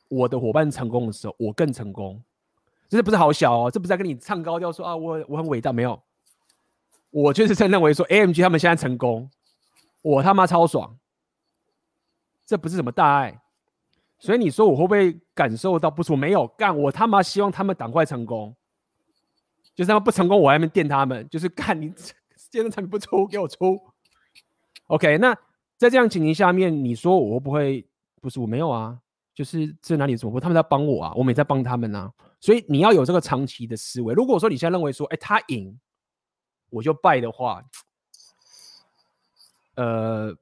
我的伙伴成功的时候，我更成功。这不是好小哦，这不是在跟你唱高调说啊，我我很伟大，没有，我就是在认为说，AMG 他们现在成功，我他妈超爽，这不是什么大爱，所以你说我会不会感受到不舒服？没有，干我他妈希望他们赶快成功，就是他们不成功，我还没电他们，就是干你现在产品不出，给我出，OK，那在这样情形下面，你说我会不会不是我没有啊？就是这哪里怎么？他们在帮我啊，我们也在帮他们啊。所以你要有这个长期的思维。如果说你现在认为说，哎，他赢我就败的话，呃，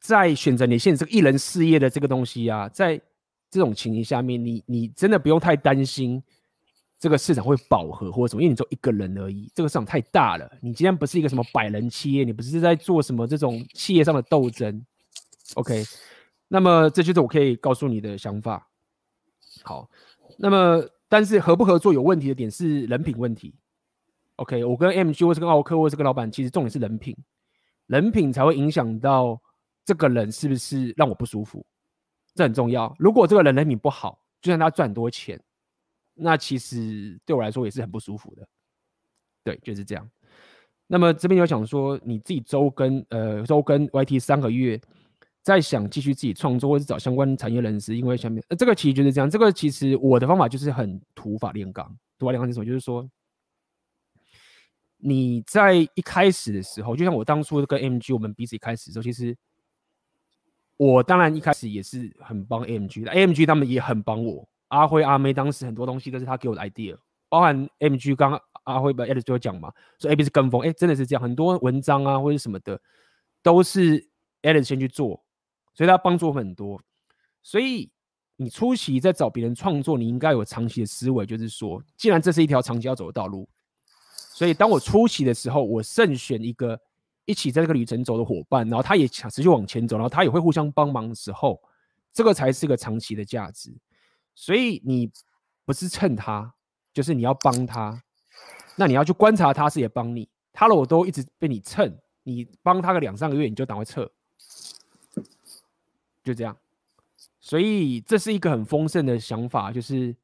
在选择你现在这个一人事业的这个东西啊，在这种情形下面，你你真的不用太担心这个市场会饱和或者什么，因为你只有一个人而已，这个市场太大了。你今天不是一个什么百人企业，你不是在做什么这种企业上的斗争。OK，那么这就是我可以告诉你的想法。好，那么但是合不合作有问题的点是人品问题。OK，我跟 MG 或是跟奥克或是跟老板，其实重点是人品，人品才会影响到这个人是不是让我不舒服，这很重要。如果这个人人品不好，就算他赚多钱，那其实对我来说也是很不舒服的。对，就是这样。那么这边有想说，你自己周更呃周更 YT 三个月，在想继续自己创作或是找相关产业人士，因为下面呃这个其实就是这样。这个其实我的方法就是很土法炼钢，土法炼钢是什么？就是说。你在一开始的时候，就像我当初跟 MG 我们彼此一开始的时候，其实我当然一开始也是很帮 MG 的 MG 他们也很帮我。阿辉、阿妹当时很多东西都是他给我的 idea，包含 MG 刚刚阿辉把 Alex 就讲嘛，说 AB 是跟风，哎、真的是这样，很多文章啊或者什么的都是 Alex 先去做，所以他帮助我很多。所以你初期在找别人创作，你应该有长期的思维，就是说，既然这是一条长期要走的道路。所以，当我初期的时候，我慎选一个一起在这个旅程走的伙伴，然后他也想持续往前走，然后他也会互相帮忙的时候，这个才是个长期的价值。所以，你不是蹭他，就是你要帮他。那你要去观察他，是也帮你。他如果都一直被你蹭，你帮他个两三个月，你就赶快撤。就这样。所以，这是一个很丰盛的想法，就是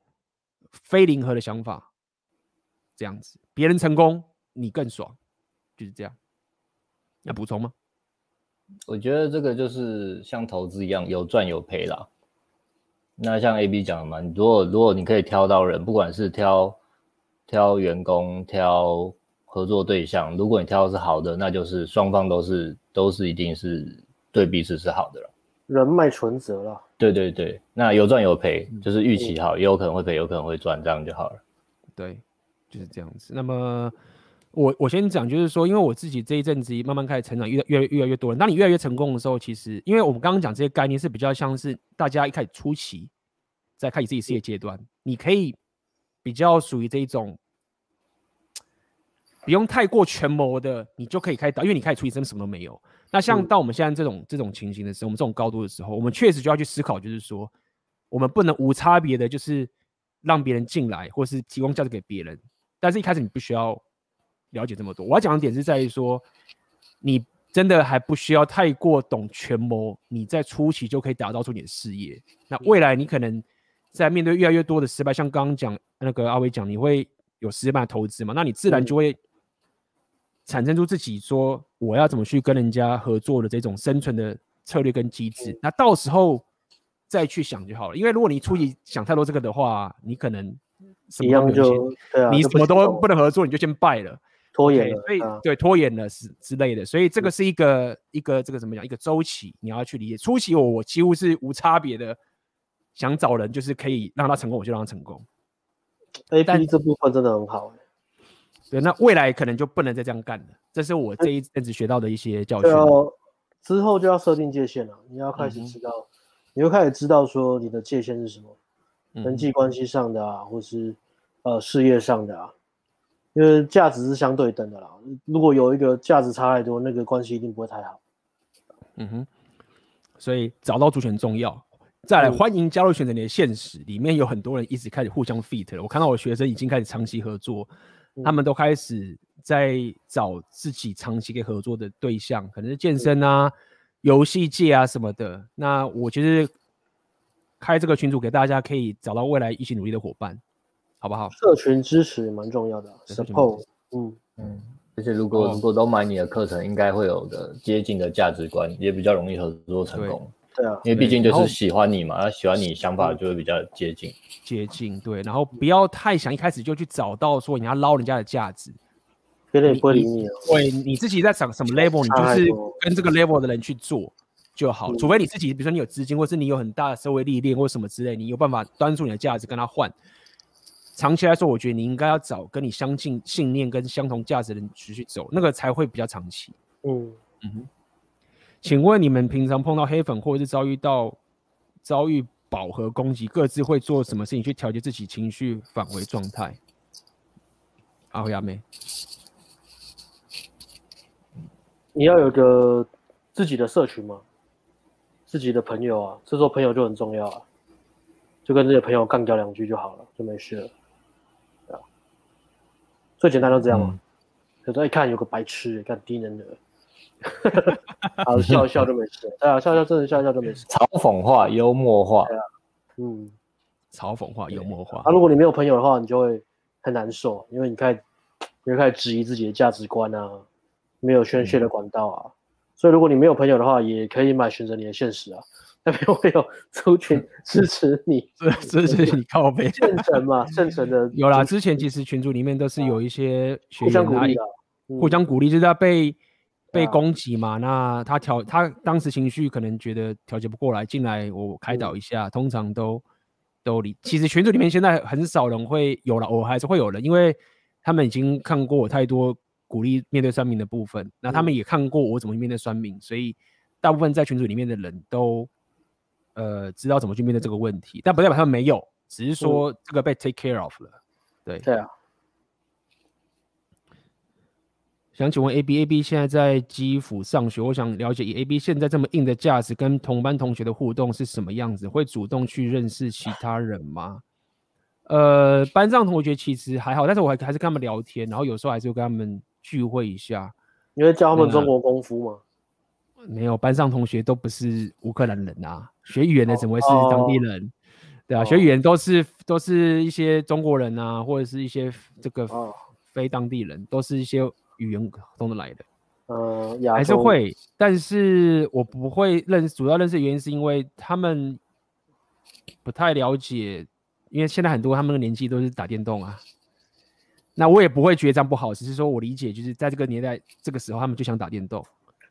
非零和的想法。这样子，别人成功，你更爽，就是这样。要补充吗？我觉得这个就是像投资一样，有赚有赔啦。那像 AB 讲的嘛，你如果如果你可以挑到人，不管是挑挑员工、挑合作对象，如果你挑的是好的，那就是双方都是都是一定是对彼此是好的了。人脉存折了。对对对，那有赚有赔，就是预期好，也有可能会赔，有可能会赚，这样就好了。对。就是这样子。那么我我先讲，就是说，因为我自己这一阵子慢慢开始成长，越越越来越多人。当你越来越成功的时候，其实因为我们刚刚讲这些概念是比较像是大家一开始初期在开始自己事业阶段，你可以比较属于这一种不用太过权谋的，你就可以开始，因为你开始初期真的什么都没有。那像到我们现在这种这种情形的时候，我们这种高度的时候，我们确实就要去思考，就是说我们不能无差别的，就是让别人进来，或是提供价值给别人。但是一开始你不需要了解这么多。我要讲的点是在于说，你真的还不需要太过懂权谋，你在初期就可以打造出你的事业。那未来你可能在面对越来越多的失败，像刚刚讲那个阿伟讲，你会有失败的投资嘛？那你自然就会产生出自己说我要怎么去跟人家合作的这种生存的策略跟机制。那到时候再去想就好了。因为如果你初期想太多这个的话，你可能。一样就对啊，你什么都不能合作，你就先败了，拖延了，所以对拖延了是之类的，所以这个是一个一个这个怎么讲？一个周期，你要去理解。初期我我几乎是无差别的想找人，就是可以让他成功，我就让他成功。A P 这部分真的很好，对，那未来可能就不能再这样干了。这是我这一阵子学到的一些教训。之后就要设定界限了，你要开始知道，你会开始知道说你的界限是什么。人际关系上的啊，或是呃事业上的啊，因为价值是相对等的啦。如果有一个价值差太多，那个关系一定不会太好。嗯哼，所以找到主权重要。再来，欢迎加入选择你的现实，里面有很多人一直开始互相 fit 了。我看到我学生已经开始长期合作，他们都开始在找自己长期可以合作的对象，可能是健身啊、游戏界啊什么的。那我其实。开这个群组给大家，可以找到未来一起努力的伙伴，好不好？社群支持也蛮重要的，support，嗯嗯。而且如果、哦、如果都买你的课程，应该会有的接近的价值观，也比较容易合作成功。对啊，因为毕竟就是喜欢你嘛，他喜欢你想法就会比较接近。接近对，然后不要太想一开始就去找到说你要捞人家的价值，别人也不会理你。对，你自己在想什么 level，你就是跟这个 level 的人去做。就好，除非你自己，比如说你有资金，或是你有很大的社会历练，或什么之类，你有办法端出你的价值跟他换。长期来说，我觉得你应该要找跟你相近信念跟相同价值的人继续走，那个才会比较长期。嗯嗯哼。请问你们平常碰到黑粉，或者是遭遇到遭遇饱和攻击，各自会做什么事情去调节自己情绪返回状态？阿辉阿妹，你要有一个自己的社群吗？自己的朋友啊，这时候朋友就很重要啊，就跟这些朋友干掉两句就好了，就没事了。对啊，最简单就这样嘛。有时候一看有个白痴，看低能的，好 笑一笑就没事。对啊，笑笑真的笑笑就没事。嘲讽化、幽默化。对啊，嗯，嘲讽化、幽默化。啊，如果你没有朋友的话，你就会很难受，因为你开始你会开始质疑自己的价值观啊，没有宣泄的管道啊。嗯所以，如果你没有朋友的话，也可以买选择你的现实啊，那边会有族群支持你，支持你靠背。圣城嘛，圣城的有啦。之前其实群组里面都是有一些学员互相鼓励的，互相鼓励，就是他被被攻击嘛。那他调他当时情绪可能觉得调节不过来，进来我开导一下，通常都都理。其实群组里面现在很少人会有了，我还是会有人，因为他们已经看过我太多。鼓励面对酸民的部分，那他们也看过我怎么去面对酸民，嗯、所以大部分在群组里面的人都呃知道怎么去面对这个问题，但不代表他们没有，只是说这个被 take care of 了。嗯、对对啊。想请问 A B A B 现在在基辅上学，我想了解以 A B 现在这么硬的架子跟同班同学的互动是什么样子？会主动去认识其他人吗？呃，班上同学其实还好，但是我还还是跟他们聊天，然后有时候还是会跟他们。聚会一下，你会教他们中国功夫吗？没有，班上同学都不是乌克兰人啊，学语言的怎么会是当地人？哦、对啊，哦、学语言都是都是一些中国人啊，或者是一些这个非当地人，都是一些语言通的来的。呃，还是会，但是我不会认识，主要认识的原因是因为他们不太了解，因为现在很多他们的年纪都是打电动啊。那我也不会觉得这样不好，只是说我理解，就是在这个年代、这个时候，他们就想打电动，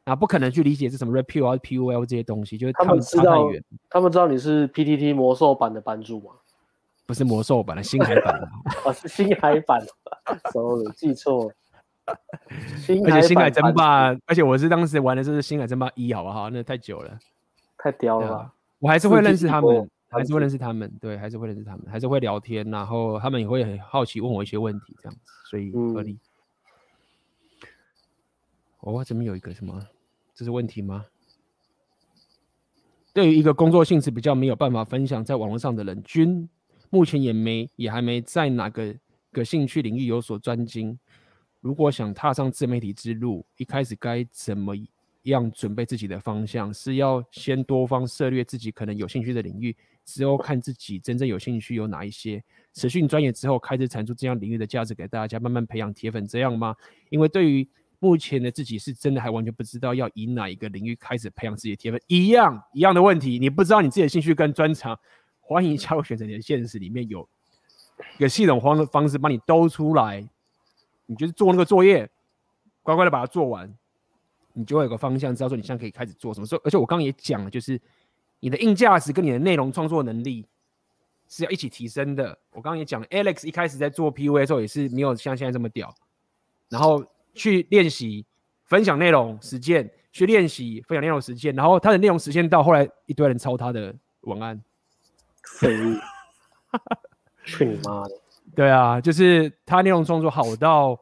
啊，不可能去理解是什么 Pill 或 PUL 这些东西，就是他们知道，他们知道你是 PTT 魔兽版的版主吗？不是魔兽版的，星海版的，啊，是星海版，sorry，记错，而且星海争霸，而且我是当时玩的是星海争霸一，好不好？那太久了，太屌了吧，我还是会认识他们。还是会认识他们，对，还是会认识他们，还是会聊天，然后他们也会很好奇问我一些问题，这样子，所以合理。嗯、哦，这边有一个什么？这是问题吗？对于一个工作性质比较没有办法分享在网络上的人，均目前也没也还没在哪个个兴趣领域有所专精。如果想踏上自媒体之路，一开始该怎么样准备自己的方向？是要先多方涉猎自己可能有兴趣的领域？之后看自己真正有兴趣有哪一些，持续专业之后开始产出这样领域的价值给大家，慢慢培养铁粉，这样吗？因为对于目前的自己是真的还完全不知道要以哪一个领域开始培养自己的铁粉，一样一样的问题，你不知道你自己的兴趣跟专长，欢迎加入选择你的现实里面有一个系统方的方式帮你兜出来，你就是做那个作业，乖乖的把它做完，你就会有个方向，知道说你现在可以开始做什么。所以，而且我刚刚也讲了，就是。你的硬价值跟你的内容创作能力是要一起提升的。我刚刚也讲了，Alex 一开始在做 PUA 的时候也是没有像现在这么屌，然后去练习分享内容实践，去练习分享内容实践，然后他的内容实现到后来一堆人抄他的文案，废物，去你妈的！对啊，就是他内容创作好到。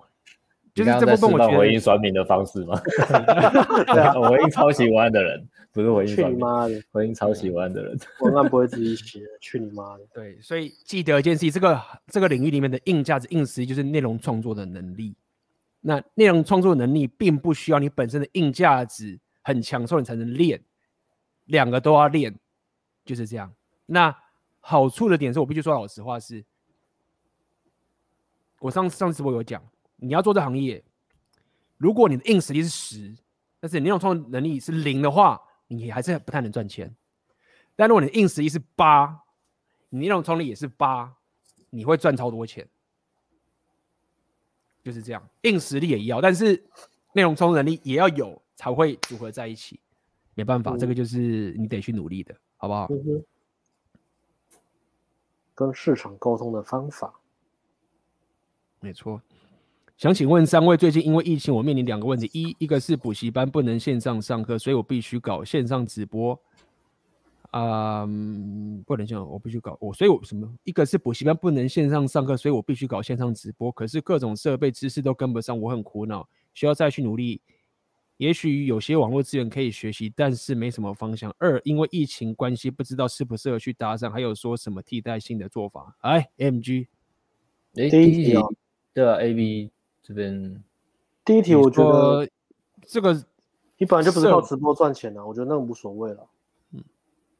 就是这部分我觉得回应酸民的方式吗？对啊，回应抄袭文案的人，不是回应。去你妈的！回应抄袭文案的人，文案不会自己写。去你妈的！对，所以记得一件事情，这个这个领域里面的硬价值、硬实力就是内容创作的能力。那内容创作能力并不需要你本身的硬价值很强，所以你才能练，两个都要练，就是这样。那好处的点是我必须说老实话是，我上上次我有讲。你要做这行业，如果你的硬实力是十，但是你内容创作能力是零的话，你还是不太能赚钱。但如果你的硬实力是八，你内容创作力也是八，你会赚超多钱。就是这样，硬实力也要，但是内容创作能力也要有，才会组合在一起。没办法，嗯、这个就是你得去努力的，好不好？嗯、跟市场沟通的方法，没错。想请问三位，最近因为疫情，我面临两个问题：一，一个是补习班不能线上上课，所以我必须搞线上直播啊、嗯，不能这样，我必须搞我，所以我什么？一个是补习班不能线上上课，所以我必须搞线上直播。可是各种设备知识都跟不上，我很苦恼，需要再去努力。也许有些网络资源可以学习，但是没什么方向。二，因为疫情关系，不知道适不适合去搭讪，还有说什么替代性的做法？哎，MG，哎，第一题，对啊，AB 这边第一题，我觉得这个你本来就不是靠直播赚钱的、啊，我觉得那个无所谓了。嗯，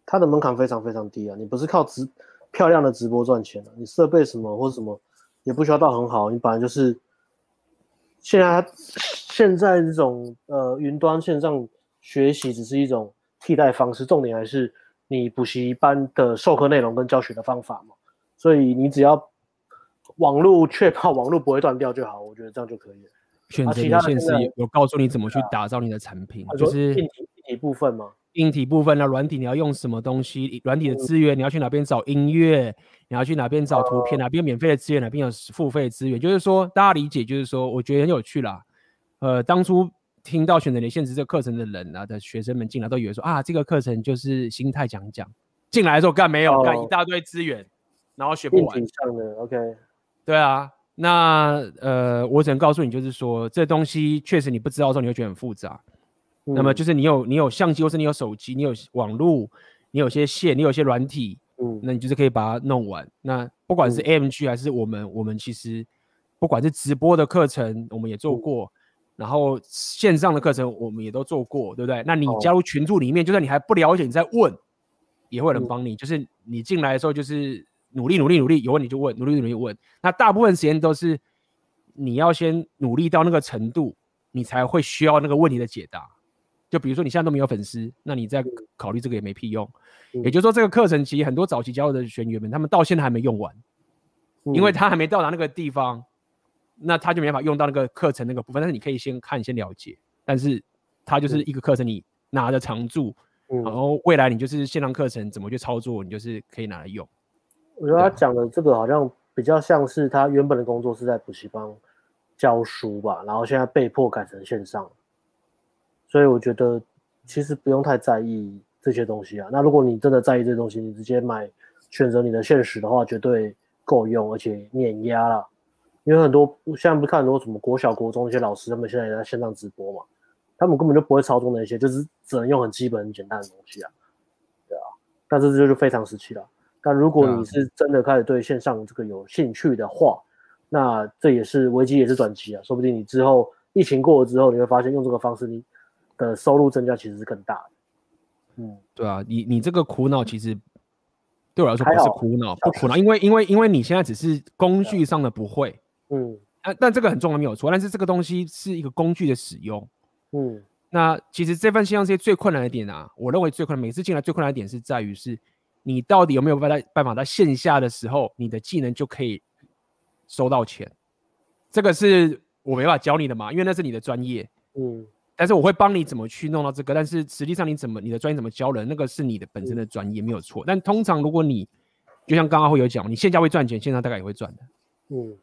它的门槛非常非常低啊，你不是靠直漂亮的直播赚钱的、啊，你设备什么或者什么也不需要到很好，你本来就是现在。现在这种呃云端线上学习只是一种替代方式，重点还是你补习班的授课内容跟教学的方法嘛。所以你只要网络确保网络不会断掉就好，我觉得这样就可以了。选择的现实有告诉你怎么去打造你的产品，啊、就是硬体硬体部分嘛。硬体部分呢，软体你要用什么东西？软体的资源你要去哪边找音乐？你要去哪边找图片？哪边有免费的资源？哪边有付费资源？就是说大家理解，就是说我觉得很有趣啦。呃，当初听到选择连线职这个课程的人啊的学生们进来都以为说啊，这个课程就是心态讲讲。进来的时候干没有干、哦、一大堆资源，然后学不完。上的 OK，对啊，那呃，我只能告诉你，就是说这东西确实你不知道的时候，你会觉得很复杂。嗯、那么就是你有你有相机，或是你有手机，你有网络，你有些线，你有些软体，嗯，那你就是可以把它弄完。那不管是 AMG 还是我们，嗯、我们其实不管是直播的课程，我们也做过。嗯然后线上的课程我们也都做过，对不对？那你加入群组里面，就算你还不了解，你再问，也会有人帮你。就是你进来的时候，就是努力努力努力，有问题就问，努力努力问。那大部分时间都是你要先努力到那个程度，你才会需要那个问题的解答。就比如说你现在都没有粉丝，那你再考虑这个也没屁用。也就是说，这个课程其实很多早期加入的学员们，他们到现在还没用完，因为他还没到达那个地方。那他就没法用到那个课程那个部分，但是你可以先看，先了解。但是它就是一个课程，你拿着常驻，嗯，然后未来你就是线上课程怎么去操作，你就是可以拿来用。我觉得他讲的这个好像比较像是他原本的工作是在补习班教书吧，然后现在被迫改成线上，所以我觉得其实不用太在意这些东西啊。那如果你真的在意这些东西，你直接买选择你的现实的话，绝对够用，而且碾压了。因为很多现在不是看很多什么国小、国中那些老师，他们现在也在线上直播嘛，他们根本就不会操作那些，就是只能用很基本、很简单的东西啊，对啊。但是这就是非常时期了。但如果你是真的开始对线上这个有兴趣的话，那这也是危机，也是转机啊。说不定你之后疫情过了之后，你会发现用这个方式，你的收入增加其实是更大的。嗯，对啊，你你这个苦恼其实对我来说不是苦恼，不苦恼，因为因为因为你现在只是工具上的不会。嗯，但但这个很重要，没有错。但是这个东西是一个工具的使用。嗯，那其实这份线上这些最困难的点啊，我认为最困难，每次进来最困难的点是在于是，你到底有没有办法办法在线下的时候，你的技能就可以收到钱。这个是我没办法教你的嘛，因为那是你的专业。嗯，但是我会帮你怎么去弄到这个。但是实际上你怎么你的专业怎么教人，那个是你的本身的专业，没有错。但通常如果你就像刚刚会有讲，你线下会赚钱，线上大概也会赚的。嗯。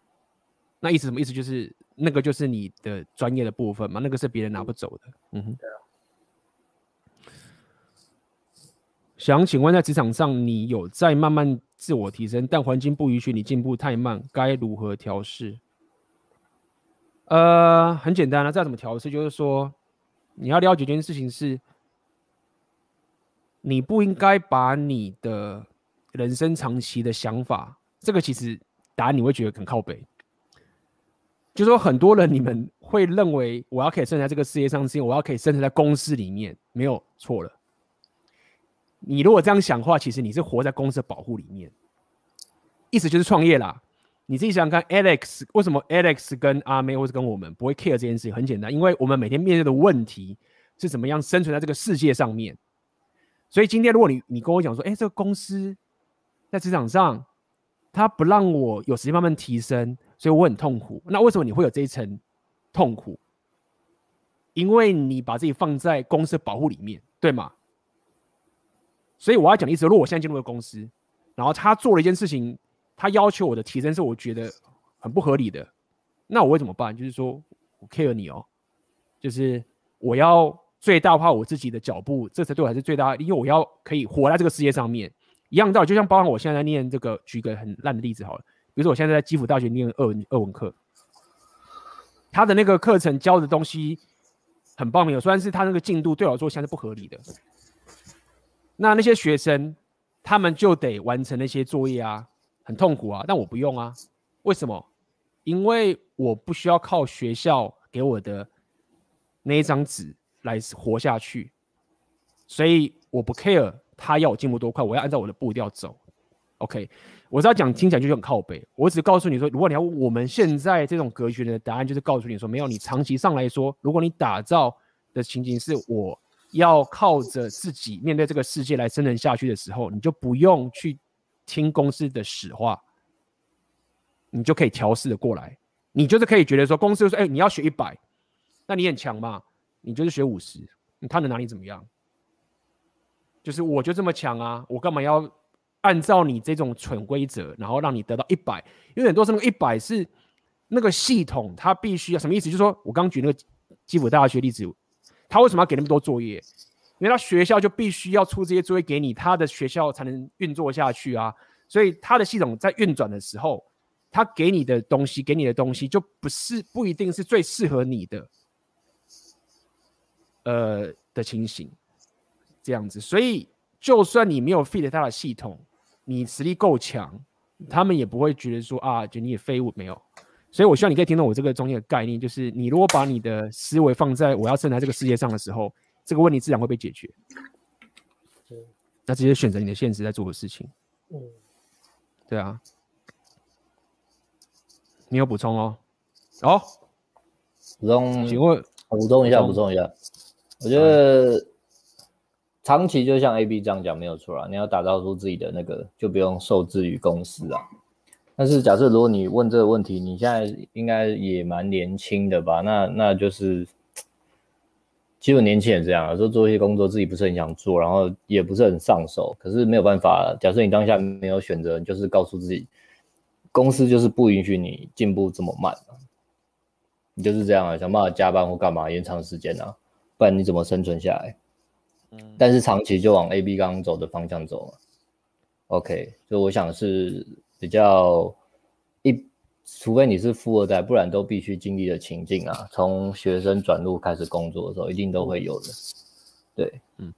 那意思什么意思？就是那个就是你的专业的部分嘛，那个是别人拿不走的。嗯哼。对啊。想请问，在职场上，你有在慢慢自我提升，但环境不允许你进步太慢，该如何调试？呃，很简单啊，这要怎么调试？就是说，你要了解一件事情是，你不应该把你的人生长期的想法，这个其实答案你会觉得很靠北。就是说，很多人你们会认为我要可以生在这个世界上，是因为我要可以生存在公司里面，没有错了。你如果这样想的话，其实你是活在公司的保护里面，意思就是创业啦。你自己想想看，Alex 为什么 Alex 跟阿妹或者跟我们不会 care 这件事情？很简单，因为我们每天面对的问题是怎么样生存在这个世界上面。所以今天如果你你跟我讲说，哎，这个公司在职场上，他不让我有时间慢慢提升。所以我很痛苦。那为什么你会有这一层痛苦？因为你把自己放在公司的保护里面，对吗？所以我要讲的意思，如果我现在进入了公司，然后他做了一件事情，他要求我的提升是我觉得很不合理的，那我会怎么办？就是说我 care 你哦，就是我要最大化我自己的脚步，这才对我还是最大，因为我要可以活在这个世界上面。一样道理，就像包含我现在在念这个，举个很烂的例子好了，比如说我现在在基辅大学念俄文俄文课，他的那个课程教的东西很棒，没有，虽然是他那个进度对我来说现在是不合理的。那那些学生他们就得完成那些作业啊，很痛苦啊，但我不用啊，为什么？因为我不需要靠学校给我的那一张纸来活下去，所以我不 care。他要我进步多快，我要按照我的步调走。OK，我知道讲听起来就很靠北。我只告诉你说，如果你要我们现在这种格局的答案，就是告诉你说，没有，你长期上来说，如果你打造的情景是我要靠着自己面对这个世界来生存下去的时候，你就不用去听公司的使唤，你就可以调试的过来。你就是可以觉得说，公司说，哎，你要学一百，那你很强嘛？你就是学五十，他能拿你怎么样？就是我就这么强啊，我干嘛要按照你这种蠢规则，然后让你得到一百？因为很多时候一百是那个系统它必须要什么意思？就是说我刚举那个基辅大学例子，他为什么要给那么多作业？因为他学校就必须要出这些作业给你，他的学校才能运作下去啊。所以他的系统在运转的时候，他给你的东西，给你的东西就不是不一定是最适合你的，呃的情形。这样子，所以就算你没有 fit 他的系统，你实力够强，他们也不会觉得说啊，就你也废物没有。所以我希望你可以听懂我这个中间的概念，就是你如果把你的思维放在我要生在这个世界上的时候，这个问题自然会被解决。那直接选择你的现实在做的事情。嗯，对啊。你有补充哦？哦，补充，请问补充一下，补充一下，我觉得。长期就像 A B 这样讲没有错啦，你要打造出自己的那个，就不用受制于公司啊。但是假设如果你问这个问题，你现在应该也蛮年轻的吧？那那就是，基本年轻人这样，有时候做一些工作自己不是很想做，然后也不是很上手，可是没有办法。假设你当下没有选择，你就是告诉自己，公司就是不允许你进步这么慢，你就是这样啊，想办法加班或干嘛延长时间啊，不然你怎么生存下来？但是长期就往 A B 刚刚走的方向走嘛，OK，所以我想是比较一，除非你是富二代，不然都必须经历的情境啊。从学生转入开始工作的时候，一定都会有的。对，嗯，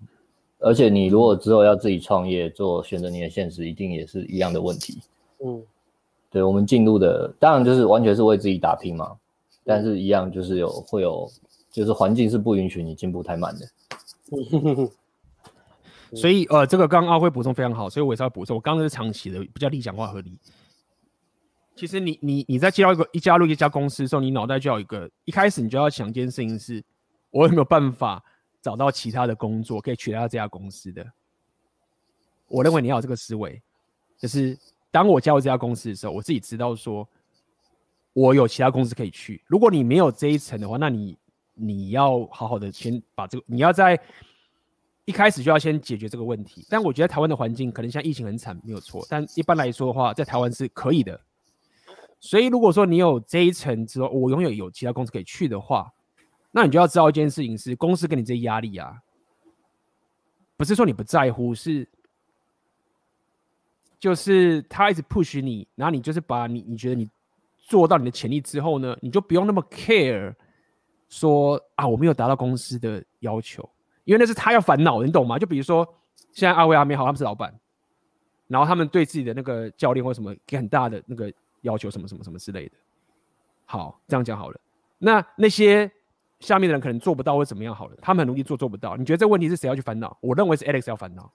而且你如果之后要自己创业做选择，你的现实一定也是一样的问题。嗯，对，我们进入的当然就是完全是为自己打拼嘛，但是一样就是有会有，就是环境是不允许你进步太慢的。所以呃，这个刚刚阿辉补充非常好，所以我也是要补充。我刚刚是长期的，比较理想化合理。其实你你你在接到一个一加入一家公司的时候，你脑袋就要有一个，一开始你就要想一件事情是：我有没有办法找到其他的工作可以取代这家公司的？我认为你要有这个思维，就是当我加入这家公司的时候，我自己知道说，我有其他公司可以去。如果你没有这一层的话，那你。你要好好的先把这个，你要在一开始就要先解决这个问题。但我觉得台湾的环境可能像疫情很惨，没有错。但一般来说的话，在台湾是可以的。所以如果说你有这一层之后，我永远有其他公司可以去的话，那你就要知道一件事情是，公司给你这些压力啊，不是说你不在乎，是就是他一直 push 你，然后你就是把你你觉得你做到你的潜力之后呢，你就不用那么 care。说啊，我没有达到公司的要求，因为那是他要烦恼，你懂吗？就比如说，现在阿威阿美好，他们是老板，然后他们对自己的那个教练或什么给很大的那个要求，什么什么什么之类的。好，这样讲好了。那那些下面的人可能做不到或怎么样好了，他们很努力做做不到。你觉得这个问题是谁要去烦恼？我认为是 Alex 要烦恼，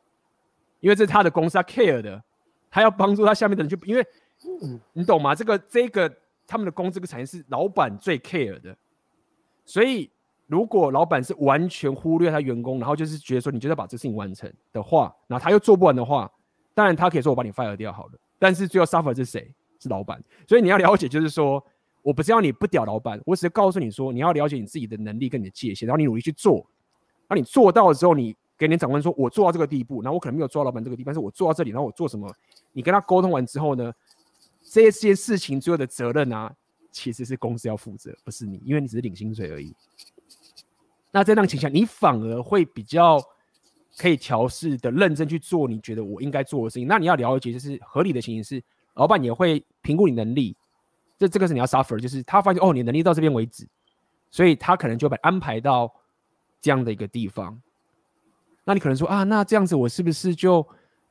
因为这是他的公司，他 care 的，他要帮助他下面的人去，因为你懂吗？这个这个他们的公司这个产业是老板最 care 的。所以，如果老板是完全忽略他员工，然后就是觉得说你就要把这事情完成的话，然后他又做不完的话，当然他可以说我把你 fire 掉好了。但是最后 suffer 是谁？是老板。所以你要了解，就是说我不是要你不屌老板，我只是告诉你说你要了解你自己的能力跟你的界限，然后你努力去做。那你做到了之后，你给你长官说，我做到这个地步，然后我可能没有做到老板这个地步，但是我做到这里，然后我做什么？你跟他沟通完之后呢，这些事情最后的责任啊。其实是公司要负责，不是你，因为你只是领薪水而已。那在那情况下，你反而会比较可以调试的认真去做你觉得我应该做的事情。那你要了解，就是合理的情形是，老板也会评估你能力。这这个是你要 suffer，就是他发现哦，你能力到这边为止，所以他可能就把安排到这样的一个地方。那你可能说啊，那这样子我是不是就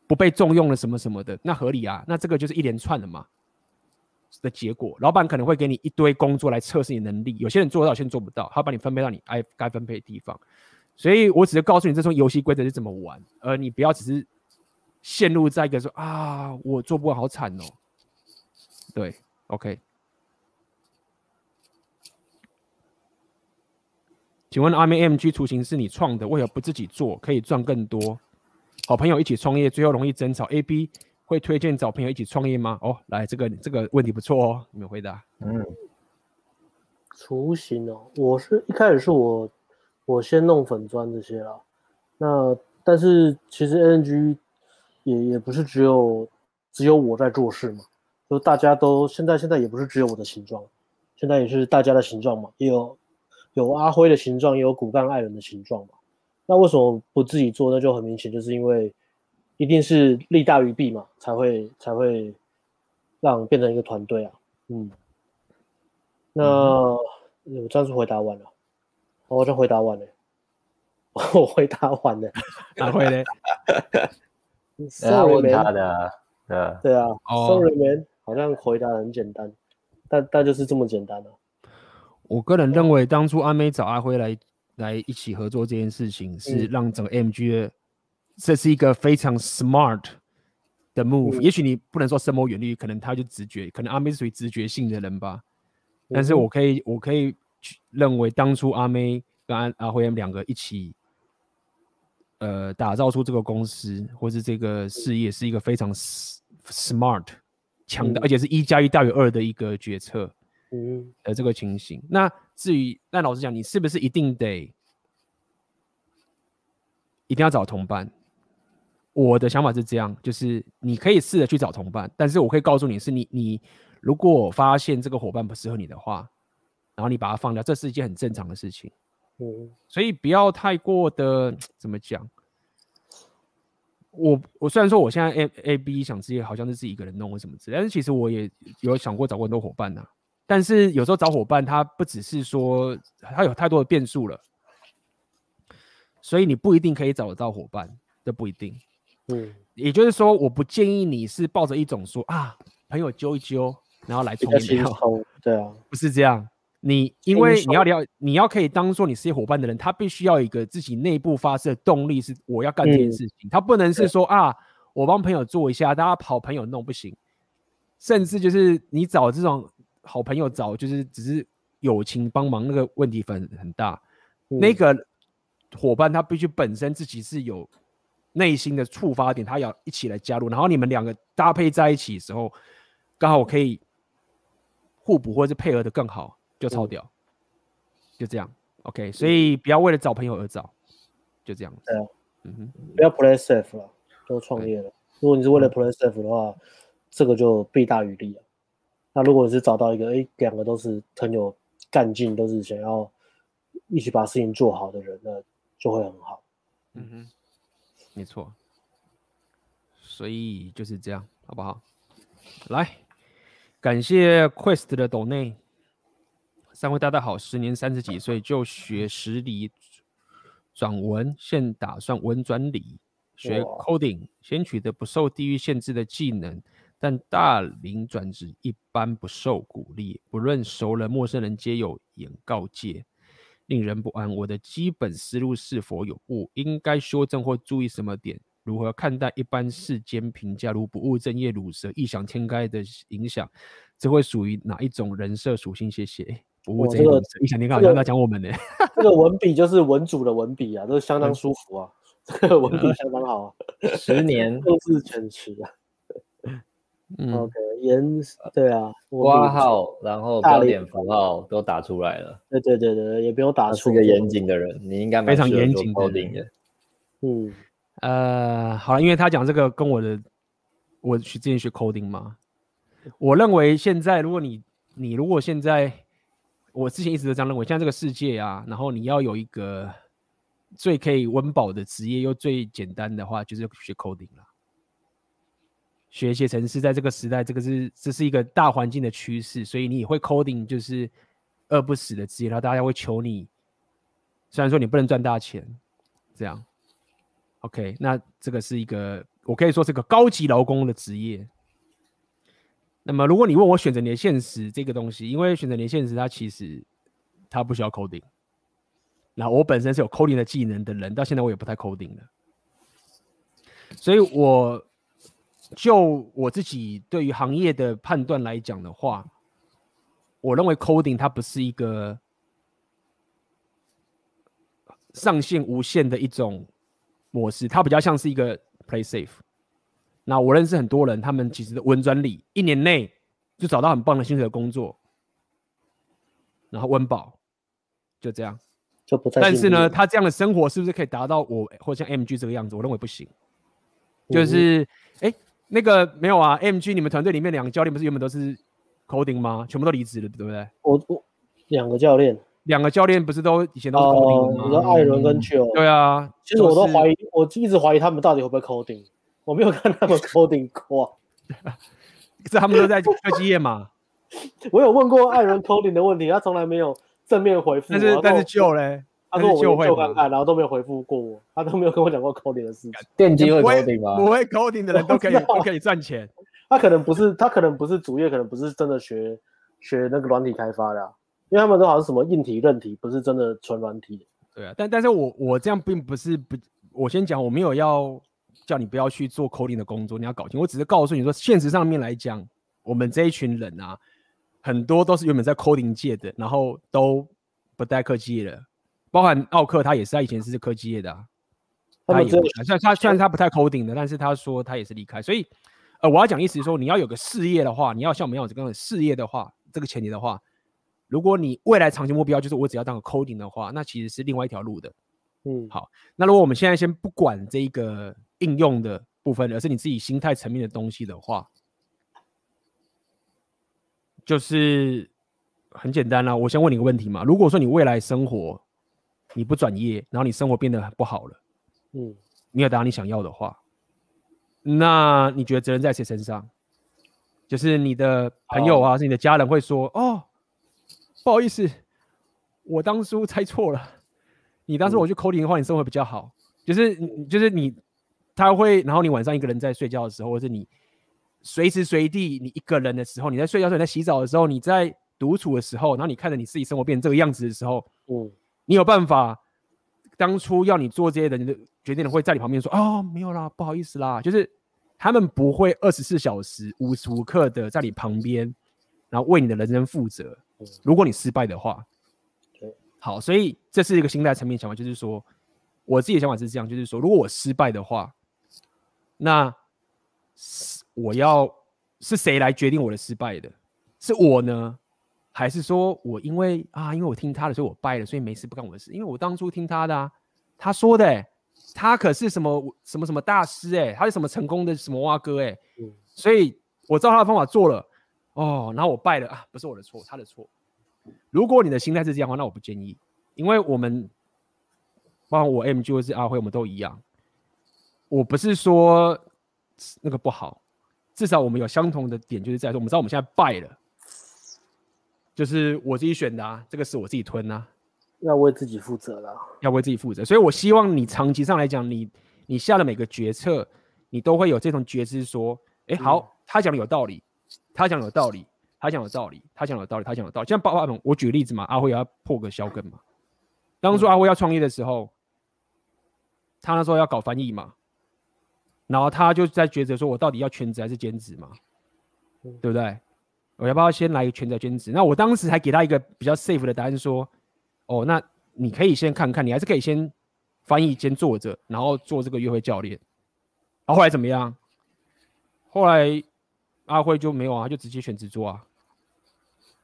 不被重用了什么什么的？那合理啊，那这个就是一连串的嘛的结果。老板可能会给你一堆工作来测试你能力，有些人做得到，有些人做不到，他把你分配到你该该分配的地方。所以我只是告诉你这种游戏规则是怎么玩，而你不要只是陷入在一个说啊，我做不完，好惨哦。对，OK。请问 AMG 图形是你创的，为何不自己做？可以赚更多。好朋友一起创业，最后容易争吵。AB 会推荐找朋友一起创业吗？哦，来，这个这个问题不错哦，你们回答。嗯，雏形哦，我是一开始是我我先弄粉砖这些啦。那但是其实 AMG 也也不是只有只有我在做事嘛，就大家都现在现在也不是只有我的形状，现在也是大家的形状嘛，也有。有阿辉的形状，也有骨干爱人的形状嘛？那为什么不自己做？那就很明显，就是因为一定是利大于弊嘛，才会才会让变成一个团队啊。嗯，那、嗯、我这样子回答完了，我好像回答完了，我回答完了，哪会呢？他问他的，对啊，对啊，Sorry man，好像回答很简单，但但就是这么简单。我个人认为，当初阿妹找阿辉来来一起合作这件事情，是让整个 AMG 的，这是一个非常 smart 的 move。也许你不能说深谋远虑，可能他就直觉，可能阿妹是属于直觉性的人吧。但是我可以，我可以认为，当初阿妹跟阿阿辉两个一起，呃，打造出这个公司或是这个事业，是一个非常 smart 强的，而且是一加一大于二的一个决策。嗯，呃，这个情形。那至于，那老实讲，你是不是一定得，一定要找同伴？我的想法是这样，就是你可以试着去找同伴，但是我可以告诉你是你，你如果发现这个伙伴不适合你的话，然后你把它放掉，这是一件很正常的事情。嗯，所以不要太过的怎么讲。我我虽然说我现在 A A B 想自己好像是自己一个人弄或什么之类，但是其实我也有想过找过很多伙伴呐、啊。但是有时候找伙伴，他不只是说他有太多的变数了，所以你不一定可以找得到伙伴，这不一定。嗯，也就是说，我不建议你是抱着一种说啊，朋友揪一揪，然后来冲一冲。对啊，不是这样。你因为你要聊，你要可以当做你事业伙伴的人，他必须要有一个自己内部发射动力，是我要干这件事情。他不能是说啊，我帮朋友做一下，大家跑朋友弄不行。甚至就是你找这种。好朋友找就是只是友情帮忙，那个问题很很大。嗯、那个伙伴他必须本身自己是有内心的触发点，他要一起来加入，然后你们两个搭配在一起的时候，刚好我可以互补或者是配合的更好，就超屌，嗯、就这样。OK，所以不要为了找朋友而找，就这样子。对啊，嗯哼，不要 play safe 了，都创业了。如果你是为了 play safe 的话，嗯、这个就弊大于利了。那如果是找到一个，哎，两个都是很有干劲，都是想要一起把事情做好的人，那就会很好。嗯哼，没错。所以就是这样，好不好？来，感谢 Quest 的抖内。三位大大好，时年三十几岁就学实理转文，现打算文转理学 coding，先取得不受地域限制的技能。但大龄转职一般不受鼓励，不论熟人、陌生人皆有言告诫，令人不安。我的基本思路是否有误？应该修正或注意什么点？如何看待一般世间评价如不务正业、鲁蛇、异想天开的影响？这会属于哪一种人设属性？谢谢。不务正业、异想天开，好像在讲我们呢。这个文笔就是文主的文笔啊，都相当舒服啊，这个文笔相当好啊。十年都是全词啊。嗯、OK，严对啊，括号然后标点符号都打出来了。对对对对，也不用打出。是个严谨的人，你应该非常严谨的。的嗯，呃，好了，因为他讲这个跟我的，我去之前学 coding 嘛，我认为现在如果你你如果现在我之前一直都这样认为，现在这个世界啊，然后你要有一个最可以温饱的职业，又最简单的话，就是学 coding 了。学写程式，在这个时代，这个是这是一个大环境的趋势，所以你会 coding 就是饿不死的职业，然后大家会求你。虽然说你不能赚大钱，这样，OK，那这个是一个我可以说是个高级劳工的职业。那么，如果你问我选择年现实这个东西，因为选择年现实它其实它不需要 coding，那我本身是有 coding 的技能的人，到现在我也不太 coding 了，所以我。就我自己对于行业的判断来讲的话，我认为 coding 它不是一个上限无限的一种模式，它比较像是一个 play safe。那我认识很多人，他们其实稳专利，一年内就找到很棒的薪水的工作，然后温饱，就这样，就不太。但是呢，他这样的生活是不是可以达到我或像 MG 这个样子？我认为不行。就是，那个没有啊，MG，你们团队里面两个教练不是原本都是 coding 吗？全部都离职了，对不对？我我两个教练，两个教练不是都以前都是 coding 吗？你说艾伦跟 Joe，对啊，其实我都怀疑，我一直怀疑他们到底会不会 coding，我没有看他们 coding 过。可是他们都在科技业嘛。我有问过艾伦 coding 的问题，他从来没有正面回复。但是但是 Joe 嘞？他说我会看看，然后都没有回复过我，他都没有跟我讲过 coding 的事情。电机会 coding 吗？不会 coding 的人都可以都可以赚钱。他可能不是，他可能不是主业，可能不是真的学学那个软体开发的，啊，因为他们都好像什么硬体、韧体，不是真的纯软体。对啊，但但是我我这样并不是不，我先讲，我没有要叫你不要去做 coding 的工作，你要搞清。我只是告诉你说，现实上面来讲，我们这一群人啊，很多都是原本在 coding 界的，然后都不带科技了。包含奥克，他也是他以前是科技业的啊，他也虽然他虽然他不太 coding 的，但是他说他也是离开，所以呃，我要讲意思是说，你要有个事业的话，你要像我们一样有这个事业的话，这个前提的话，如果你未来长期目标就是我只要当个 coding 的话，那其实是另外一条路的。嗯，好，那如果我们现在先不管这个应用的部分，而是你自己心态层面的东西的话，就是很简单啦。我先问你个问题嘛，如果说你未来生活你不转业，然后你生活变得很不好了，嗯，没有达到你想要的话，那你觉得责任在谁身上？就是你的朋友啊，是你的家人会说，哦，不好意思，我当初猜错了，你当时我去 coding 的话，你生活比较好，就是就是你他会，然后你晚上一个人在睡觉的时候，或者你随时随地你一个人的时候，你在睡觉的时候，你在洗澡的时候，你在独处的时候，然后你看着你自己生活变成这个样子的时候，嗯。你有办法？当初要你做这些人的决定的，会在你旁边说：“哦，没有啦，不好意思啦。”就是他们不会二十四小时无时无刻的在你旁边，然后为你的人生负责。如果你失败的话，好，所以这是一个心态层面想法，就是说，我自己的想法是这样，就是说，如果我失败的话，那是我要是谁来决定我的失败的？是我呢？还是说我因为啊，因为我听他的，所以我拜了，所以没事不干我的事。因为我当初听他的啊，他说的、欸，他可是什么什么什么大师哎、欸，他是什么成功的什么蛙哥哎、欸，嗯、所以我照他的方法做了哦，然后我拜了啊，不是我的错，他的错。如果你的心态是这样的话，那我不建议，因为我们包括我 MG 或是阿辉，我们都一样。我不是说那个不好，至少我们有相同的点，就是在说我们知道我们现在败了。就是我自己选的啊，这个是我自己吞啊，要为自己负责了，要为自己负责。所以我希望你长期上来讲，你你下的每个决策，你都会有这种觉知，说，哎，好，他讲的有道理，他讲的有道理，他讲有道理，他讲有道理，他讲有道理。像爸爸们，我举例子嘛，阿辉要破个销根嘛。当初阿辉要创业的时候，他那时候要搞翻译嘛，然后他就在抉择说，我到底要全职还是兼职嘛，对不对？我要不要先来一个全职兼职？那我当时还给他一个比较 safe 的答案，说：哦，那你可以先看看，你还是可以先翻译，兼做着，然后做这个约会教练。然后后来怎么样？后来阿辉就没有啊，就直接全职做啊，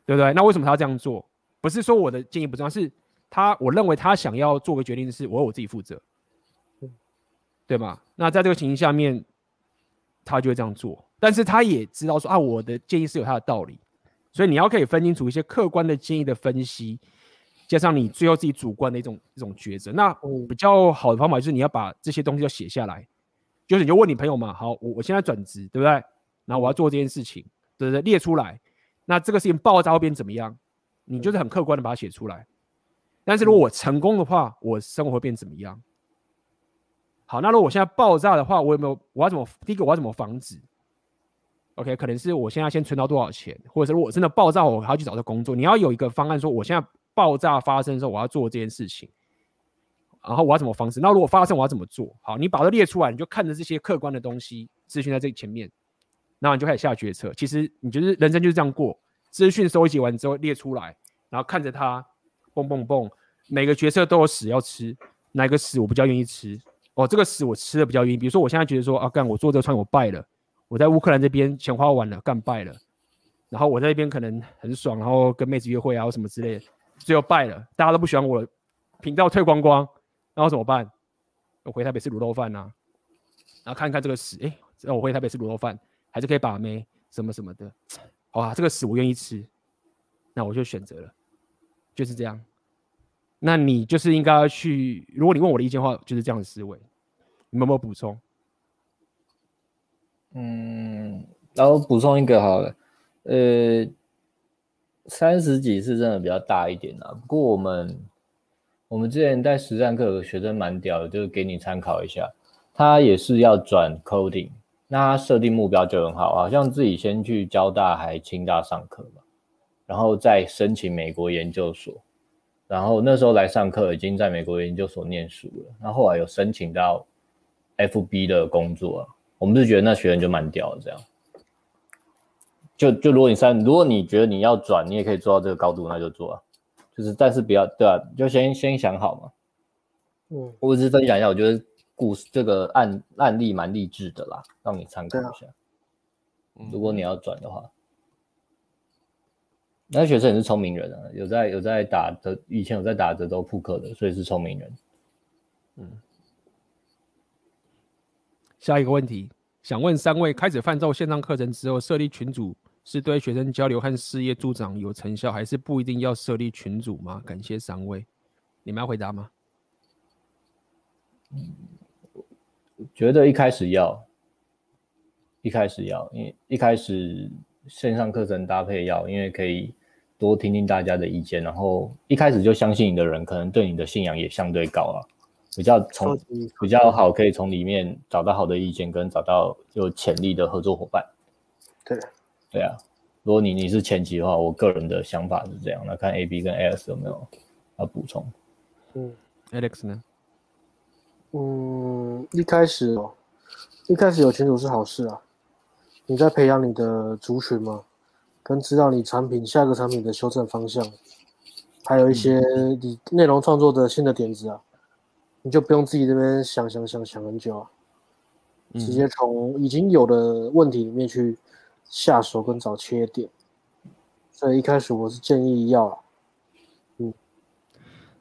对不对？那为什么他要这样做？不是说我的建议不重要，是他我认为他想要做个决定的是我我自己负责，对吗？那在这个情形下面，他就会这样做。但是他也知道说啊，我的建议是有他的道理，所以你要可以分清楚一些客观的建议的分析，加上你最后自己主观的一种一种抉择。那比较好的方法就是你要把这些东西要写下来，就是你就问你朋友嘛，好，我我现在转职，对不对？然后我要做这件事情，对不对？列出来。那这个事情爆炸会变怎么样？你就是很客观的把它写出来。但是如果我成功的话，我生活会变怎么样？好，那如果我现在爆炸的话，我有没有？我要怎么？第一个我要怎么防止？OK，可能是我现在先存到多少钱，或者是如果真的爆炸，我还要去找这工作。你要有一个方案，说我现在爆炸发生的时候，我要做这件事情，然后我要怎么防止？那如果发生，我要怎么做？好，你把它列出来，你就看着这些客观的东西资讯在这前面，然后你就开始下决策。其实你就是人生就是这样过，资讯收集完之后列出来，然后看着它，蹦蹦蹦，每个决策都有屎要吃，哪个屎我比较愿意吃？哦，这个屎我吃的比较晕。比如说我现在觉得说啊，干我做这个创业我败了。我在乌克兰这边钱花完了，干败了，然后我在那边可能很爽，然后跟妹子约会啊，什么之类的，最后败了，大家都不喜欢我，频道退光光，然后怎么办？我回台北吃卤肉饭呐、然后看看这个屎，哎，我回台北吃卤肉饭，还是可以把妹什么什么的，好啊，这个屎我愿意吃，那我就选择了，就是这样。那你就是应该要去，如果你问我的意见的话，就是这样的思维，你们有没有补充？嗯，然后补充一个好了，呃，三十几是真的比较大一点啊。不过我们我们之前在实战课有个学生蛮屌的，就是给你参考一下。他也是要转 coding，那他设定目标就很好，好像自己先去交大还清大上课嘛，然后再申请美国研究所。然后那时候来上课已经在美国研究所念书了，然后后来有申请到 FB 的工作啊。我们是觉得那学员就蛮屌的，这样。就就如果你三，如果你觉得你要转，你也可以做到这个高度，那就做啊。就是但是不要，对啊，就先先想好嘛。嗯，我只是分享一下，我觉得故事这个案案例蛮励志的啦，让你参考一下。如果你要转的话，嗯、那学生也是聪明人啊，有在有在打德，以前有在打德州扑克的，所以是聪明人。嗯。下一个问题，想问三位：开始泛奏线上课程之后，设立群组是对学生交流和事业助长有成效，还是不一定要设立群组吗？感谢三位，你们要回答吗？嗯，觉得一开始要，一开始要，因为一开始线上课程搭配要，因为可以多听听大家的意见，然后一开始就相信你的人，可能对你的信仰也相对高啊。比较从比较好，可以从里面找到好的意见，跟找到有潜力的合作伙伴。对，对啊。如果你你是前期的话，我个人的想法是这样。那看 A B 跟 Alex 有没有要补充？嗯，Alex 呢？嗯，一开始哦，一开始有群主是好事啊。你在培养你的族群吗，跟知道你产品下一个产品的修正方向，还有一些你内容创作的新的点子啊。你就不用自己这边想想想想很久啊，直接从已经有的问题里面去下手跟找切点。所以一开始我是建议要啊，嗯，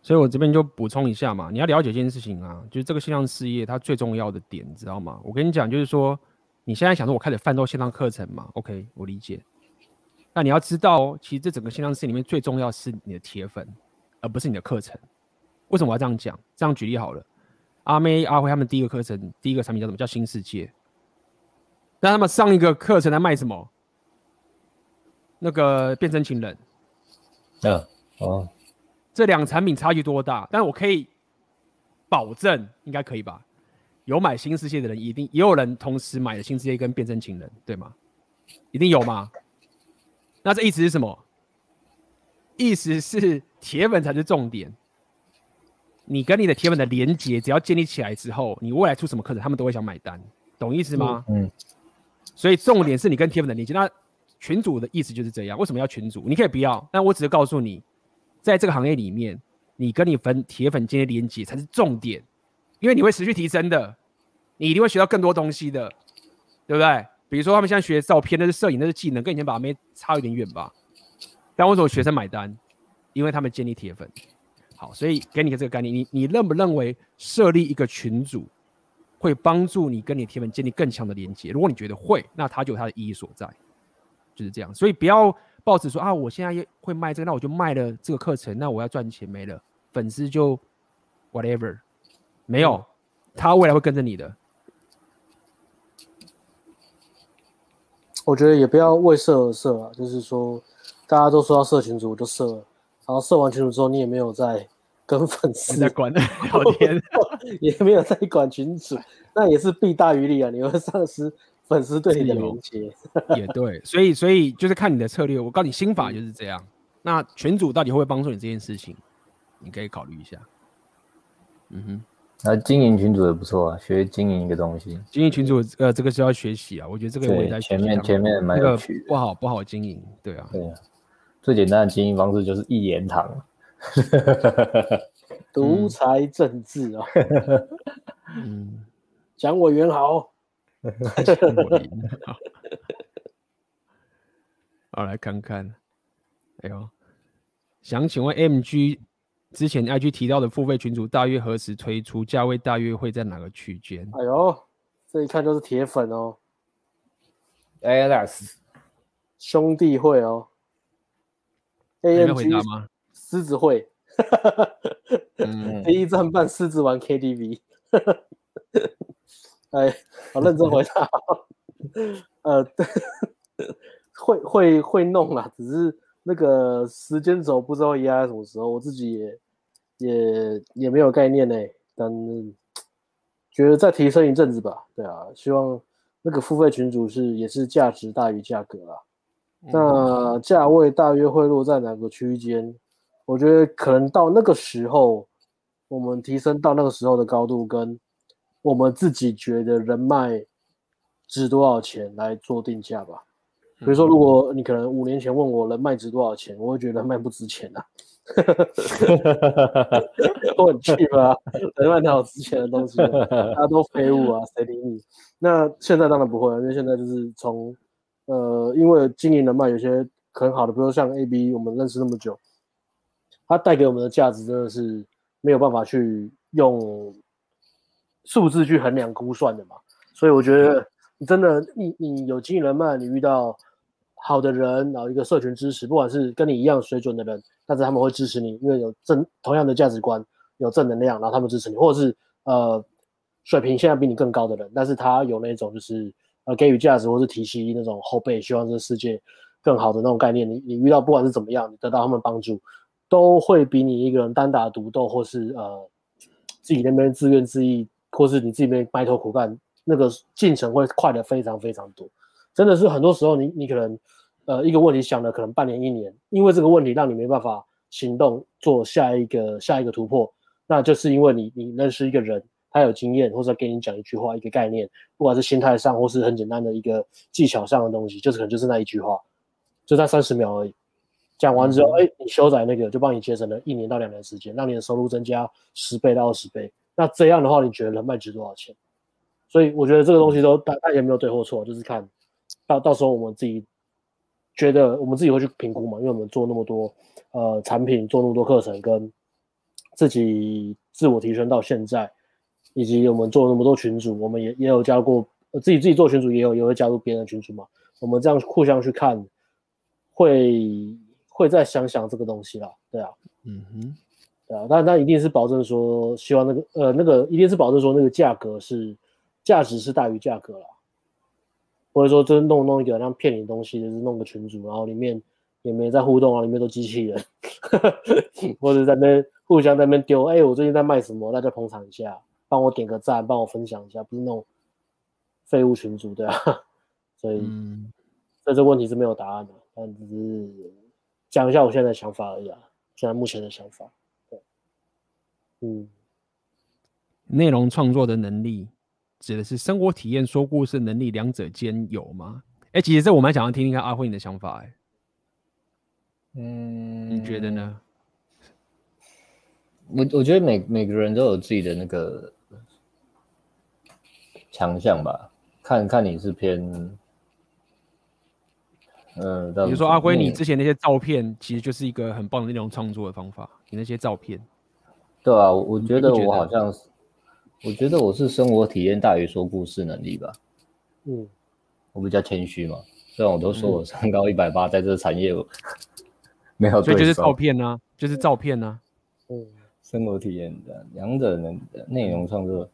所以我这边就补充一下嘛，你要了解一件事情啊，就是这个线上事业它最重要的点，你知道吗？我跟你讲，就是说你现在想说我开始贩售线上课程嘛，OK，我理解。那你要知道哦，其实这整个线上事业里面最重要是你的铁粉，而不是你的课程。为什么我要这样讲？这样举例好了，阿妹、阿辉他们第一个课程，第一个产品叫什么？叫新世界。那他们上一个课程在卖什么？那个变身情人。嗯，哦，这两产品差距多大？但是我可以保证，应该可以吧？有买新世界的人，一定也有人同时买了新世界跟变身情人，对吗？一定有吗？那这意思是什么？意思是铁粉才是重点。你跟你的铁粉的连接，只要建立起来之后，你未来出什么课程，他们都会想买单，懂意思吗？嗯。所以重点是你跟铁粉的连接。那群主的意思就是这样。为什么要群主？你可以不要，但我只是告诉你，在这个行业里面，你跟你粉铁粉间的连接才是重点，因为你会持续提升的，你一定会学到更多东西的，对不对？比如说他们现在学照片，那是摄影，那是技能，跟以前把他们差有点远吧。但为什么学生买单？因为他们建立铁粉。好，所以给你个这个概念，你你认不认为设立一个群组会帮助你跟你铁粉建立更强的连接？如果你觉得会，那它就有它的意义所在，就是这样。所以不要抱持说啊，我现在会卖这个，那我就卖了这个课程，那我要赚钱没了，粉丝就 whatever，没有，他未来会跟着你的。我觉得也不要为设而设啊，就是说大家都说要设群组，我就设了，然后设完群组之后，你也没有在跟粉丝在管聊天，也没有在管群组，那也是弊大于利啊，你会丧失。粉丝对你的连接也对，所以所以就是看你的策略。我告诉你，心法就是这样。那群主到底会不会帮助你这件事情？你可以考虑一下。嗯哼，那经营群组也不错啊，学经营一个东西。经营群组，呃，这个是要学习啊。我觉得这个我也在学前面前面蛮有趣，不好不好经营，对啊。对啊，最简单的经营方式就是一言堂，独裁政治啊。嗯，蒋委员好。好，来看看。哎呦，想请问 MG 之前 IG 提到的付费群组大约何时推出？价位大约会在哪个区间？哎呦，这一看就是铁粉哦。ALS 兄弟会哦。AMG 狮子会。嗯、第一站办狮子玩 KTV。哎，好认真回答。呃，会会会弄啦，只是那个时间轴不知道压在什么时候，我自己也也也没有概念呢。但觉得再提升一阵子吧。对啊，希望那个付费群组是也是价值大于价格啦。那价位大约会落在哪个区间？我觉得可能到那个时候，我们提升到那个时候的高度跟。我们自己觉得人脉值多少钱来做定价吧。比如说，如果你可能五年前问我人脉值多少钱，我会觉得人脉不值钱啊。我很气吧？人脉哪有值钱的东西？大家都废物啊，谁理你？那现在当然不会了，因为现在就是从呃，因为经营人脉有些很好的，比如说像 AB，我们认识那么久，他带给我们的价值真的是没有办法去用。数字去衡量估算的嘛，所以我觉得你真的你你有经营人脉，你遇到好的人，然后一个社群支持，不管是跟你一样水准的人，但是他们会支持你，因为有正同样的价值观，有正能量，然后他们支持你，或者是呃水平现在比你更高的人，但是他有那种就是呃给予价值或是提携那种后辈，希望这个世界更好的那种概念，你你遇到不管是怎么样，你得到他们帮助，都会比你一个人单打独斗或是呃自己那边自怨自艾。或是你自己边埋头苦干，那个进程会快得非常非常多，真的是很多时候你你可能，呃，一个问题想了可能半年一年，因为这个问题让你没办法行动做下一个下一个突破，那就是因为你你认识一个人，他有经验，或者给你讲一句话一个概念，不管是心态上或是很简单的一个技巧上的东西，就是可能就是那一句话，就在三十秒而已，讲完之后，哎、你修改那个就帮你节省了一年到两年时间，让你的收入增加十倍到二十倍。那这样的话，你觉得人脉值多少钱？所以我觉得这个东西都大大家没有对或错，就是看到到时候我们自己觉得我们自己会去评估嘛，因为我们做那么多呃产品，做那么多课程，跟自己自我提升到现在，以及我们做那么多群组，我们也也有加入过自己自己做群组，也有也会加入别人的群组嘛。我们这样互相去看，会会再想想这个东西啦，对啊，嗯哼。对啊，那那一定是保证说，希望那个呃那个一定是保证说那个价格是价值是大于价格啦，或者说真弄弄一个像骗你的东西，就是弄个群组，然后里面也没在互动啊，里面都机器人，或者在那边互相在那边丢，哎，我最近在卖什么，大家捧场一下，帮我点个赞，帮我分享一下，不是那种废物群组对啊，所以、嗯、所以这问题是没有答案的，但只是讲一下我现在的想法而已啊，现在目前的想法。对嗯，内容创作的能力指的是生活体验、说故事能力，两者兼有吗？哎、欸，其实这我蛮想要听听看阿辉你的想法、欸。哎，嗯，你觉得呢？我我觉得每每个人都有自己的那个强项吧，看看你是偏，嗯、呃，比如说阿辉，你之前那些照片其实就是一个很棒的内容创作的方法，你那些照片。对啊，我觉得我好像是，我觉得我是生活体验大于说故事能力吧。嗯，我比较谦虚嘛。虽然我都说我身高一百八，在这个产业没有，所以就是照片呢、啊，就是照片呢、啊。嗯，生活体验的两者能内容创作，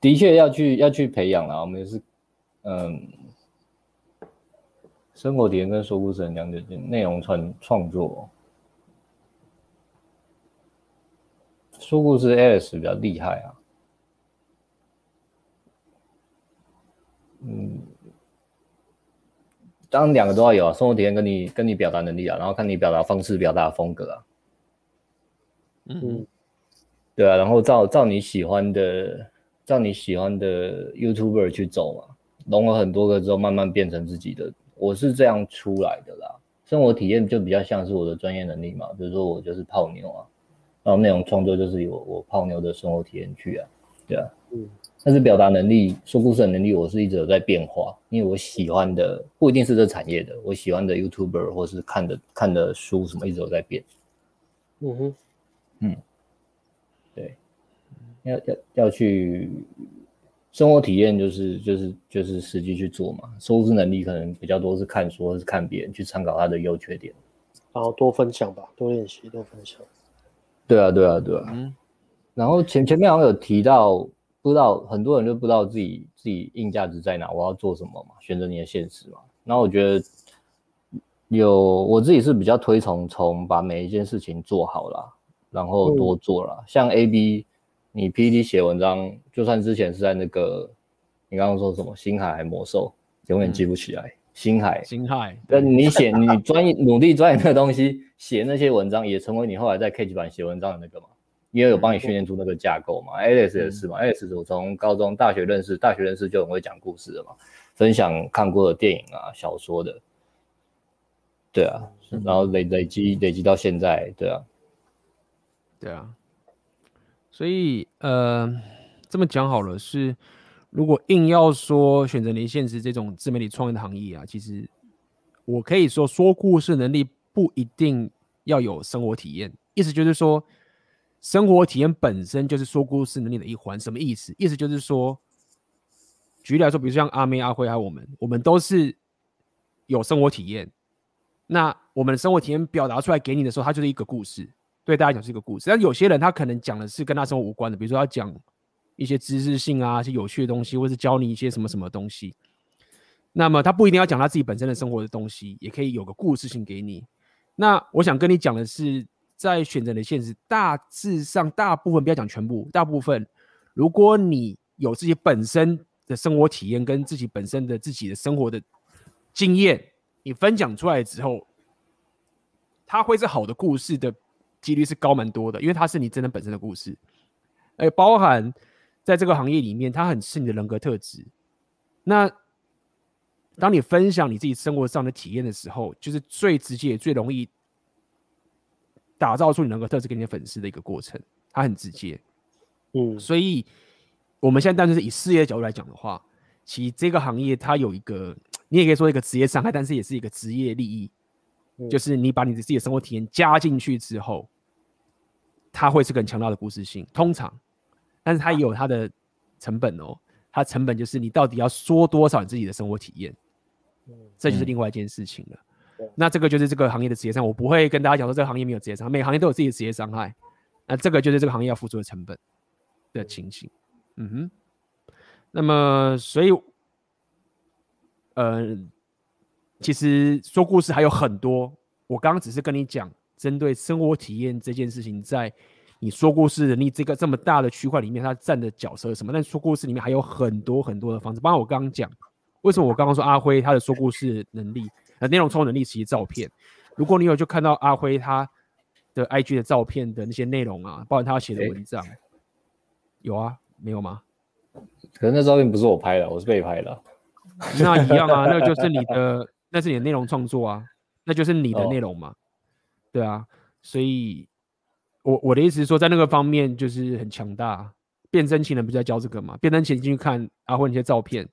的确要去要去培养了。我们也是，嗯，生活体验跟说故事的两者内容创创作。说故事，Alex 比较厉害啊。嗯，当然两个都要有啊，生活体验跟你跟你表达能力啊，然后看你表达方式、表达风格啊。嗯，对啊，然后照照你喜欢的，照你喜欢的 YouTuber 去走嘛，融了很多个之后，慢慢变成自己的。我是这样出来的啦。生活体验就比较像是我的专业能力嘛，比如说我就是泡妞啊，然后内容创作就是有我泡妞的生活体验去啊，对啊，嗯。但是表达能力、说故事的能力，我是一直有在变化，因为我喜欢的不一定是这产业的，我喜欢的 YouTuber 或是看的看的书什么，一直有在变。嗯哼，嗯，对，要要要去生活体验，就是就是就是实际去做嘛。说故事能力可能比较多是看书或是看别人去参考他的优缺点，然后多分享吧，多练习，多分享。对啊，对啊，对啊。嗯，然后前前面好像有提到。不知道很多人就不知道自己自己硬价值在哪，我要做什么嘛？选择你的现实嘛。然后我觉得有我自己是比较推崇从把每一件事情做好了，然后多做了。嗯、像 A B，你 P D 写文章，就算之前是在那个你刚刚说什么星海还魔兽，永远记不起来。嗯、星海，星海。那你写你专业努力专业那个东西，写那些文章也成为你后来在 K 版写文章的那个嘛。因为有帮你训练出那个架构嘛，Alex 也是嘛，Alex 是我从高中、大学认识，大学认识就很会讲故事的嘛，分享看过的电影啊、小说的，对啊，然后累累积累积到现在，对啊，对啊，所以呃，这么讲好了，是如果硬要说选择离现实这种自媒体创业的行业啊，其实我可以说说故事能力不一定要有生活体验，意思就是说。生活体验本身就是说故事能力的一环，什么意思？意思就是说，举例来说，比如像阿妹、阿辉还有我们，我们都是有生活体验。那我们的生活体验表达出来给你的时候，它就是一个故事，对大家讲是一个故事。但有些人他可能讲的是跟他生活无关的，比如说他讲一些知识性啊、一些有趣的东西，或是教你一些什么什么东西。那么他不一定要讲他自己本身的生活的东西，也可以有个故事性给你。那我想跟你讲的是。在选择的现实，大致上大部分不要讲全部，大部分，如果你有自己本身的生活体验跟自己本身的自己的生活的经验，你分享出来之后，它会是好的故事的几率是高蛮多的，因为它是你真的本身的故事，而包含在这个行业里面，它很是你的人格特质。那当你分享你自己生活上的体验的时候，就是最直接最容易。打造出你人格特质给你的粉丝的一个过程，它很直接，嗯，所以我们现在单纯是以事业的角度来讲的话，其实这个行业它有一个，你也可以说一个职业伤害，但是也是一个职业利益，嗯、就是你把你的自己的生活体验加进去之后，它会是个很强大的故事性，通常，但是它也有它的成本哦，它成本就是你到底要说多少你自己的生活体验，嗯，这就是另外一件事情了。那这个就是这个行业的职业伤害，我不会跟大家讲说这个行业没有职业伤害，每个行业都有自己的职业伤害。那这个就是这个行业要付出的成本的情形。嗯哼。那么，所以，呃，其实说故事还有很多。我刚刚只是跟你讲，针对生活体验这件事情，在你说故事能力这个这么大的区块里面，它占的角色是什么？但说故事里面还有很多很多的方式。包括我刚刚讲，为什么我刚刚说阿辉他的说故事能力？呃，内容创作能力其实照片，如果你有就看到阿辉他的 IG 的照片的那些内容啊，包括他写的文章，欸、有啊，没有吗？可能那照片不是我拍的，我是被拍的。那一样啊，那 就是你的，那是你的内容创作啊，那就是你的内容嘛。哦、对啊，所以我我的意思是说，在那个方面就是很强大。变身情人不是在教这个吗？变身情人进去看阿辉那些照片。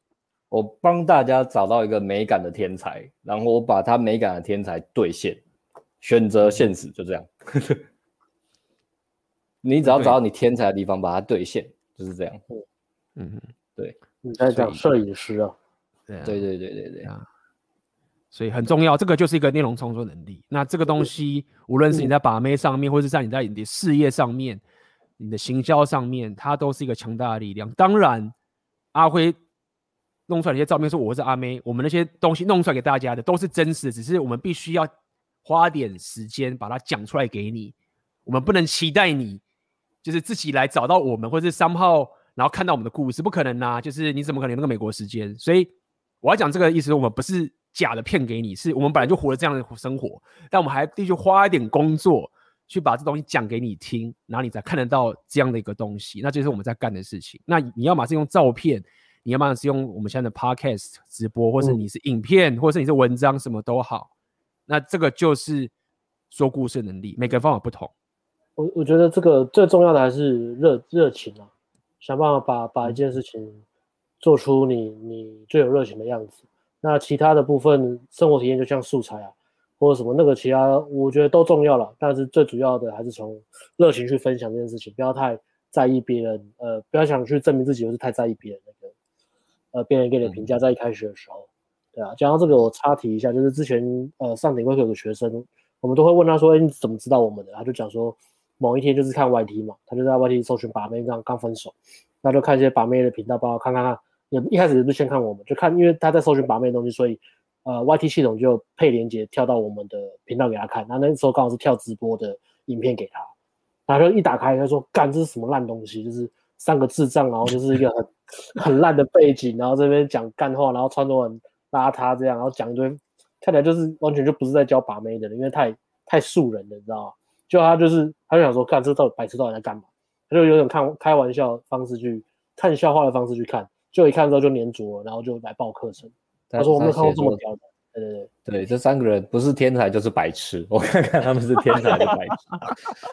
我帮大家找到一个美感的天才，然后我把他美感的天才兑现，选择现实，就这样。你只要找到你天才的地方，把它兑现，就是这样。嗯嗯，对。你在讲摄影师啊？对对对对对对啊！所以很重要，这个就是一个内容创作能力。那这个东西，无论是你在把妹上面，或是在你在你的事业上面、你的行销上面，它都是一个强大的力量。当然，阿辉弄出来的一些照片，说我是阿妹，我们那些东西弄出来给大家的都是真实的，只是我们必须要花点时间把它讲出来给你。我们不能期待你就是自己来找到我们，或者是 somehow 然后看到我们的故事，不可能啊！就是你怎么可能有那个美国时间？所以我要讲这个意思，我们不是假的骗给你，是我们本来就活了这样的生活，但我们还必须花一点工作去把这东西讲给你听，然后你才看得到这样的一个东西。那就是我们在干的事情。那你要么是用照片，你要么是用我们现在的 podcast 直播，或是你是影片，嗯、或是你是文章，什么都好。那这个就是说故事能力，每个方法不同。我我觉得这个最重要的还是热热情啊。想办法把把一件事情做出你你最有热情的样子。那其他的部分生活体验就像素材啊，或者什么那个其他，我觉得都重要了。但是最主要的还是从热情去分享这件事情，不要太在意别人，呃，不要想去证明自己，或是太在意别人那个，呃，别人给你的评价。在一开始的时候，对啊，讲到这个我插提一下，就是之前呃上顶会有个学生，我们都会问他说，哎，你怎么知道我们的？他就讲说。某一天就是看 YT 嘛，他就在 YT 搜寻把妹，刚刚分手，那就看一些把妹的频道，包括看看看，也一开始也不是先看我们，就看，因为他在搜寻把妹的东西，所以呃 YT 系统就配连接跳到我们的频道给他看，那那时候刚好是跳直播的影片给他，然后就一打开他说干，这是什么烂东西，就是三个智障，然后就是一个很很烂的背景，然后这边讲干话，然后穿着很邋遢这样，然后讲一堆，看起来就是完全就不是在教把妹的人，因为太太素人了，你知道吗？就他就是，他就想说，干这到底白痴到底在干嘛？他就有点看开玩笑方式去看笑话的方式去看，就一看之后就黏着了，然后就来报课程。他说我没有看过这么屌的。对对对对，这三个人不是天才就是白痴，我看看他们是天才还是白痴。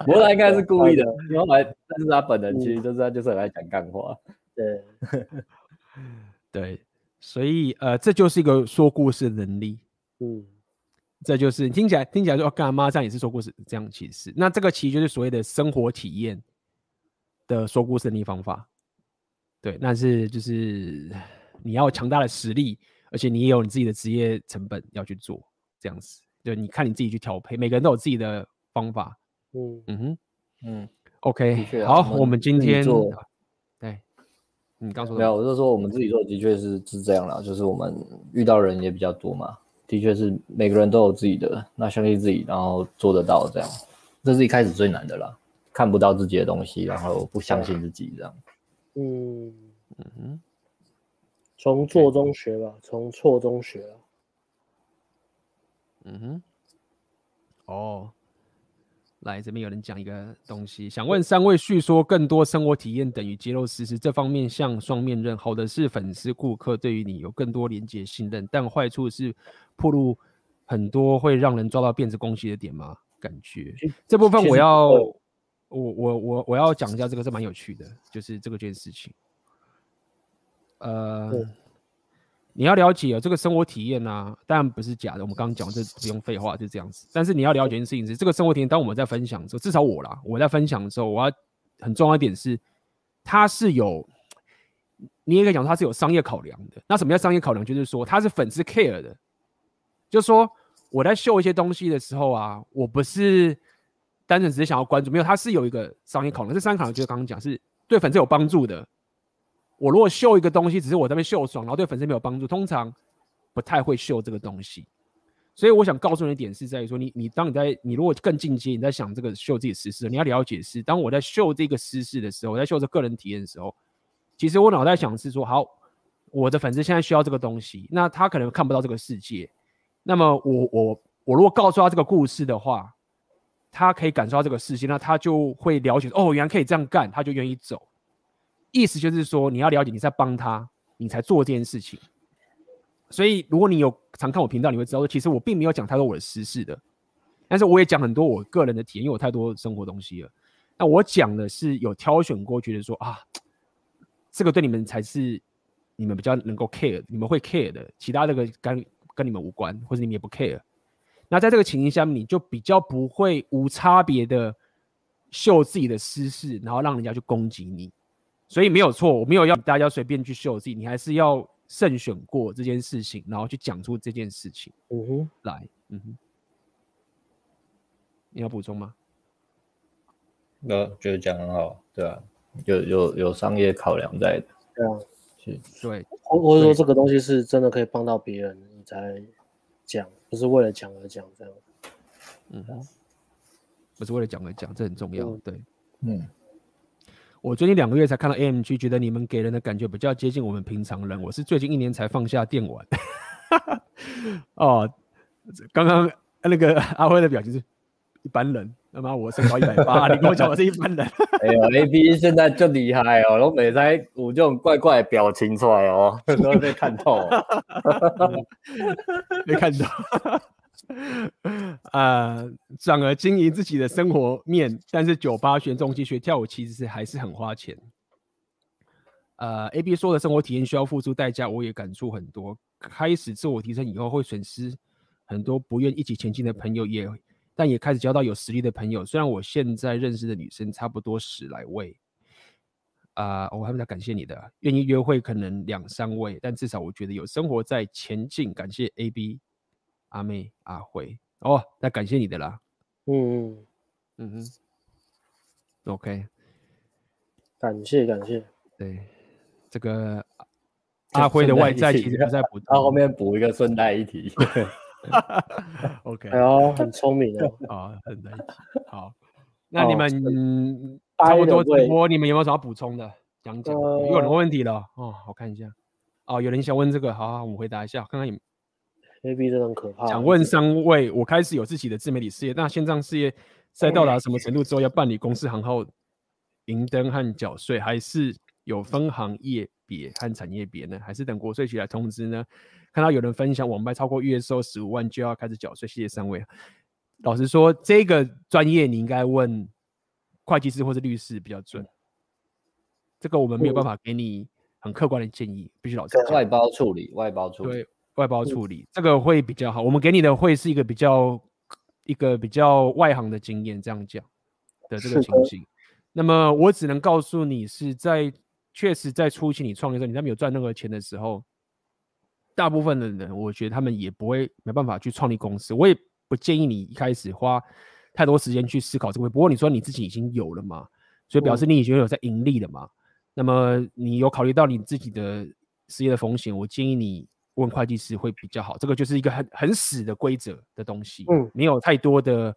不过他应该是故意的，因为来，但是他本人其实就是他就是很爱讲干话。对 对，所以呃，这就是一个说故事的能力。嗯。这就是听起来听起来说干妈这样也是说故事这样其实，那这个其实就是所谓的生活体验的说故事的方法，对，那是就是你要强大的实力，而且你也有你自己的职业成本要去做这样子，就你看你自己去调配，每个人都有自己的方法，嗯嗯哼嗯，OK，好，我们今天做，对，你刚说没有，我就说我们自己做的确是是这样啦，就是我们遇到人也比较多嘛。的确是每个人都有自己的，那相信自己，然后做得到这样，这是一开始最难的啦。看不到自己的东西，然后不相信自己这样。嗯嗯哼，从做中学吧，从错中学。嗯哼，哦。来这边有人讲一个东西，想问三位叙说更多生活体验等于揭露事实，这方面像双面刃。好的是粉丝顾客对于你有更多连接信任，但坏处是暴露很多会让人抓到辫子攻击的点吗？感觉这部分我要我我我我要讲一下这个是蛮有趣的，就是这个件事情。呃。你要了解哦，这个生活体验啊，当然不是假的。我们刚刚讲这不用废话，就这样子。但是你要了解一件事情是，这个生活体验，当我们在分享的时候，至少我啦，我在分享的时候，我要很重要一点是，它是有，你也可以讲它是有商业考量的。那什么叫商业考量？就是说它是粉丝 care 的，就是说我在秀一些东西的时候啊，我不是单纯只是想要关注，没有，他是有一个商业考量。这商业考量就是刚刚讲是对粉丝有帮助的。我如果秀一个东西，只是我在那边秀爽，然后对粉丝没有帮助，通常不太会秀这个东西。所以我想告诉你的点是在于说，你你当你在你如果更进阶，你在想这个秀自己私事，你要了解是，当我在秀这个私事的时候，我在秀这个人体验的时候，其实我脑袋想是说，好，我的粉丝现在需要这个东西，那他可能看不到这个世界，那么我我我如果告诉他这个故事的话，他可以感受到这个世界，那他就会了解哦，原来可以这样干，他就愿意走。意思就是说，你要了解你在帮他，你才做这件事情。所以，如果你有常看我频道，你会知道，其实我并没有讲太多我的私事的，但是我也讲很多我个人的体验，因为我太多生活东西了。那我讲的是有挑选过，觉得说啊，这个对你们才是你们比较能够 care，你们会 care 的，其他这个跟跟你们无关，或者你们也不 care。那在这个情形下面，你就比较不会无差别的秀自己的私事，然后让人家去攻击你。所以没有错，我没有要大家随便去秀自己，你还是要慎选过这件事情，然后去讲出这件事情。嗯哼，来，嗯哼，你要补充吗？那觉得讲很好，对啊，有有有商业考量在的，对啊，是，对，或或者说这个东西是真的可以帮到别人，你才讲，不是为了讲而讲这样。嗯哼，不是为了讲而讲，这很重要，嗯、对，嗯。我最近两个月才看到 AMG，觉得你们给人的感觉比较接近我们平常人。我是最近一年才放下电玩。哦，刚刚那个阿辉的表情是一般人，那么我身高一百八，你跟我讲我是一般人。哎呦，AB 现在就厉害哦，然后每在有这种怪怪的表情出来哦，都被看透了，没看到。呃，转而经营自己的生活面，但是酒吧、学重机、学跳舞其实是还是很花钱。呃，A B 说的生活体验需要付出代价，我也感触很多。开始自我提升以后，会损失很多不愿一起前进的朋友，也但也开始交到有实力的朋友。虽然我现在认识的女生差不多十来位，啊、呃，我还比较感谢你的，愿意约会可能两三位，但至少我觉得有生活在前进。感谢 A B。阿妹、阿辉，哦，那感谢你的啦。嗯嗯嗯哼，OK，感谢感谢。对，这个阿辉的外在其实不在 补，他后面补一个顺带一提。OK，哎呦，很聪明 哦。啊，顺带一提。好，那你们差不多直播，你们有没有什么补充的？讲讲。有人问问题了哦，我看一下。哦，有人想问这个，好好，我们回答一下，看看有。A B 真的很可怕。想问三位，我开始有自己的自媒体事业，那线上事业在到达什么程度之后，要办理公司行号、银登和缴税，还是有分行业别和产业别呢？还是等国税局来通知呢？看到有人分享网拍超过月收十五万就要开始缴税，谢谢三位。老实说，这个专业你应该问会计师或者律师比较准。这个我们没有办法给你很客观的建议，必须老实讲。外包处理，外包处理。对。外包处理这个会比较好，我们给你的会是一个比较一个比较外行的经验，这样讲的这个情形。那么我只能告诉你是在确实在初期你创业的时候，你在没有赚任何钱的时候，大部分的人我觉得他们也不会没办法去创立公司。我也不建议你一开始花太多时间去思考这个。不过你说你自己已经有了嘛，所以表示你已经有在盈利了嘛。那么你有考虑到你自己的事业的风险，我建议你。问会计师会比较好，这个就是一个很很死的规则的东西，嗯，没有太多的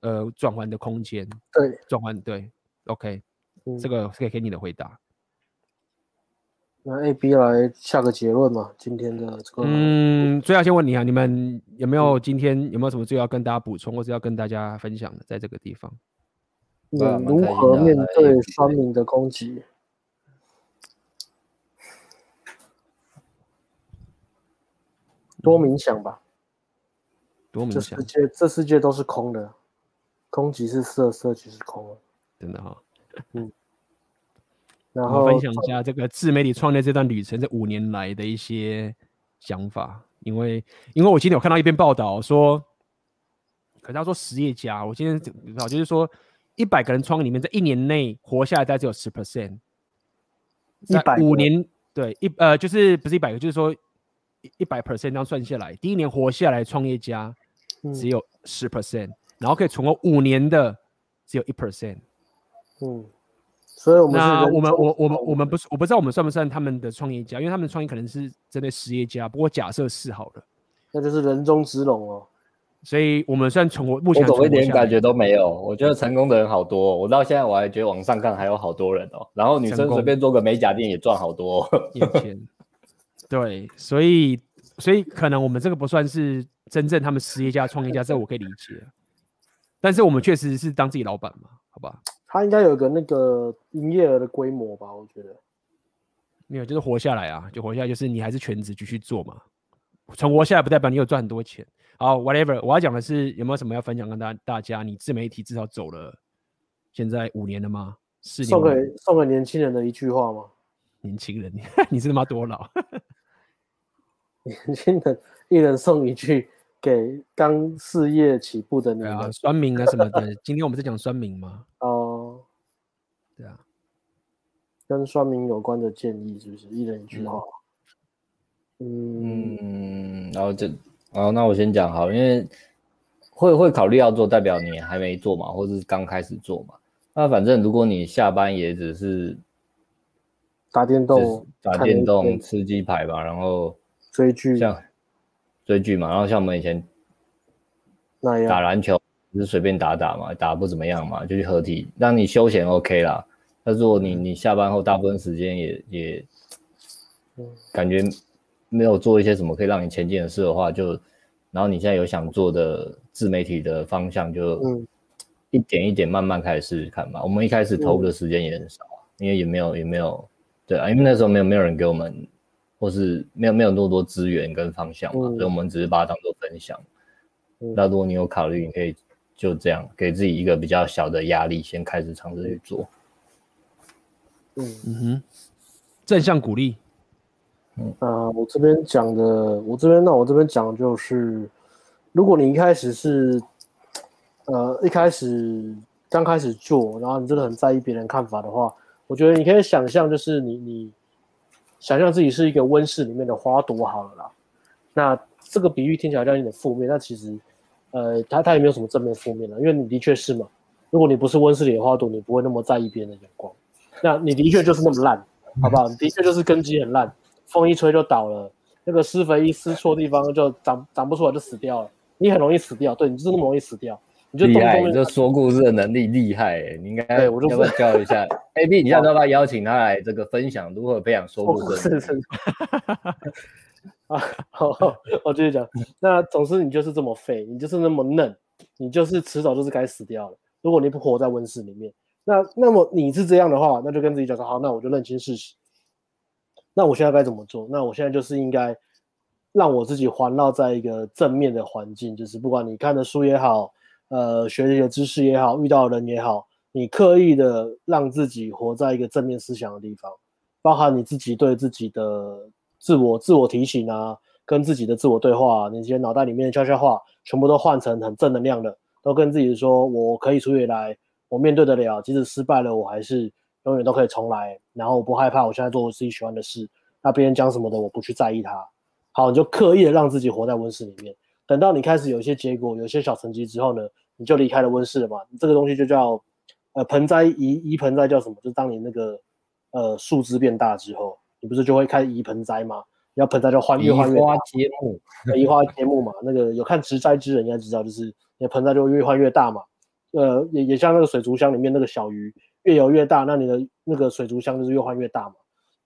呃转换的空间，对，转换对，OK，嗯，这个可以给你的回答。那 A B 来下个结论嘛？今天的这个，嗯，最后先问你啊，你们有没有今天有没有什么最要跟大家补充，或者要跟大家分享的，在这个地方？你，如何面对酸民的攻击？多冥想吧，多冥想。这世界，这世界都是空的，空即是色，色即是空了。真的哈、哦，嗯。然后分享一下这个自媒体创业这段旅程这五年来的一些想法，因为因为我今天有看到一篇报道说，可是他说实业家，我今天啊就是说一百个人创业里面，在一年内活下来大概只有十 percent，一百五年对一呃就是不是一百个，就是说。一百 percent 这样算下来，第一年活下来创业家只有十 percent，嗯，然后可以存活五年的只有一 percent。嗯，所以我们那我们我我们我们不是我不知道我们算不算他们的创业家，因为他们创业可能是真的实业家。不过假设是好了，那就是人中之龙哦。所以我们算存活，目前我一点感觉都没有。我觉得成功的人好多，我到现在我还觉得网上看还有好多人哦。然后女生随便做个美甲店也赚好多。对，所以所以可能我们这个不算是真正他们实业家、创业家，这我可以理解。但是我们确实是当自己老板嘛，好吧？他应该有个那个营业额的规模吧？我觉得没有，就是活下来啊，就活下来，就是你还是全职继续做嘛。存活下来不代表你有赚很多钱。好，whatever，我要讲的是有没有什么要分享跟大大家？你自媒体至少走了现在五年了吗？四年？送给送给年轻人的一句话吗？年轻人，你是他妈多老？年轻人，一人送一句给刚事业起步的你们。啊，酸民啊什么的。今天我们是讲酸民吗？哦，跟算命有关的建议是不是？一人一句话。嗯，然后这，哦，那我先讲好，因为会会考虑要做，代表你还没做嘛，或者是刚开始做嘛。那反正如果你下班也只是打电动、打电动、吃鸡排吧，然后追剧，像追剧嘛，然后像我们以前那样打篮球，就是随便打打嘛，打不怎么样嘛，就去合体，让你休闲 OK 啦。但如果你你下班后大部分时间也也感觉。没有做一些什么可以让你前进的事的话，就，然后你现在有想做的自媒体的方向，就一点一点慢慢开始试试看吧。我们一开始投入的时间也很少，因为也没有也没有，对啊，因为那时候没有没有人给我们，或是没有没有那么多资源跟方向嘛，所以我们只是把它当做分享。那如果你有考虑，你可以就这样给自己一个比较小的压力，先开始尝试去做。嗯嗯哼，正向鼓励。嗯、呃，我这边讲的，我这边那我这边讲的就是，如果你一开始是，呃，一开始刚开始做，然后你真的很在意别人看法的话，我觉得你可以想象，就是你你想象自己是一个温室里面的花朵好了啦。那这个比喻听起来有点负面，但其实，呃，它它也没有什么正面负面的，因为你的确是嘛。如果你不是温室里的花朵，你不会那么在意别人的眼光。那你的确就是那么烂，好不好？你的确就是根基很烂。风一吹就倒了，那个施肥一施错地方就长长不出来就死掉了。你很容易死掉，对，你就是那么容易死掉。你就厉害，你这说故事的能力厉害，欸，你应该要不要教一下？AB，你要不要邀请他来这个分享如何培养说故事？是是。啊，好，我继续讲。那总之你就是这么废，你就是那么嫩，你就是迟早就是该死掉了。如果你不活在温室里面，那那么你是这样的话，那就跟自己讲说好，那我就认清事实。那我现在该怎么做？那我现在就是应该让我自己环绕在一个正面的环境，就是不管你看的书也好，呃，学习的知识也好，遇到的人也好，你刻意的让自己活在一个正面思想的地方，包含你自己对自己的自我自我提醒啊，跟自己的自我对话，你些脑袋里面的悄悄话，全部都换成很正能量的，都跟自己说，我可以出得来，我面对得了，即使失败了，我还是。永远都可以重来，然后我不害怕，我现在做我自己喜欢的事，那别人讲什么的我不去在意它。好，你就刻意的让自己活在温室里面，等到你开始有一些结果，有一些小成绩之后呢，你就离开了温室了嘛。这个东西就叫呃盆栽移移盆栽叫什么？就是当你那个呃树枝变大之后，你不是就会开始移盆栽吗？要盆栽就换越换越大。移花接木，移花接木嘛。那个有看植栽之人应该知道，就是你的盆栽就会越换越大嘛。呃，也也像那个水族箱里面那个小鱼。越游越大，那你的那个水族箱就是越换越大嘛。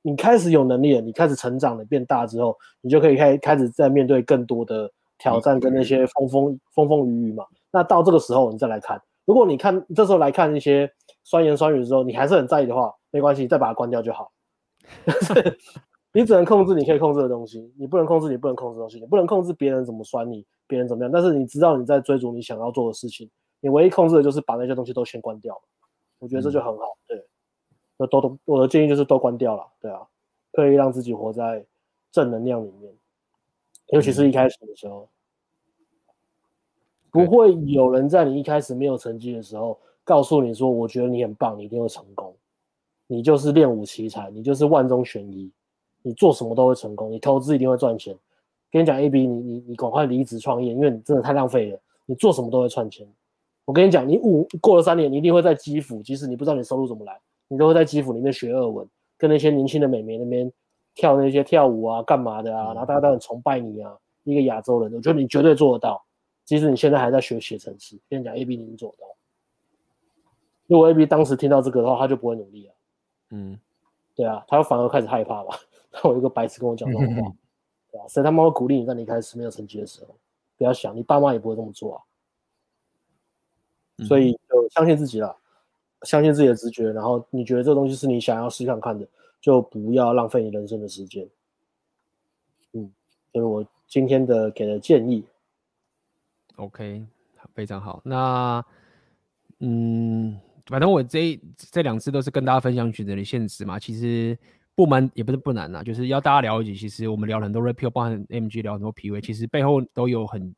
你开始有能力了，你开始成长了，变大之后，你就可以开开始在面对更多的挑战跟那些风风风风雨雨嘛。那到这个时候你再来看，如果你看这时候来看一些酸言酸语的时候，你还是很在意的话，没关系，再把它关掉就好。你只能控制你可以控制的东西，你不能控制你不能控制的东西，你不能控制别人怎么酸你，别人怎么样。但是你知道你在追逐你想要做的事情，你唯一控制的就是把那些东西都先关掉。我觉得这就很好，对，那都都我的建议就是都关掉了，对啊，可以让自己活在正能量里面，尤其是一开始的时候，不会有人在你一开始没有成绩的时候告诉你说，我觉得你很棒，你一定会成功，你就是练武奇才，你就是万中选一，你做什么都会成功，你投资一定会赚钱。跟你讲，AB，你你你赶快离职创业，因为你真的太浪费了，你做什么都会赚钱。我跟你讲，你五过了三年，你一定会在基辅，即使你不知道你收入怎么来，你都会在基辅里面学俄文，跟那些年轻的美眉那边跳那些跳舞啊，干嘛的啊，然后大家都很崇拜你啊，一个亚洲人，我觉得你绝对做得到。即使你现在还在学写程式，跟你讲，AB 你能做得到。如果 AB 当时听到这个的话，他就不会努力了。嗯，对啊，他反而开始害怕吧。他有一个白痴跟我讲这种话，对啊，所以他妈会鼓励你在你开始没有成绩的时候，不要想，你爸妈也不会这么做啊。所以就相信自己了，相信自己的直觉，然后你觉得这个东西是你想要试看看的，就不要浪费你人生的时间。嗯，这是我今天的给的建议。OK，非常好。那嗯，反正我这这两次都是跟大家分享选择的现实嘛，其实不难也不是不难呐，就是要大家了解，其实我们聊很多 Red Pill，包含 MG 聊很多 PUA，其实背后都有很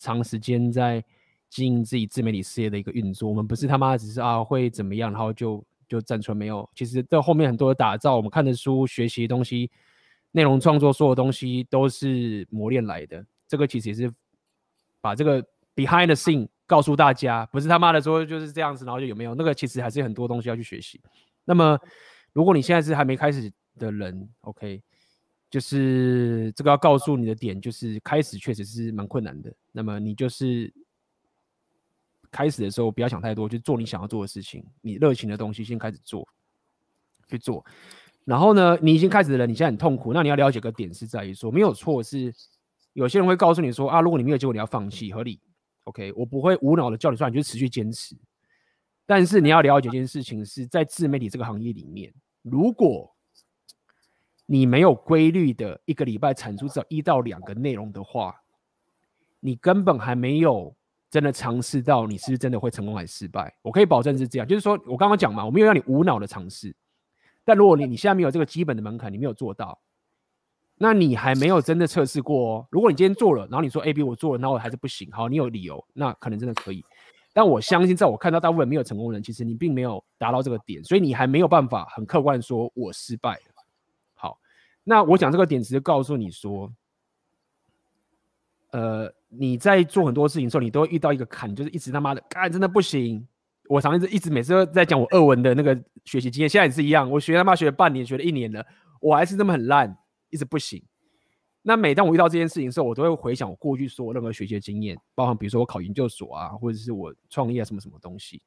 长时间在。经营自己自媒体事业的一个运作，我们不是他妈只是啊会怎么样，然后就就站出没有。其实这后面很多的打造，我们看的书、学习的东西，内容创作所有东西都是磨练来的。这个其实也是把这个 behind the scene 告诉大家，不是他妈的说就是这样子，然后就有没有那个，其实还是很多东西要去学习。那么，如果你现在是还没开始的人，OK，就是这个要告诉你的点，就是开始确实是蛮困难的。那么你就是开始的时候不要想太多，就做你想要做的事情，你热情的东西先开始做，去做。然后呢，你已经开始了，你现在很痛苦，那你要了解个点是在于说，没有错，是有些人会告诉你说啊，如果你没有结果，你要放弃，合理。OK，我不会无脑的叫你说，你就持续坚持。但是你要了解一件事情，是在自媒体这个行业里面，如果你没有规律的一个礼拜产出至少一到两个内容的话，你根本还没有真的尝试到你是不是真的会成功还是失败。我可以保证是这样，就是说我刚刚讲嘛，我没有让你无脑的尝试。但如果你你现在没有这个基本的门槛，你没有做到，那你还没有真的测试过哦。如果你今天做了，然后你说 A、B 我做了，那我还是不行，好，你有理由，那可能真的可以。但我相信，在我看到大部分没有成功的人，其实你并没有达到这个点，所以你还没有办法很客观说我失败。好，那我讲这个点只是告诉你说，呃，你在做很多事情的时候，你都会遇到一个坎，就是一直他妈的干，真的不行。我常一直一直每次都在讲我俄文的那个学习经验，现在也是一样。我学他妈学了半年，学了一年了，我还是这么很烂，一直不行。那每当我遇到这件事情的时候，我都会回想我过去所有任何学习的经验，包含比如说我考研究所啊，或者是我创业啊什么什么东西。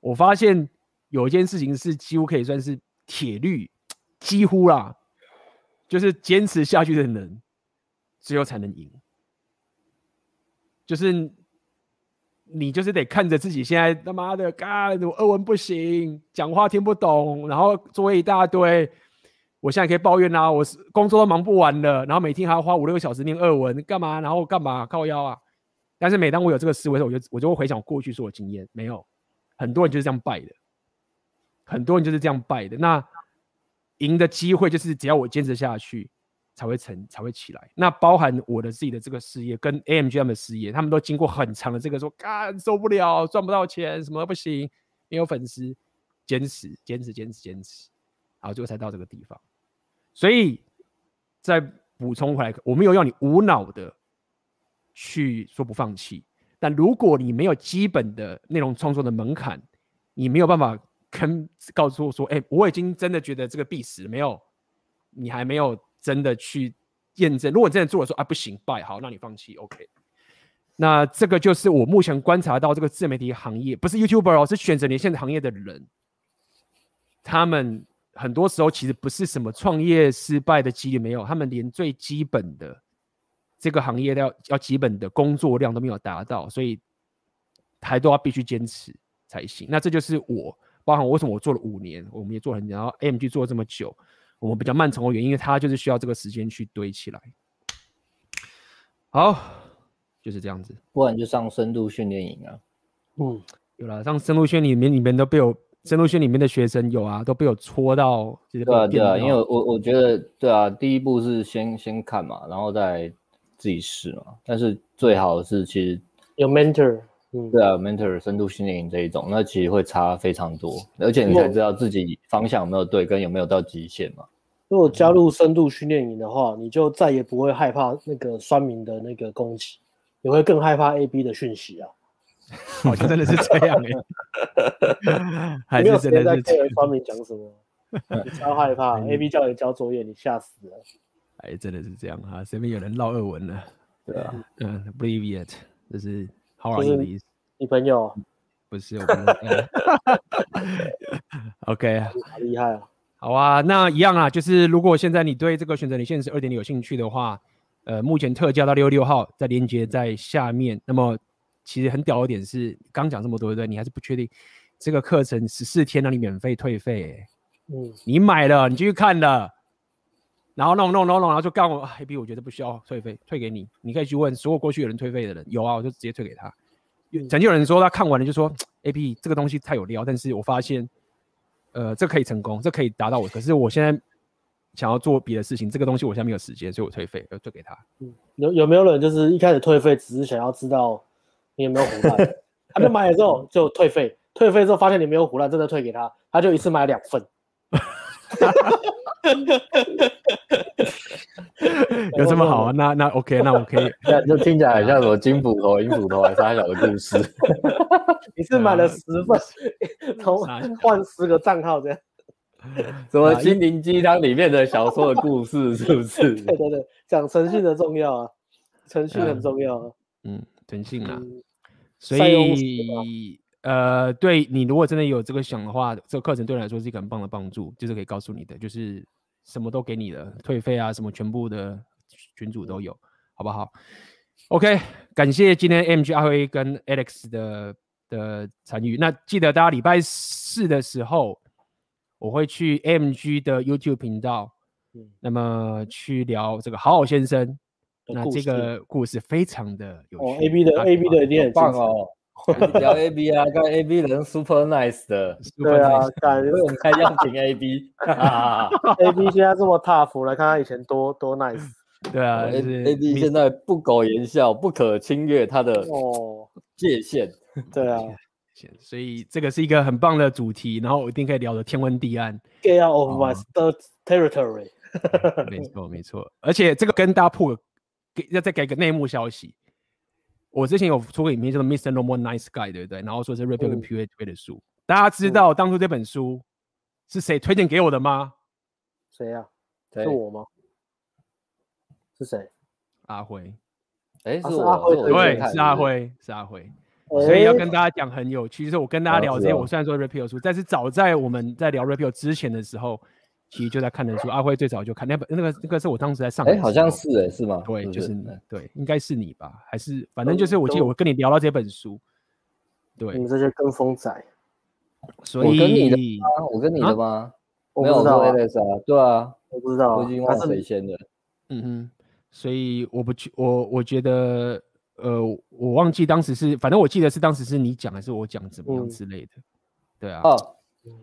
我发现有一件事情是几乎可以算是铁律，几乎啦，就是坚持下去的人，只有才能赢，就是。你就是得看着自己现在他妈的，干我俄文不行，讲话听不懂，然后作业一大堆。我现在可以抱怨啦、啊，我是工作都忙不完了，然后每天还要花五六个小时念俄文，干嘛？然后干嘛？靠腰啊！但是每当我有这个思维的时候，我就我就会回想过去所有经验，没有很多人就是这样败的，很多人就是这样败的。那赢的机会就是只要我坚持下去。才会成，才会起来。那包含我的自己的这个事业，跟 AMGM 的事业，他们都经过很长的这个说，干受不了，赚不到钱，什么不行，没有粉丝，坚持，坚持，坚持，坚持，然后最后才到这个地方。所以再补充回来，我没有要你无脑的去说不放弃，但如果你没有基本的内容创作的门槛，你没有办法跟告诉我说，哎，我已经真的觉得这个必死，没有，你还没有。真的去验证，如果你真的做了说啊不行，败好，那你放弃，OK。那这个就是我目前观察到这个自媒体行业，不是 YouTuber 哦，是选择连线行业的人，他们很多时候其实不是什么创业失败的几率没有，他们连最基本的这个行业要要基本的工作量都没有达到，所以还都要必须坚持才行。那这就是我，包含我为什么我做了五年，我们也做了很久，然后 AMG 做了这么久。我们比较慢成功的原因，因为它就是需要这个时间去堆起来。好，就是这样子。不然就上深度训练营啊。嗯，有了，上深度训练里面，里面都被我深度训练里面的学生有啊，都被我戳到。对啊，对啊，因为我我觉得，对啊，第一步是先先看嘛，然后再自己试嘛。但是最好的是，其实有 mentor。嗯，对啊，mentor 深度训练营这一种，那其实会差非常多，而且你才知道自己方向有没有对，跟有没有到极限嘛。如果加入深度训练营的话，你就再也不会害怕那个酸民的那个攻击，你会更害怕 AB 的讯息啊。好像真的是这样哎、欸，没有时间在听酸民讲什么，你超害怕。AB 叫你交作业，你吓死了。哎，真的是这样啊，身边有人唠二文了。对啊，嗯，believe it，就是。好意思，是你朋友不是我朋友。OK，好厉害啊！好啊，那一样啊，就是如果现在你对这个选择你现实二点零有兴趣的话，呃，目前特价到六月六号，在链接在下面。那么其实很屌的点是，刚讲这么多对不对？你还是不确定这个课程十四天让你免费退费、欸。嗯，你买了，你继续看了，然后弄弄弄弄，然后就告诉我，AB，我觉得不需要退费，退给你。你可以去问所有过去有人退费的人，有啊，我就直接退给他。曾经有人说他看完了就说，AB 这个东西太有料，但是我发现，呃，这可以成功，这可以达到我。可是我现在想要做别的事情，这个东西我现在没有时间，所以我退费，要退给他。嗯，有有没有人就是一开始退费，只是想要知道你有没有胡乱，他就买了之后就退费，退费之后发现你没有胡乱，真的退给他，他就一次买两份。有这么好啊？那那 OK，那我可以。就听起来很像什么金斧头、银斧头还是三小的故事。你是买了十份，从换十个账号这样？什么心灵鸡汤里面的小说的故事是不是？对对对，讲诚信的重要啊，诚信很重要啊。嗯，诚信啊。所以呃，对你如果真的有这个想的话，这个课程对你来说是一个很棒的帮助，就是可以告诉你的，就是什么都给你的，退费啊，什么全部的群主都有，好不好？OK，感谢今天辉跟 Alex 的的参与。那记得大家礼拜四的时候，我会去 AMG 的 YouTube 频道，嗯，那么去聊这个好好先生。那这个故事非常的有趣。哦，A B 的 A B 的一定很棒哦。聊 A B 啊，跟 A B 人 super nice 的。对啊，感觉我们开样品 A B。A B 现在这么 tough，来看他以前多多 nice。对啊，A A B 现在不苟言笑，不可侵略他的哦界限。对啊，所以这个是一个很棒的主题，然后我一定可以聊得天昏地暗。Get out of my territory。没错没错，而且这个跟大家铺。给要再给个内幕消息，我之前有出过影片叫做《Mr. No More Nice Guy》，对不对？然后说是 Pill 跟 PUA 推的书，大家知道当初这本书是谁推荐给我的吗？谁呀？是我吗？是谁？阿辉。哎，是阿辉。对，是阿辉，是阿辉。所以要跟大家讲很有趣，就是我跟大家聊这些，我虽然说 Pill 书，但是早在我们在聊 Pill 之前的时候。其实就在看的书，阿辉最早就看那本，那个那个是我当时在上，哎，好像是哎，是吗？对，就是对，应该是你吧？还是反正就是我记得我跟你聊到这本书，对，你们这些跟风仔，所以我跟你的吗？我跟你的吗？没有说 Alex 啊，对啊，我不知道，我已经忘了谁先的，嗯哼，所以我不去，我我觉得，呃，我忘记当时是，反正我记得是当时是你讲还是我讲怎么样之类的，对啊。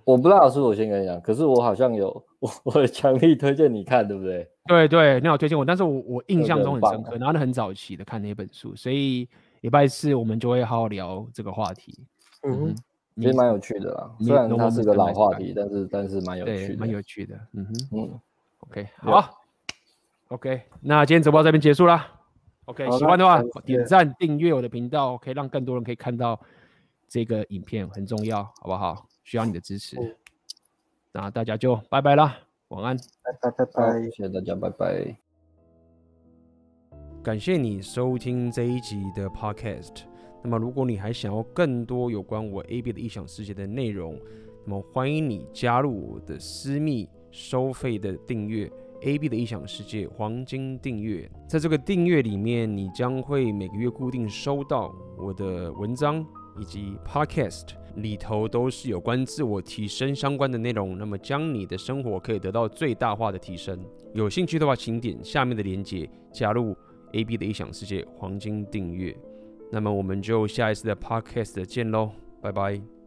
我不知道是我先跟你讲，可是我好像有我我强力推荐你看，对不对？对对，你好推荐我，但是我我印象中很深刻，然后很早期的看那本书，所以礼拜四我们就会好好聊这个话题。嗯，其实蛮有趣的啦，虽然它是个老话题，但是但是蛮有趣的，蛮有趣的。嗯哼，嗯，OK，好，OK，那今天直播到这边结束啦。OK，喜欢的话点赞订阅我的频道，可以让更多人可以看到这个影片，很重要，好不好？需要你的支持，嗯、那大家就拜拜啦，晚安，拜拜拜拜，谢谢大家，拜拜。感谢你收听这一集的 Podcast。那么，如果你还想要更多有关我 AB 的异想世界的内容，那么欢迎你加入我的私密收费的订阅 AB 的异想世界黄金订阅。在这个订阅里面，你将会每个月固定收到我的文章以及 Podcast。里头都是有关自我提升相关的内容，那么将你的生活可以得到最大化的提升。有兴趣的话，请点下面的链接加入 AB 的异想世界黄金订阅。那么我们就下一次的 Podcast 见喽，拜拜。